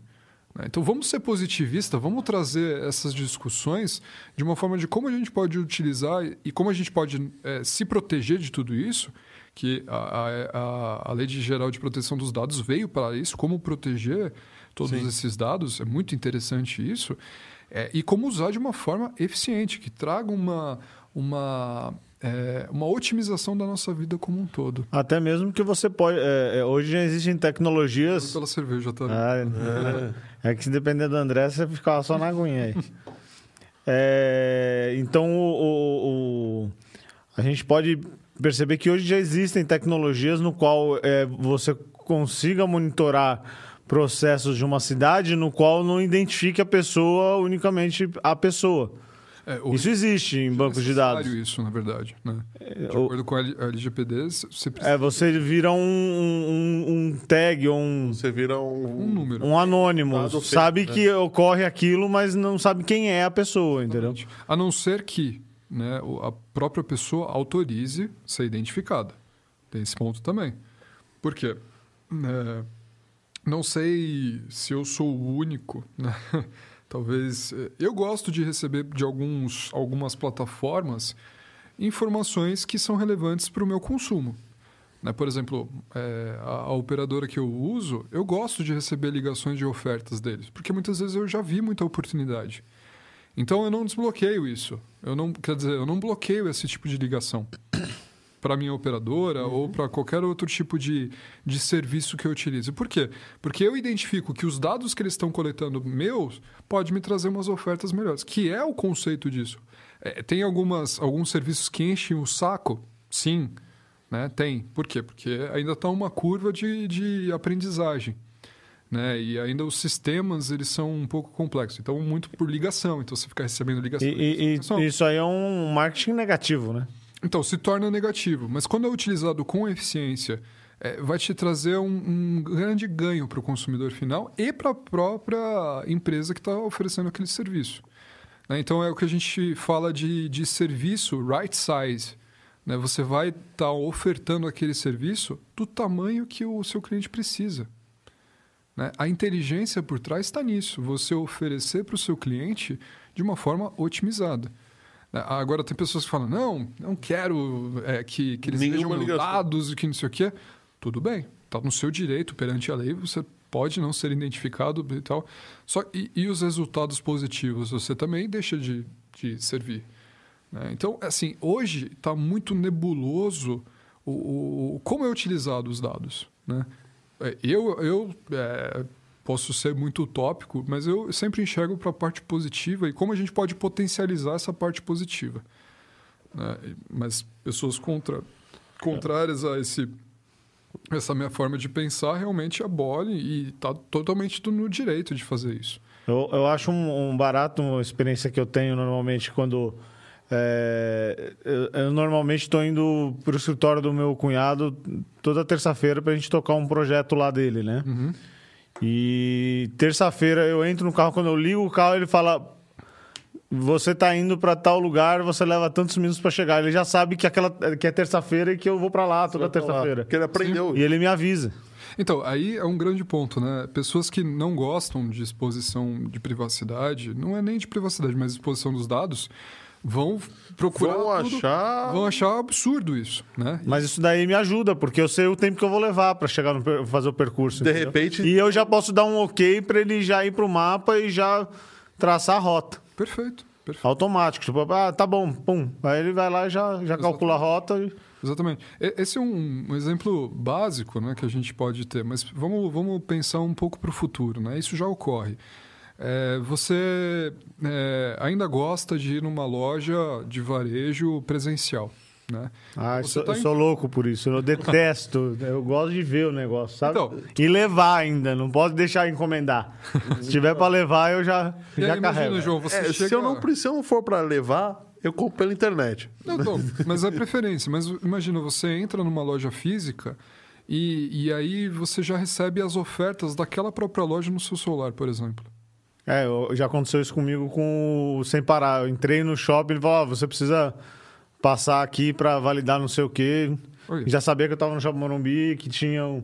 né? Então vamos ser positivistas, vamos trazer essas discussões de uma forma de como a gente pode utilizar e como a gente pode eh, se proteger de tudo isso, que a, a, a, Lei de Geral de Proteção dos Dados veio para isso, como proteger todos Sim. esses dados, é muito interessante isso, eh, e como usar de uma forma eficiente, que traga uma, uma, eh, uma otimização da nossa vida como um todo. Até mesmo que você pode. é, é, hoje já existem tecnologias. Pela cerveja, tá? Ah, é. que se depender do André, você ficava só na aguinha aí. É, então, o, a gente pode perceber que hoje já existem tecnologias no qual é, você consiga monitorar processos de uma cidade no qual não identifique a pessoa unicamente a pessoa. É, Isso existe em é bancos de dados. necessário isso, na verdade. Né? De o- acordo com a LGPD, você precisa É, você vira um, um, um tag ou um, Você vira um um. número. um anônimo. Dado fake, sabe né? que ocorre aquilo, mas não sabe quem é a pessoa, entendeu? A não ser que né, a própria pessoa autorize ser identificada. Tem esse ponto também. Por quê? É, não sei se eu sou o único. Né? Talvez. eh, Eu gosto de receber de alguns, algumas plataformas informações que são relevantes para o meu consumo. Né? Por exemplo, é, a, a operadora que eu uso, eu gosto de receber ligações de ofertas deles, porque muitas vezes eu já vi muita oportunidade. Então eu não desbloqueio isso. Eu não, quer dizer, eu não bloqueio esse tipo de ligação para minha operadora ou para qualquer outro tipo de, de serviço que eu utilize. Por quê? Porque eu identifico que os dados que eles estão coletando meus pode me trazer umas ofertas melhores, que é o conceito disso. É, tem algumas, alguns serviços que enchem o saco? Sim, né? tem. Por quê? Porque ainda está uma curva de, de aprendizagem. Né? E ainda os sistemas eles são um pouco complexos. Então, muito por ligação. Então, você fica recebendo ligação. E, e- e ligação. isso aí é um marketing negativo, né? Então, se torna negativo. Mas quando é utilizado com eficiência, é, vai te trazer um, um grande ganho para o consumidor final e para a própria empresa que está oferecendo aquele serviço. Né? Então, é o que a gente fala de, de serviço right size. né? Você vai estar ofertando aquele serviço do tamanho que o seu cliente precisa. né? A inteligência por trás está nisso. Você oferecer para o seu cliente de uma forma otimizada. Né? Agora, tem pessoas que falam, não, não quero é, que, que eles Nenhuma ligação. dados e que não sei o quê. Tudo bem, está no seu direito perante a lei, você pode não ser identificado e tal. Só, e, e os resultados positivos, você também deixa de, de servir. né? Então, assim, hoje está muito nebuloso o, o- o- como é utilizado os dados. Né? É, Eu, eu é, posso ser muito utópico, mas eu sempre enxergo para a parte positiva e como a gente pode potencializar essa parte positiva. né? Mas pessoas contra, contrárias a esse, essa minha forma de pensar realmente abole e está totalmente no direito de fazer isso. Eu, eu acho um, um barato uma experiência que eu tenho normalmente quando. é, eu, eu normalmente estou indo para o escritório do meu cunhado toda terça-feira para a gente tocar um projeto lá dele, né? E terça-feira eu entro no carro, quando eu ligo o carro, ele fala: Você tá indo para tal lugar, você leva tantos minutos para chegar. Ele já sabe que, aquela, que é terça-feira e que eu vou para lá toda terça-feira. Porque ele aprendeu. E ele me avisa. Então, aí é um grande ponto, né? Pessoas que não gostam de exposição de privacidade, não é nem de privacidade, mas exposição dos dados, vão procurar. Vão tudo- achar. Vão achar absurdo isso, né? Mas isso daí me ajuda, porque eu sei o tempo que eu vou levar para chegar no fazer o percurso. De entendeu? repente- E eu já posso dar um ok para ele já ir pro mapa e já traçar a rota. Perfeito, perfeito. Automático. Tipo, ah, tá bom, pum. Aí ele vai lá e já, já calcula a rota. e- Exatamente. Esse é um, um exemplo básico né, que a gente pode ter, mas vamos, vamos pensar um pouco para o futuro. Né? Isso já ocorre. É, você é, ainda gosta de ir numa loja de varejo presencial. Né? Ah, sou, tá eu em- sou louco por isso. Eu detesto. eu gosto de ver o negócio, sabe? Então- e levar ainda. Não posso deixar encomendar. Se tiver para levar, eu já, E aí, já imagina, carrego. João, você É, chega... se, eu não, se eu não for para levar, eu compro pela internet. Não, não, mas é preferência. Mas imagina, você entra numa loja física e, e aí você já recebe as ofertas daquela própria loja no seu celular, por exemplo. É, já aconteceu isso comigo com Sem Parar. Eu entrei no shopping e ele falou: ó, você precisa passar aqui para validar não sei o quê. Oi. Já sabia que eu tava no Shopping Morumbi, que tinha um,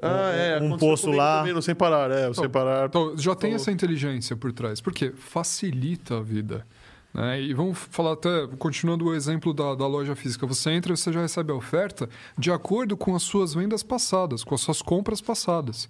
Ah, é. um posto comigo lá. No sem parar, é. O sem parar. Então, já tem Falou. essa inteligência por trás. Por quê? Facilita a vida. Né? E vamos falar até, continuando o exemplo da, da loja física. Você entra e você já recebe a oferta de acordo com as suas vendas passadas, com as suas compras passadas.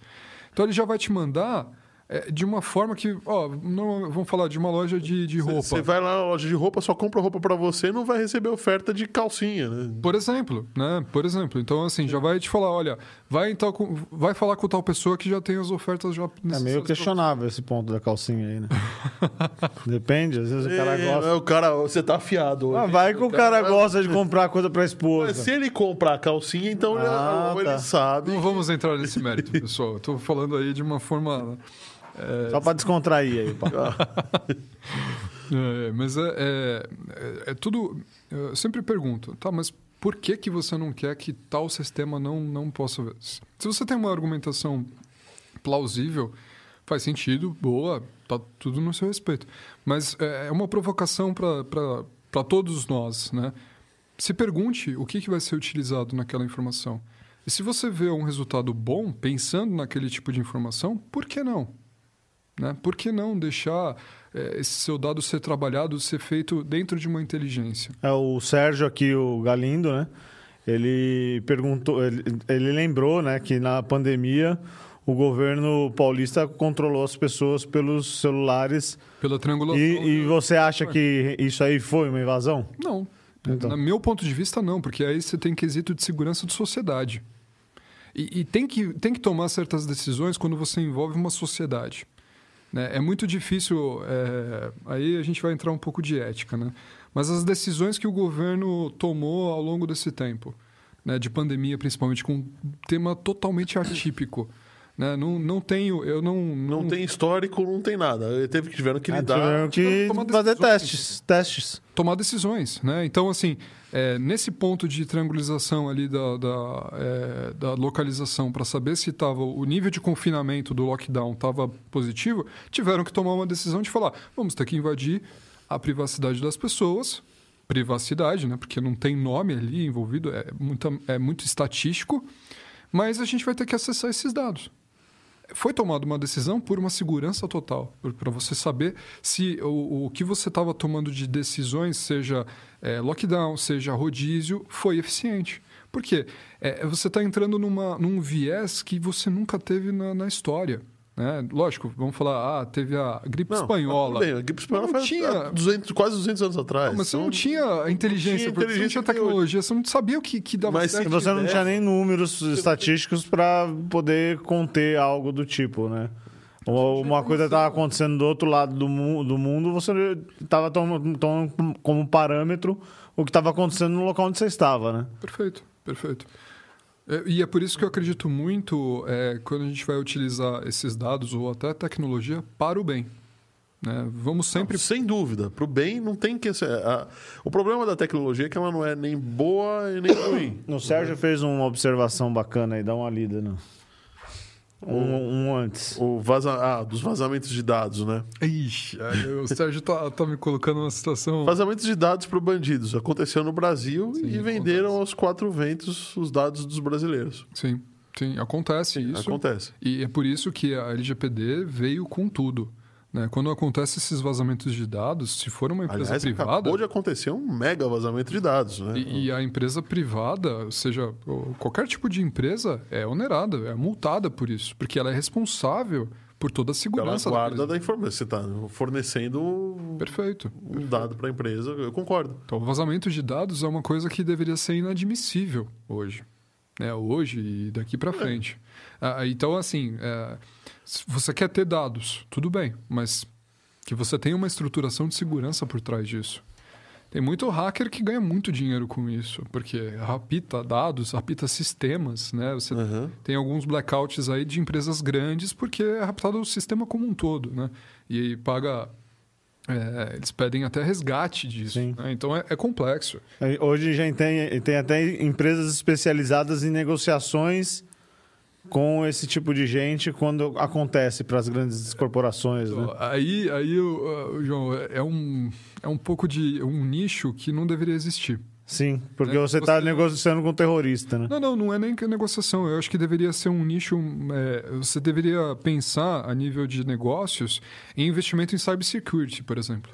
Então, ele já vai te mandar é, de uma forma que, ó, não, vamos falar de uma loja de, de roupa. Você vai lá na loja de roupa, só compra roupa para você e não vai receber oferta de calcinha, né? Por exemplo, né? Por exemplo. Então, assim, já vai te falar, olha, vai, então, vai falar com tal pessoa que já tem as ofertas já É meio questionável esse ponto da calcinha aí, né? Depende, às vezes o cara É, gosta. o cara, você tá afiado. Ah, hoje. vai que o cara gosta de comprar coisa pra Mas esposa. se ele comprar a calcinha, então ele- Ah, ele, tá. sabe. Não vamos entrar nesse mérito, pessoal. Eu tô falando aí de uma forma. Só pra descontrair aí, pá. É, mas é, é, é- é tudo. Eu sempre pergunto, tá, mas por que, que você não quer que tal sistema não, não possa? Se você tem uma argumentação plausível, faz sentido, boa, tá tudo no seu respeito. Mas é é uma provocação para todos nós, né? Se pergunte o que, que vai ser utilizado naquela informação. E se você vê um resultado bom pensando naquele tipo de informação, por que não? Né? Por que não deixar eh, esse seu dado ser trabalhado, ser feito dentro de uma inteligência? É o Sérgio aqui, o Galindo, né? Ele perguntou, ele, ele lembrou, né, que na pandemia o governo paulista controlou as pessoas pelos celulares. Pela triangulação. E, e você acha que isso aí foi uma invasão? Não. Então. No meu ponto de vista, não, porque aí você tem quesito de segurança de sociedade. E, e tem, que, tem que tomar certas decisões quando você envolve uma sociedade. Né? É muito difícil. é, aí a gente vai entrar um pouco de ética, né? Mas as decisões que o governo tomou ao longo desse tempo, né, de pandemia principalmente, com um tema totalmente atípico. Né? Não, não tenho. Eu não, Não tem histórico, não tem nada. Ele teve que tiveram que Ah, lidar. tiveram que fazer testes, testes. tomar decisões, né? Então, assim, é, nesse ponto de triangulização ali da, da, é, da localização para saber se tava, o nível de confinamento do lockdown estava positivo, tiveram que tomar uma decisão de falar, vamos ter que invadir a privacidade das pessoas, privacidade, né? Porque não tem nome ali envolvido, é, muita, é muito estatístico, mas a gente vai ter que acessar esses dados foi tomada uma decisão por uma segurança total, para você saber se o, o que você estava tomando de decisões, seja é, lockdown, seja rodízio, foi eficiente. Por quê? É, você está entrando numa, num viés que você nunca teve na, na história. Né? Lógico, vamos falar, ah, teve a gripe Não, espanhola. Bem, a gripe espanhola Não faz tinha- há 200, quase 200 anos atrás. Não, mas você não Então, tinha a inteligência, tinha porque você não inteligência tinha tecnologia, você não sabia o que, que dava Mas certo. E você não tivesse- tinha nem números estatísticos para poder conter algo do tipo, né? Ou uma coisa estava acontecendo do outro lado do, mu- do mundo, você estava tomando tomando como parâmetro o que estava acontecendo no local onde você estava, né? Perfeito, perfeito. É, E é por isso que eu acredito muito é, quando a gente vai utilizar esses dados ou até tecnologia para o bem. né? Vamos sempre. Sem dúvida. Para o bem, não tem que ser. a- O problema da tecnologia é que ela não é nem boa e nem ruim. O Sérgio fez uma observação bacana aí, dá uma lida, né? Um, um antes. O vaza... Ah, dos vazamentos de dados, né? Ixi, aí o Sérgio tá, tá me colocando numa situação. Vazamentos de dados para bandidos. Aconteceu no Brasil Sim, e venderam aos quatro ventos os dados dos brasileiros. Sim, sim, acontece isso. Acontece. E é por isso que a LGPD veio com tudo. Né? Quando acontece esses vazamentos de dados, se for uma empresa Aliás, privada. acabou de acontecer um mega vazamento de dados, né? E, e a empresa privada, ou seja, qualquer tipo de empresa é onerada, é multada por isso, porque ela é responsável por toda a Pela segurança guarda daqueles- da informação. Você está fornecendo um Perfeito. um dado para a empresa, eu concordo. Então, o vazamento de dados é uma coisa que deveria ser inadmissível hoje. Né? Hoje e daqui para frente. Ah, então, assim, é, se você quer ter dados, tudo bem, mas que você tenha uma estruturação de segurança por trás disso. Tem muito hacker que ganha muito dinheiro com isso, porque rapita dados, rapita sistemas, né? Você Aham. tem alguns blackouts aí de empresas grandes porque é raptado o sistema como um todo, né? E aí paga... é, eles pedem até resgate disso. Né? Então é, é complexo. Aí, Hoje já tem, tem até empresas especializadas em negociações com esse tipo de gente quando acontece para as grandes corporações, né? Aí, aí o João, é um, é um pouco de um nicho que não deveria existir. Sim, porque É, você está negociando com um terrorista, né? Não, não, não é nem que negociação. Eu acho que deveria ser um nicho. é, você deveria pensar a nível de negócios em investimento em cybersecurity, por exemplo.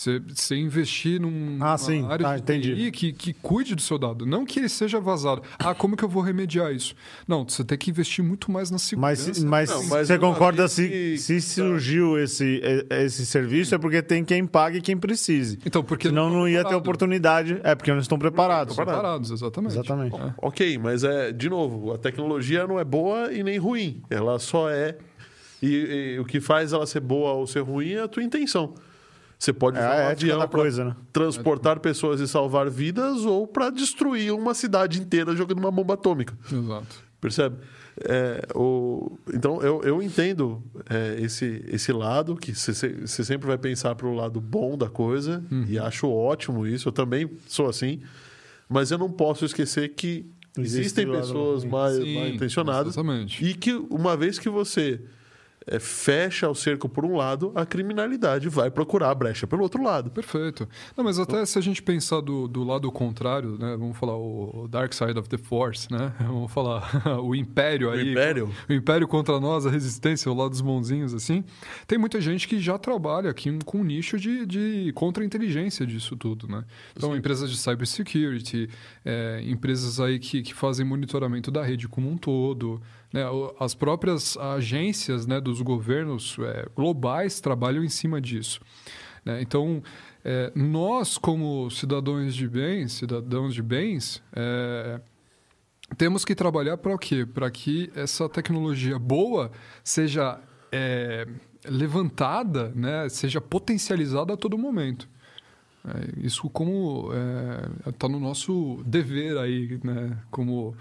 Você, você investir num, Ah, sim. área Ah, de entendi. TI que, que cuide do seu dado. Não que ele seja vazado. Ah, como que eu vou remediar isso? Não, você tem que investir muito mais na segurança. Mas, mas, Não, mas você não concorda se, que- se surgiu esse, esse serviço é porque tem quem pague e quem precise. Então, porque Senão não ia ter oportunidade. É porque não estão preparados. Preparados, exatamente. Exatamente. Ok, mas é, de novo, a tecnologia não é boa e nem ruim. Ela só é. E, e o que faz ela ser boa ou ser ruim é a tua intenção. Você pode É usar um avião coisa, né? transportar pessoas e salvar vidas ou para destruir uma cidade inteira jogando uma bomba atômica. Exato. Percebe? É, o, então, eu, eu entendo é, esse, esse lado, que você sempre vai pensar para o lado bom da coisa, e acho ótimo isso. Eu também sou assim. Mas eu não posso esquecer que Existe existem pessoas mais, mal intencionadas. exatamente. E que uma vez que você é, fecha o cerco por um lado, a criminalidade vai procurar a brecha pelo outro lado. Perfeito. Não, mas até se a gente pensar do, do lado contrário, né? Vamos falar o Dark Side of the Force, né? Vamos falar o Império aí. Império? O Império contra nós, a resistência, o lado dos bonzinhos, assim. Tem muita gente que já trabalha aqui com um nicho de, de contra-inteligência disso tudo, né? Então, empresas de cybersecurity, é, empresas aí que, que fazem monitoramento da rede como um todo, né? As próprias agências né, dos governos é, globais trabalham em cima disso. né? Então, é, nós, como cidadãos de bens, cidadãos de bens, é, temos que trabalhar para o quê? Para que essa tecnologia boa seja é, levantada, né? seja potencializada a todo momento. É, isso como está no nosso dever aí, né? Como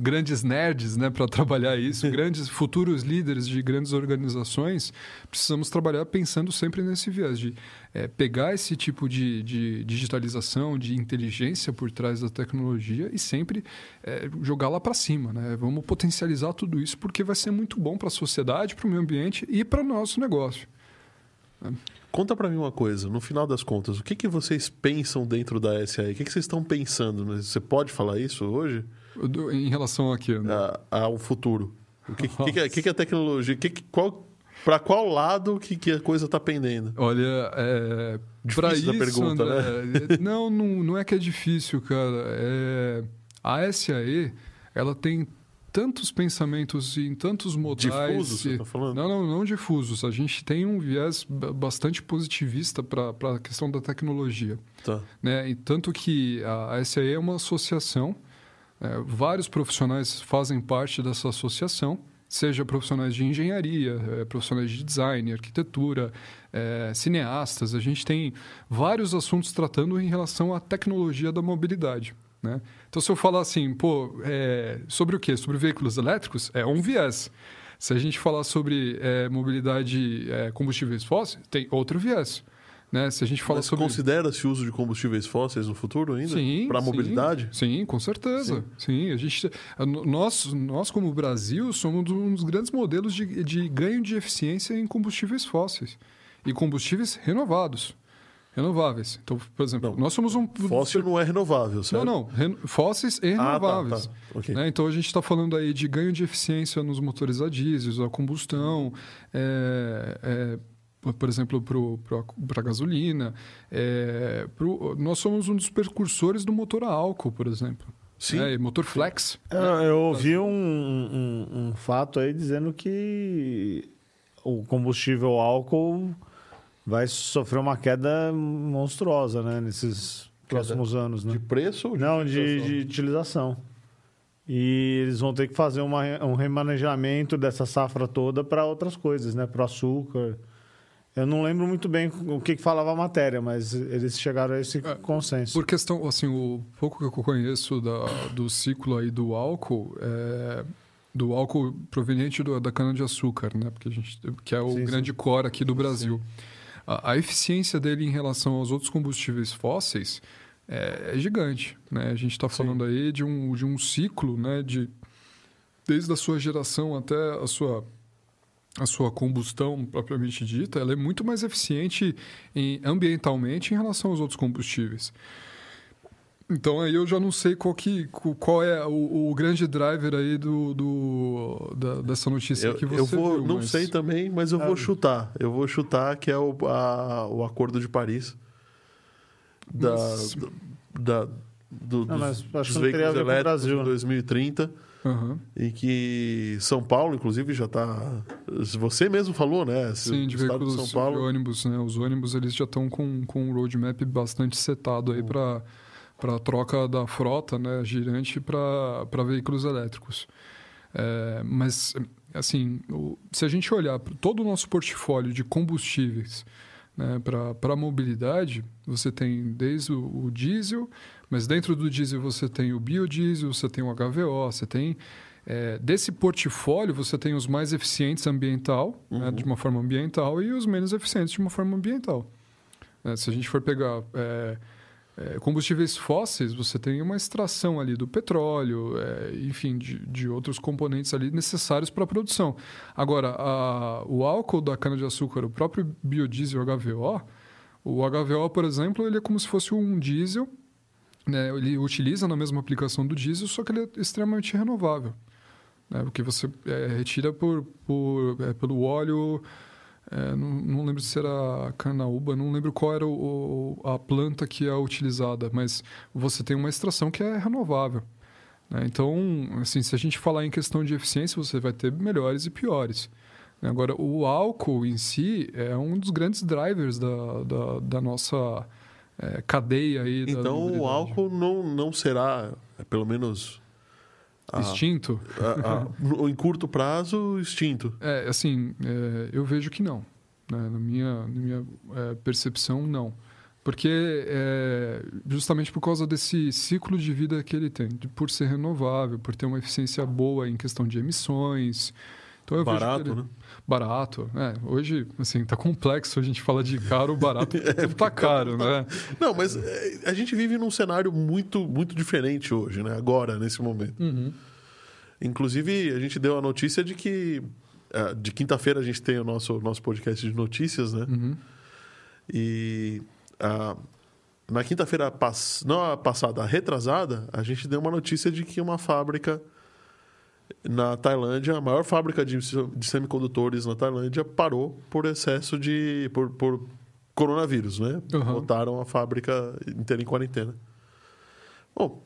grandes nerds, né? Para trabalhar isso, grandes futuros líderes de grandes organizações, precisamos trabalhar pensando sempre nesse viés de é, pegar esse tipo de, de digitalização, de inteligência por trás da tecnologia e sempre é, jogar lá para cima, né? Vamos potencializar tudo isso porque vai ser muito bom para a sociedade, para o meio ambiente e para o nosso negócio. Conta para mim uma coisa, no final das contas, o que, que vocês pensam dentro da SAE? O que, que vocês estão pensando? Você pode falar isso hoje? Do- Em relação aqui, né? A- ao futuro. O que, que, que, é- que, é a tecnologia? Que, qual, para qual lado que, que a coisa está pendendo? Olha, é, Difícil para isso, pergunta, né? André, não, não, não é que é difícil, cara. É, a SAE, ela tem tantos pensamentos em tantos modais. Difusos, você e- tá falando? Não, não, não difusos. A gente tem um viés ba- bastante positivista para a questão da tecnologia. Tá. né? E tanto que a a SAE é uma associação, é, vários profissionais fazem parte dessa associação, seja profissionais de engenharia, é, profissionais de design, arquitetura, é, cineastas. A gente tem vários assuntos tratando em relação à tecnologia da mobilidade. Né? Então, se eu falar assim, pô, é, sobre o quê? Sobre veículos elétricos, é um viés. Se a gente falar sobre é, mobilidade é, combustíveis fósseis, tem outro viés. Né? Se a gente falar Mas sobre considera-se o uso de combustíveis fósseis no futuro ainda? Sim. Para a sim. mobilidade? Sim, com certeza. Sim, a gente, a- no- nós, nós, como Brasil, somos um dos grandes modelos de, de ganho de eficiência em combustíveis fósseis e combustíveis renovados, renováveis. Então, por exemplo, Não, nós somos um. Fóssil não é renovável, certo? Não, não, fósseis e Ah, tá, renováveis. tá. Ok. né? Então a gente está falando aí de ganho de eficiência nos motores a diesel, a combustão, é, é, por exemplo, para a gasolina. é, pro- nós somos um dos precursores do motor a álcool, por exemplo. Sim. É, motor flex. Eu, eu ouvi um, um, um fato aí dizendo que o combustível álcool vai sofrer uma queda monstruosa, né? Nesses próximos anos, né? De preço ou de Não, de, utilização? de utilização. E eles vão ter que fazer uma, um remanejamento dessa safra toda para outras coisas, né? Para o açúcar. Eu não lembro muito bem o que, que falava a matéria, mas eles chegaram a esse É, consenso. Por questão, assim, o pouco que eu conheço da, do ciclo aí do álcool, é, do álcool proveniente do- da cana-de-açúcar, né? Porque a gente, que é o Sim, sim. grande core aqui do Brasil. A, a eficiência dele em relação aos outros combustíveis fósseis é, é gigante, né? A gente está falando aí de um, de um ciclo, né? De, desde a sua geração até a sua a sua combustão propriamente dita, ela é muito mais eficiente em- ambientalmente em relação aos outros combustíveis. Então aí eu já não sei qual, que, qual é o, o grande driver aí do, do da, dessa notícia eu, que você eu vou, viu, não mas... sei também, mas eu vou chutar. Eu vou chutar que é o, a, o Acordo de Paris da, Mas- da, do, Não, dos, dos veículos elétricos Brasil, em né? 2030 Aham. e que São Paulo, inclusive, já está. Você mesmo falou, né? Sim, de veículos de São Paulo. de ônibus, né? Os ônibus eles já estão com, com um roadmap bastante setado aí para para troca da frota, né, girante para veículos elétricos. É, mas assim, se a gente olhar para todo o nosso portfólio de combustíveis né, para a mobilidade, você tem desde o, o diesel, mas dentro do diesel você tem o biodiesel, você tem o HVO, você tem é, desse portfólio você tem os mais eficientes ambiental, né, de uma forma ambiental, e os menos eficientes de uma forma ambiental. É, se a gente for pegar é, é, combustíveis fósseis, você tem uma extração ali do petróleo, é, enfim, de, de outros componentes ali necessários para a produção. Agora, a- o álcool da cana-de-açúcar, o próprio biodiesel HVO, o HVO, por exemplo, ele é como se fosse um diesel, né? ele utiliza na mesma aplicação do diesel, só que ele é extremamente renovável. Né? Porque você é, retira por, por, é, pelo óleo é, não, não lembro se era canaúba, não lembro qual era o, o- a planta que é utilizada, mas você tem uma extração que é renovável. né? Então, assim, se a gente falar em questão de eficiência, você vai ter melhores e piores. Agora, o álcool em si é um dos grandes drivers da, da, da nossa é, cadeia aí. Então o álcool não, não será, é, pelo menos a- Extinto? a- a- no- em curto prazo, extinto. É, assim, é, eu vejo que não. né? Na minha, na minha é, percepção, não. Porque é, justamente por causa desse ciclo de vida que ele tem, de- por ser renovável, por ter uma eficiência boa em questão de emissões. Então eu vejo Barato, ele- né? Barato. É, hoje, assim, tá complexo a gente fala de caro, barato, tudo tá caro, né? Não, mas é, a gente vive num cenário muito, muito diferente hoje, né? Agora, nesse momento. Uhum. Inclusive, a gente deu a notícia de que eh, de quinta-feira a gente tem o nosso, nosso podcast de notícias, né? Uhum. E ah, na quinta-feira, pass... não a passada, a retrasada, a gente deu uma notícia de que uma fábrica na Tailândia, a maior fábrica de, de semicondutores na Tailândia, parou por excesso de. por, por coronavírus, né? Uhum. Botaram a fábrica inteira em quarentena. Bom,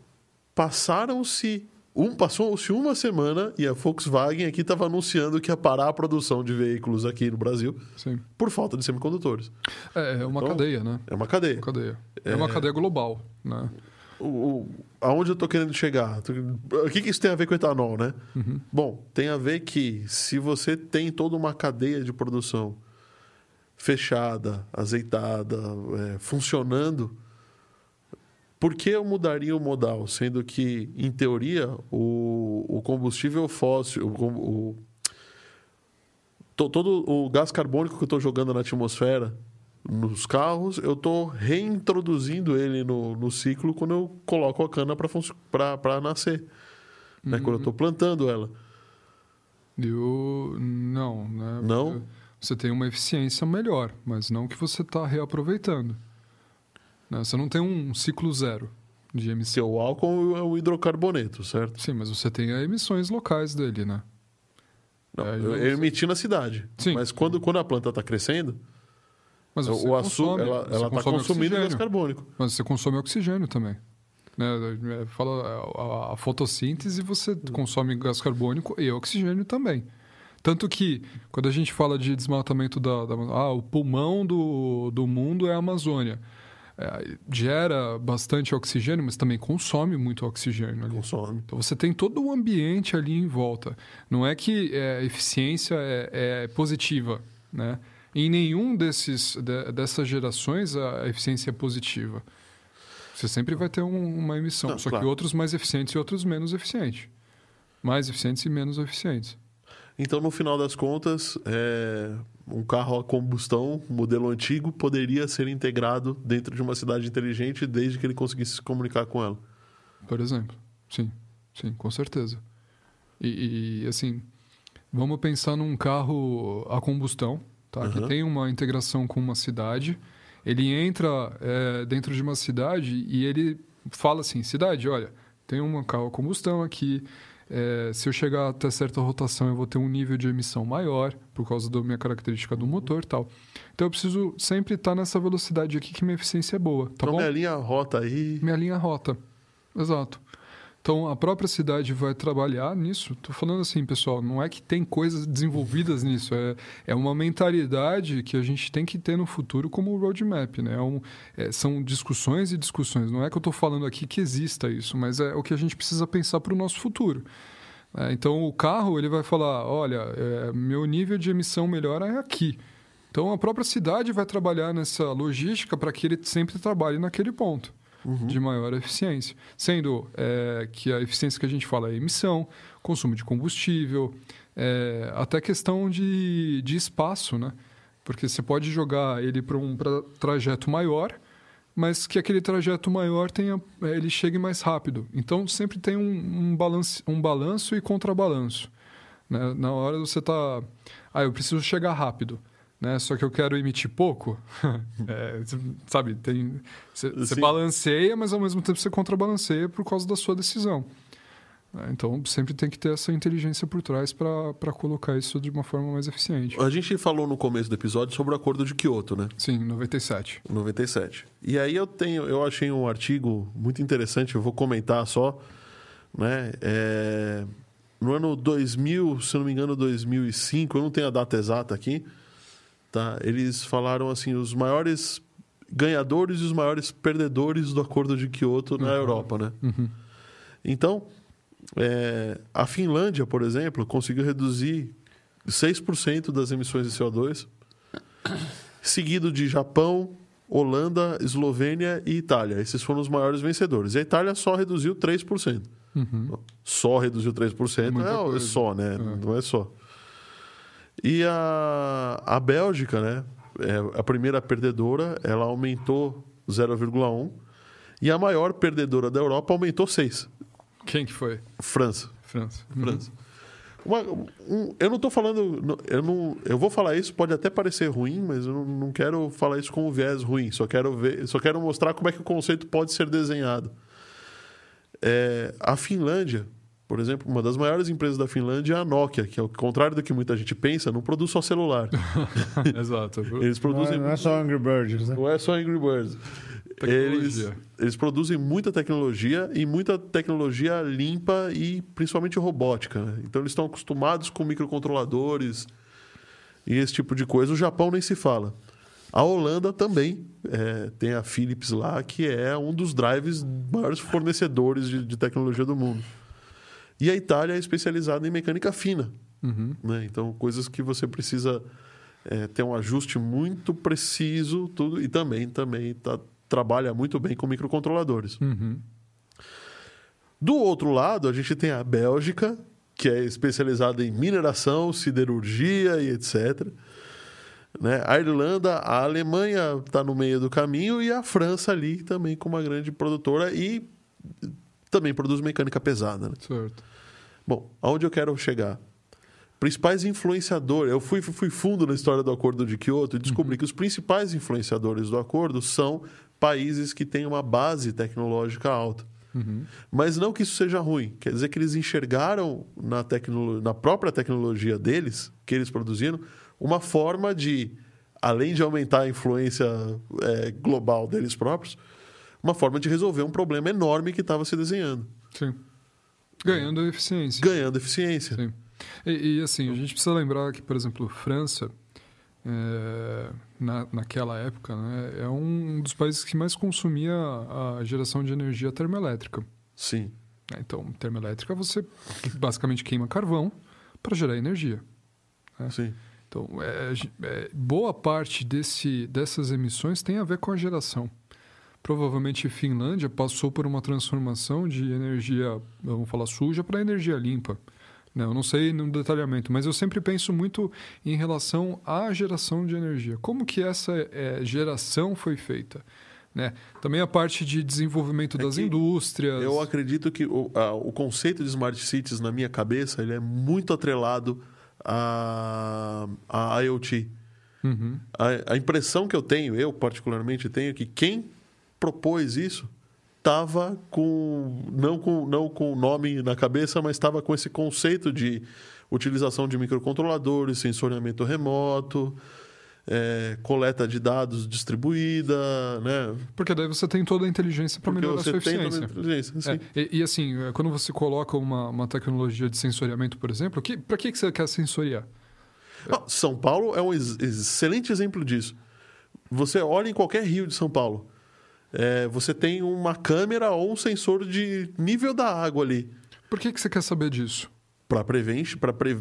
passaram-se. Um, Passou-se uma semana e a Volkswagen aqui estava anunciando que ia parar a produção de veículos aqui no Brasil Sim. por falta de semicondutores. É, é uma Então, cadeia, né? É uma cadeia. Uma cadeia. É, uma cadeia global, né? O, o- aonde eu tô querendo chegar? O que, que isso tem a ver com etanol, né? Bom, tem a ver que se você tem toda uma cadeia de produção fechada, azeitada, é, funcionando, por que eu mudaria o modal? Sendo que, em teoria, o, o combustível fóssil, o, o- to- todo o gás carbônico que eu estou jogando na atmosfera nos carros, eu estou reintroduzindo ele no, no ciclo quando eu coloco a cana para nascer. Né? Quando eu estou plantando ela. Eu, não, né? Não? Você tem uma eficiência melhor, mas não que você está reaproveitando. Né? Você não tem um ciclo zero de emissão. o álcool é o hidrocarboneto, certo? Sim, mas você tem emissões locais dele, né? Não, É, eu, eu- eu emiti na cidade. Sim. Mas quando, quando a planta está crescendo, Mas você o açúcar consome, ela você está consome consumindo gás carbônico. Mas você consome oxigênio também. Né? É, Fala a, a fotossíntese, você consome gás carbônico e oxigênio também. Tanto que, quando a gente fala de desmatamento da, da ah, o pulmão do, do mundo é a Amazônia. É, gera bastante oxigênio, mas também consome muito oxigênio ali. Consome. Então você tem todo o ambiente ali em volta. Não é que é, a eficiência é, é positiva, né? Em nenhum desses de- dessas gerações a eficiência é positiva. Você sempre vai ter um- uma emissão, Não, só claro. que outros mais eficientes e outros menos eficientes. Mais eficientes e menos eficientes. Então, no final das contas, é, um carro a combustão, modelo antigo, poderia ser integrado dentro de uma cidade inteligente desde que ele conseguisse se comunicar com ela. Por exemplo. Sim, sim, com certeza. E, e, assim, vamos pensar num carro a combustão, tá? que Uhum. tem uma integração com uma cidade. Ele entra é, dentro de uma cidade e ele fala assim, cidade, olha, tem um carro a combustão aqui, é, se eu chegar até certa rotação, eu vou ter um nível de emissão maior, por causa da minha característica do motor e tal. Então eu preciso sempre estar nessa velocidade aqui que minha eficiência é boa. Tá então bom? minha linha rota aí. Minha linha rota. Exato. Então a própria cidade vai trabalhar nisso. Estou falando assim, pessoal, não é que tem coisas desenvolvidas nisso, é, é uma mentalidade que a gente tem que ter no futuro como roadmap. Né? É um, é, são discussões e discussões. Não é que eu estou falando aqui que exista isso, mas é o que a gente precisa pensar para o nosso futuro. É, então o carro ele vai falar, olha, é, meu nível de emissão melhor é aqui. Então a própria cidade vai trabalhar nessa logística para que ele sempre trabalhe naquele ponto uhum. de maior eficiência. Sendo é, que a eficiência que a gente fala é emissão, consumo de combustível, é, até questão de, de espaço, né? Porque você pode jogar ele para um pra trajeto maior, mas que aquele trajeto maior tenha, é, ele chegue mais rápido. Então sempre tem um, um, balance, um balanço e contrabalanço. Né? Na hora você está. Ah, eu preciso chegar rápido né? Só que eu quero emitir pouco. é, sabe, tem você balanceia, mas ao mesmo tempo você contrabalanceia por causa da sua decisão. É, então sempre tem que ter essa inteligência por trás para colocar isso de uma forma mais eficiente. A gente falou no começo do episódio sobre o Acordo de Kyoto, né? Sim, 97. 97. E aí eu tenho, eu achei um artigo muito interessante, eu vou comentar só, né? É, no ano 2000, se não me engano, 2005, eu não tenho a data exata aqui, Tá? Eles falaram assim, os maiores ganhadores e os maiores perdedores do Acordo de na uhum. Europa, né? Uhum. Então, é, a Finlândia, por exemplo, conseguiu reduzir 6% das emissões de CO2, seguido de Japão, Holanda, Eslovênia e Itália. Esses foram os maiores vencedores. E a Itália só reduziu 3%. Uhum. Só reduziu 3%, Muita é só, né? É. Não é só. E a, a Bélgica, né? É a primeira perdedora, ela aumentou 0,1. E a maior perdedora da Europa aumentou 6. Quem que foi? França. França. Uhum. França. Uma, um, eu não estou falando. Eu, não, eu vou falar isso, pode até parecer ruim, mas eu não, não quero falar isso com viés ruim. Só quero, ver, só quero mostrar como é que o conceito pode ser desenhado. É, a Finlândia por exemplo, uma das maiores empresas da Finlândia é a Nokia, que, ao contrário do que muita gente pensa, não produz só celular. Exato. Eles produzem. Não é, não é só Angry Birds, né? Não é só Angry Birds. Eles, eles produzem muita tecnologia e muita tecnologia limpa e principalmente robótica. Né? Então eles estão acostumados com microcontroladores e esse tipo de coisa. O Japão nem se fala. A Holanda também é, tem a Philips lá, que é um dos drives maiores fornecedores de, de tecnologia do mundo. E a Itália é especializada em mecânica fina. Uhum. Né? Então, coisas que você precisa é, ter um ajuste muito preciso tudo e também, também tá, trabalha muito bem com microcontroladores. Uhum. Do outro lado, a gente tem a Bélgica, que é especializada em mineração, siderurgia e etc. Né? A Irlanda, a Alemanha está no meio do caminho e a França ali também com uma grande produtora e também produz mecânica pesada. Né? Certo. Bom, aonde eu quero chegar? Principais influenciadores. Eu fui, fui fundo na história do Acordo de Kyoto e descobri uhum. que os principais influenciadores do acordo são países que têm uma base tecnológica alta. Uhum. Mas não que isso seja ruim. Quer dizer que eles enxergaram na, tecno... na própria tecnologia deles, que eles produziram, uma forma de, além de aumentar a influência é, global deles próprios, uma forma de resolver um problema enorme que estava se desenhando. Sim. Ganhando eficiência. Ganhando eficiência. Sim. E, e, assim, a gente precisa lembrar que, por exemplo, França, é, na, naquela época, né, é um dos países que mais consumia a geração de energia termoelétrica. Sim. É, então, termoelétrica, você basicamente queima carvão para gerar energia. Né? Sim. Então, é, é, boa parte desse, dessas emissões tem a ver com a geração provavelmente Finlândia passou por uma transformação de energia, vamos falar suja, para energia limpa. Né? Eu não sei no detalhamento, mas eu sempre penso muito em relação à geração de energia. Como que essa é, geração foi feita? Né? Também a parte de desenvolvimento é das indústrias. Eu acredito que o, a, o conceito de smart cities na minha cabeça ele é muito atrelado a IoT. Uhum. A, a, impressão que eu tenho, eu particularmente tenho, é que quem propôs isso estava com não com não com o nome na cabeça, mas estava com esse conceito de utilização de microcontroladores, sensoriamento remoto, é, coleta de dados distribuída, né? Porque daí você tem toda a inteligência para melhorar a sua tem toda a eficiência. inteligência, sim. É, e, e assim, é, quando você coloca uma, uma tecnologia de sensoriamento, por exemplo, que, para que, que você quer sensoriar? Ah, São Paulo é um ex- excelente exemplo disso. Você olha em qualquer rio de São Paulo, é, você tem uma câmera ou um sensor de nível da água ali Por que, que você quer saber disso? para prever,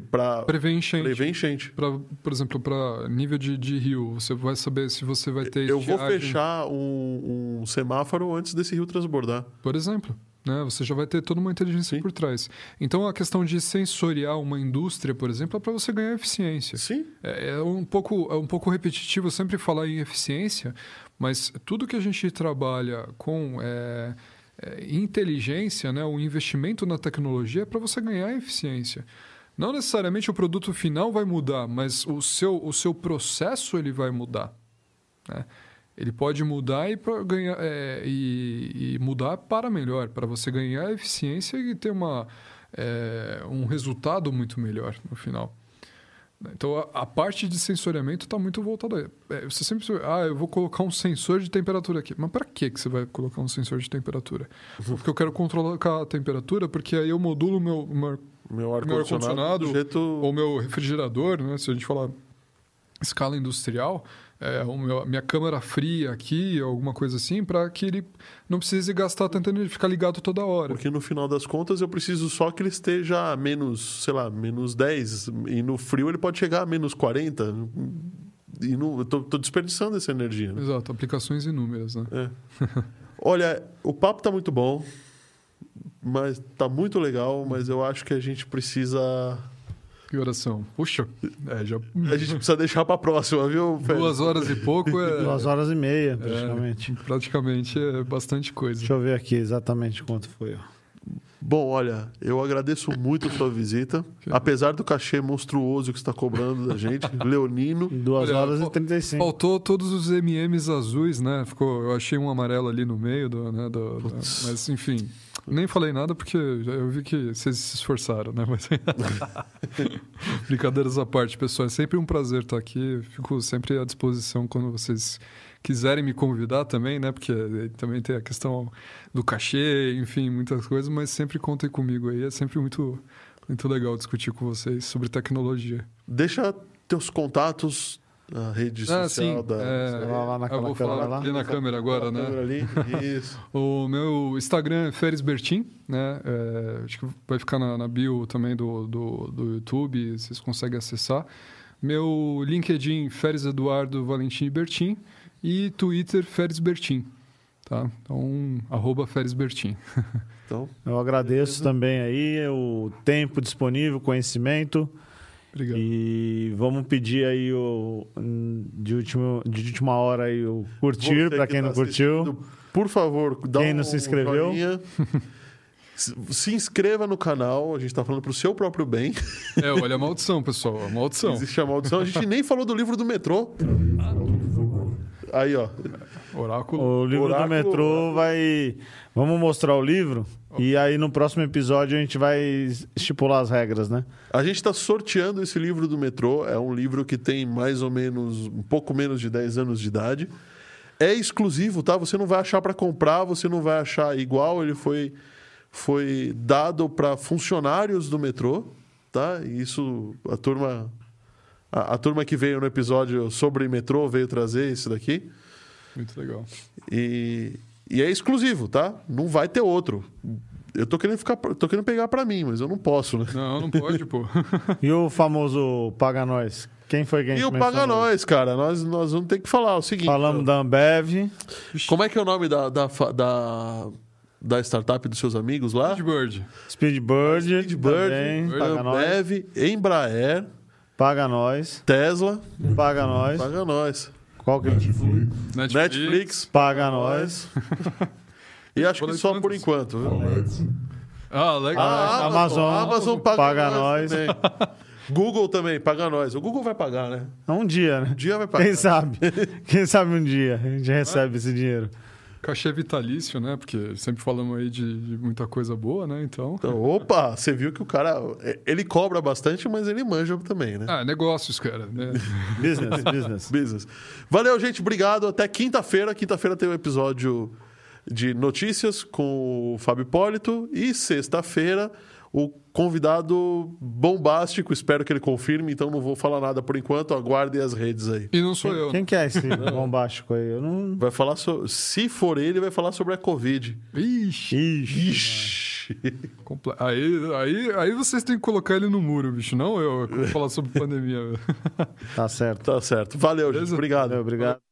para Prever enchente. prever enchente. Pra, por exemplo, para nível de, de rio, você vai saber se você vai ter Eu vou estiagem, fechar um, um semáforo antes desse rio transbordar. por exemplo. Né? Você já vai ter toda uma inteligência Sim. por trás. Então, a questão de sensoriar uma indústria, por exemplo, é para você ganhar eficiência. Sim, É, é um pouco, é um pouco repetitivo sempre falar em eficiência, mas tudo que a gente trabalha com é, é, inteligência, né, o investimento na tecnologia é para você ganhar eficiência. Não necessariamente o produto final vai mudar, mas o seu, o seu processo ele vai mudar. né? Ele pode mudar e, ganhar, é, e, e mudar para melhor, para você ganhar eficiência e ter uma, é, um resultado muito melhor no final. Então, a, a parte de sensoriamento está muito voltada. É, você sempre. Ah, eu vou colocar um sensor de temperatura aqui. Mas para que você vai colocar um sensor de temperatura? Porque eu quero controlar a temperatura, porque aí eu modulo o meu, meu meu Meu ar-condicionado do jeito... ou meu refrigerador, né? Se a gente falar escala industrial, é, o meu, minha câmara fria aqui, alguma coisa assim, para que ele não precise gastar tanta energia, ficar ligado toda hora. Porque no final das contas eu preciso só que ele esteja a menos, sei lá, menos 10. E no frio ele pode chegar a menos 40. E não, eu tô, tô desperdiçando essa energia. né? Exato, aplicações inúmeras, né? É. Olha, o papo tá muito bom, mas tá muito legal, mas eu acho que a gente precisa. Que oração. Puxa, é, já A gente precisa deixar pra próxima, viu, duas horas e pouco é, Duas horas e meia, praticamente. praticamente é bastante coisa. Deixa eu ver aqui exatamente quanto foi. ó. Bom, olha, eu agradeço muito a sua visita. Apesar do cachê monstruoso que você está cobrando da gente, Leonino. Duas Olha, horas fal- e 35. Faltou todos os MMs azuis, né? Ficou, eu achei um amarelo ali no meio, do, né, do- do- mas enfim, nem falei nada porque eu vi que vocês se esforçaram, né? Mas... Brincadeiras à parte, pessoal, é sempre um prazer estar aqui. Fico sempre à disposição quando vocês quiserem me convidar também, né? Porque também tem a questão do cachê, enfim, muitas coisas, mas sempre contem comigo aí. É sempre muito, muito legal discutir com vocês sobre tecnologia. Deixa teus contatos, a rede Ah, social sim. da. é, Lá, lá naquela eu vou câmera falar lá. ali na câmera agora, né? câmera ali. Isso. O meu Instagram é Feres Bertin, né? É, acho que vai ficar na, na bio também do, do, do YouTube, vocês conseguem acessar. Meu LinkedIn, Feres Eduardo Valentim Bertin. E Twitter, Feres Bertin. Tá? Então, arroba Feres Bertin. Então, Eu agradeço também aí o tempo disponível, conhecimento. Obrigado. E vamos pedir aí o de, último, de última hora aí o curtir para que quem tá não curtiu. Por favor, dá Quem um não se inscreveu. Se se inscreva no canal, a gente está falando pro seu próprio bem. É, olha a maldição, pessoal. A maldição. Existe a maldição. A gente nem falou do livro do metrô. Aí, ó. Oráculo. O livro Oráculo- do metrô vai. Vamos mostrar o livro e aí no próximo episódio a gente vai estipular as regras, né? A gente está sorteando esse livro do metrô. É um livro que tem mais ou menos, um pouco menos de 10 anos de idade. É exclusivo, tá? Você não vai achar para comprar, você não vai achar igual. Ele foi, foi dado para funcionários do metrô, tá? E isso, a turma, a, a turma que veio no episódio sobre metrô veio trazer isso daqui. Muito legal. E, e é exclusivo, tá? Não vai ter outro. Eu tô querendo ficar, tô querendo pegar para mim, mas eu não posso, né? Não, não pode, pô. E o famoso Paga Nós? Quem foi quem E o? Paga Nós, cara, nós, nós vamos ter que falar o seguinte. Falamos da Ambev. Como é que é o nome da, da, da, da startup dos seus amigos lá? Bird. Speedbird. Speedbird, também, Nós. Ambev, Embraer, Paga Nós. Tesla, Paga Nós. paga nós. Qual que é? Netflix. Netflix, Paga Nós. e acho que só por enquanto. viu? Ah, legal. Ah, Amazon. Amazon paga, Paga nós. nós. também. Google também, paga nós. O Google vai pagar, né? Um dia, né? Um dia vai pagar. Quem sabe? Quem sabe um dia a gente recebe esse dinheiro. Cachê vitalício, né? Porque sempre falamos aí de, de muita coisa boa, né? Então. Então, opa, você viu que o cara. Ele cobra bastante, mas ele manja também, né? Ah, negócios, cara. Né? Business, business. Business. Valeu, gente. Obrigado. Até quinta-feira. Quinta-feira tem um episódio de notícias com o Fábio Hipólito. E sexta-feira, o convidado bombástico. Espero que ele confirme, então não vou falar nada por enquanto. Aguardem as redes aí. E não sou Quem, eu. quem que é esse bombástico aí? Eu não. Vai falar so... Se for ele, vai falar sobre a Covid. Ixi. Ixi. Ixi. Aí, aí, aí vocês têm que colocar ele no muro, bicho. Não eu. eu vou falar sobre pandemia. Tá certo. Tá certo. Valeu, gente. Beleza? Obrigado. Valeu, obrigado.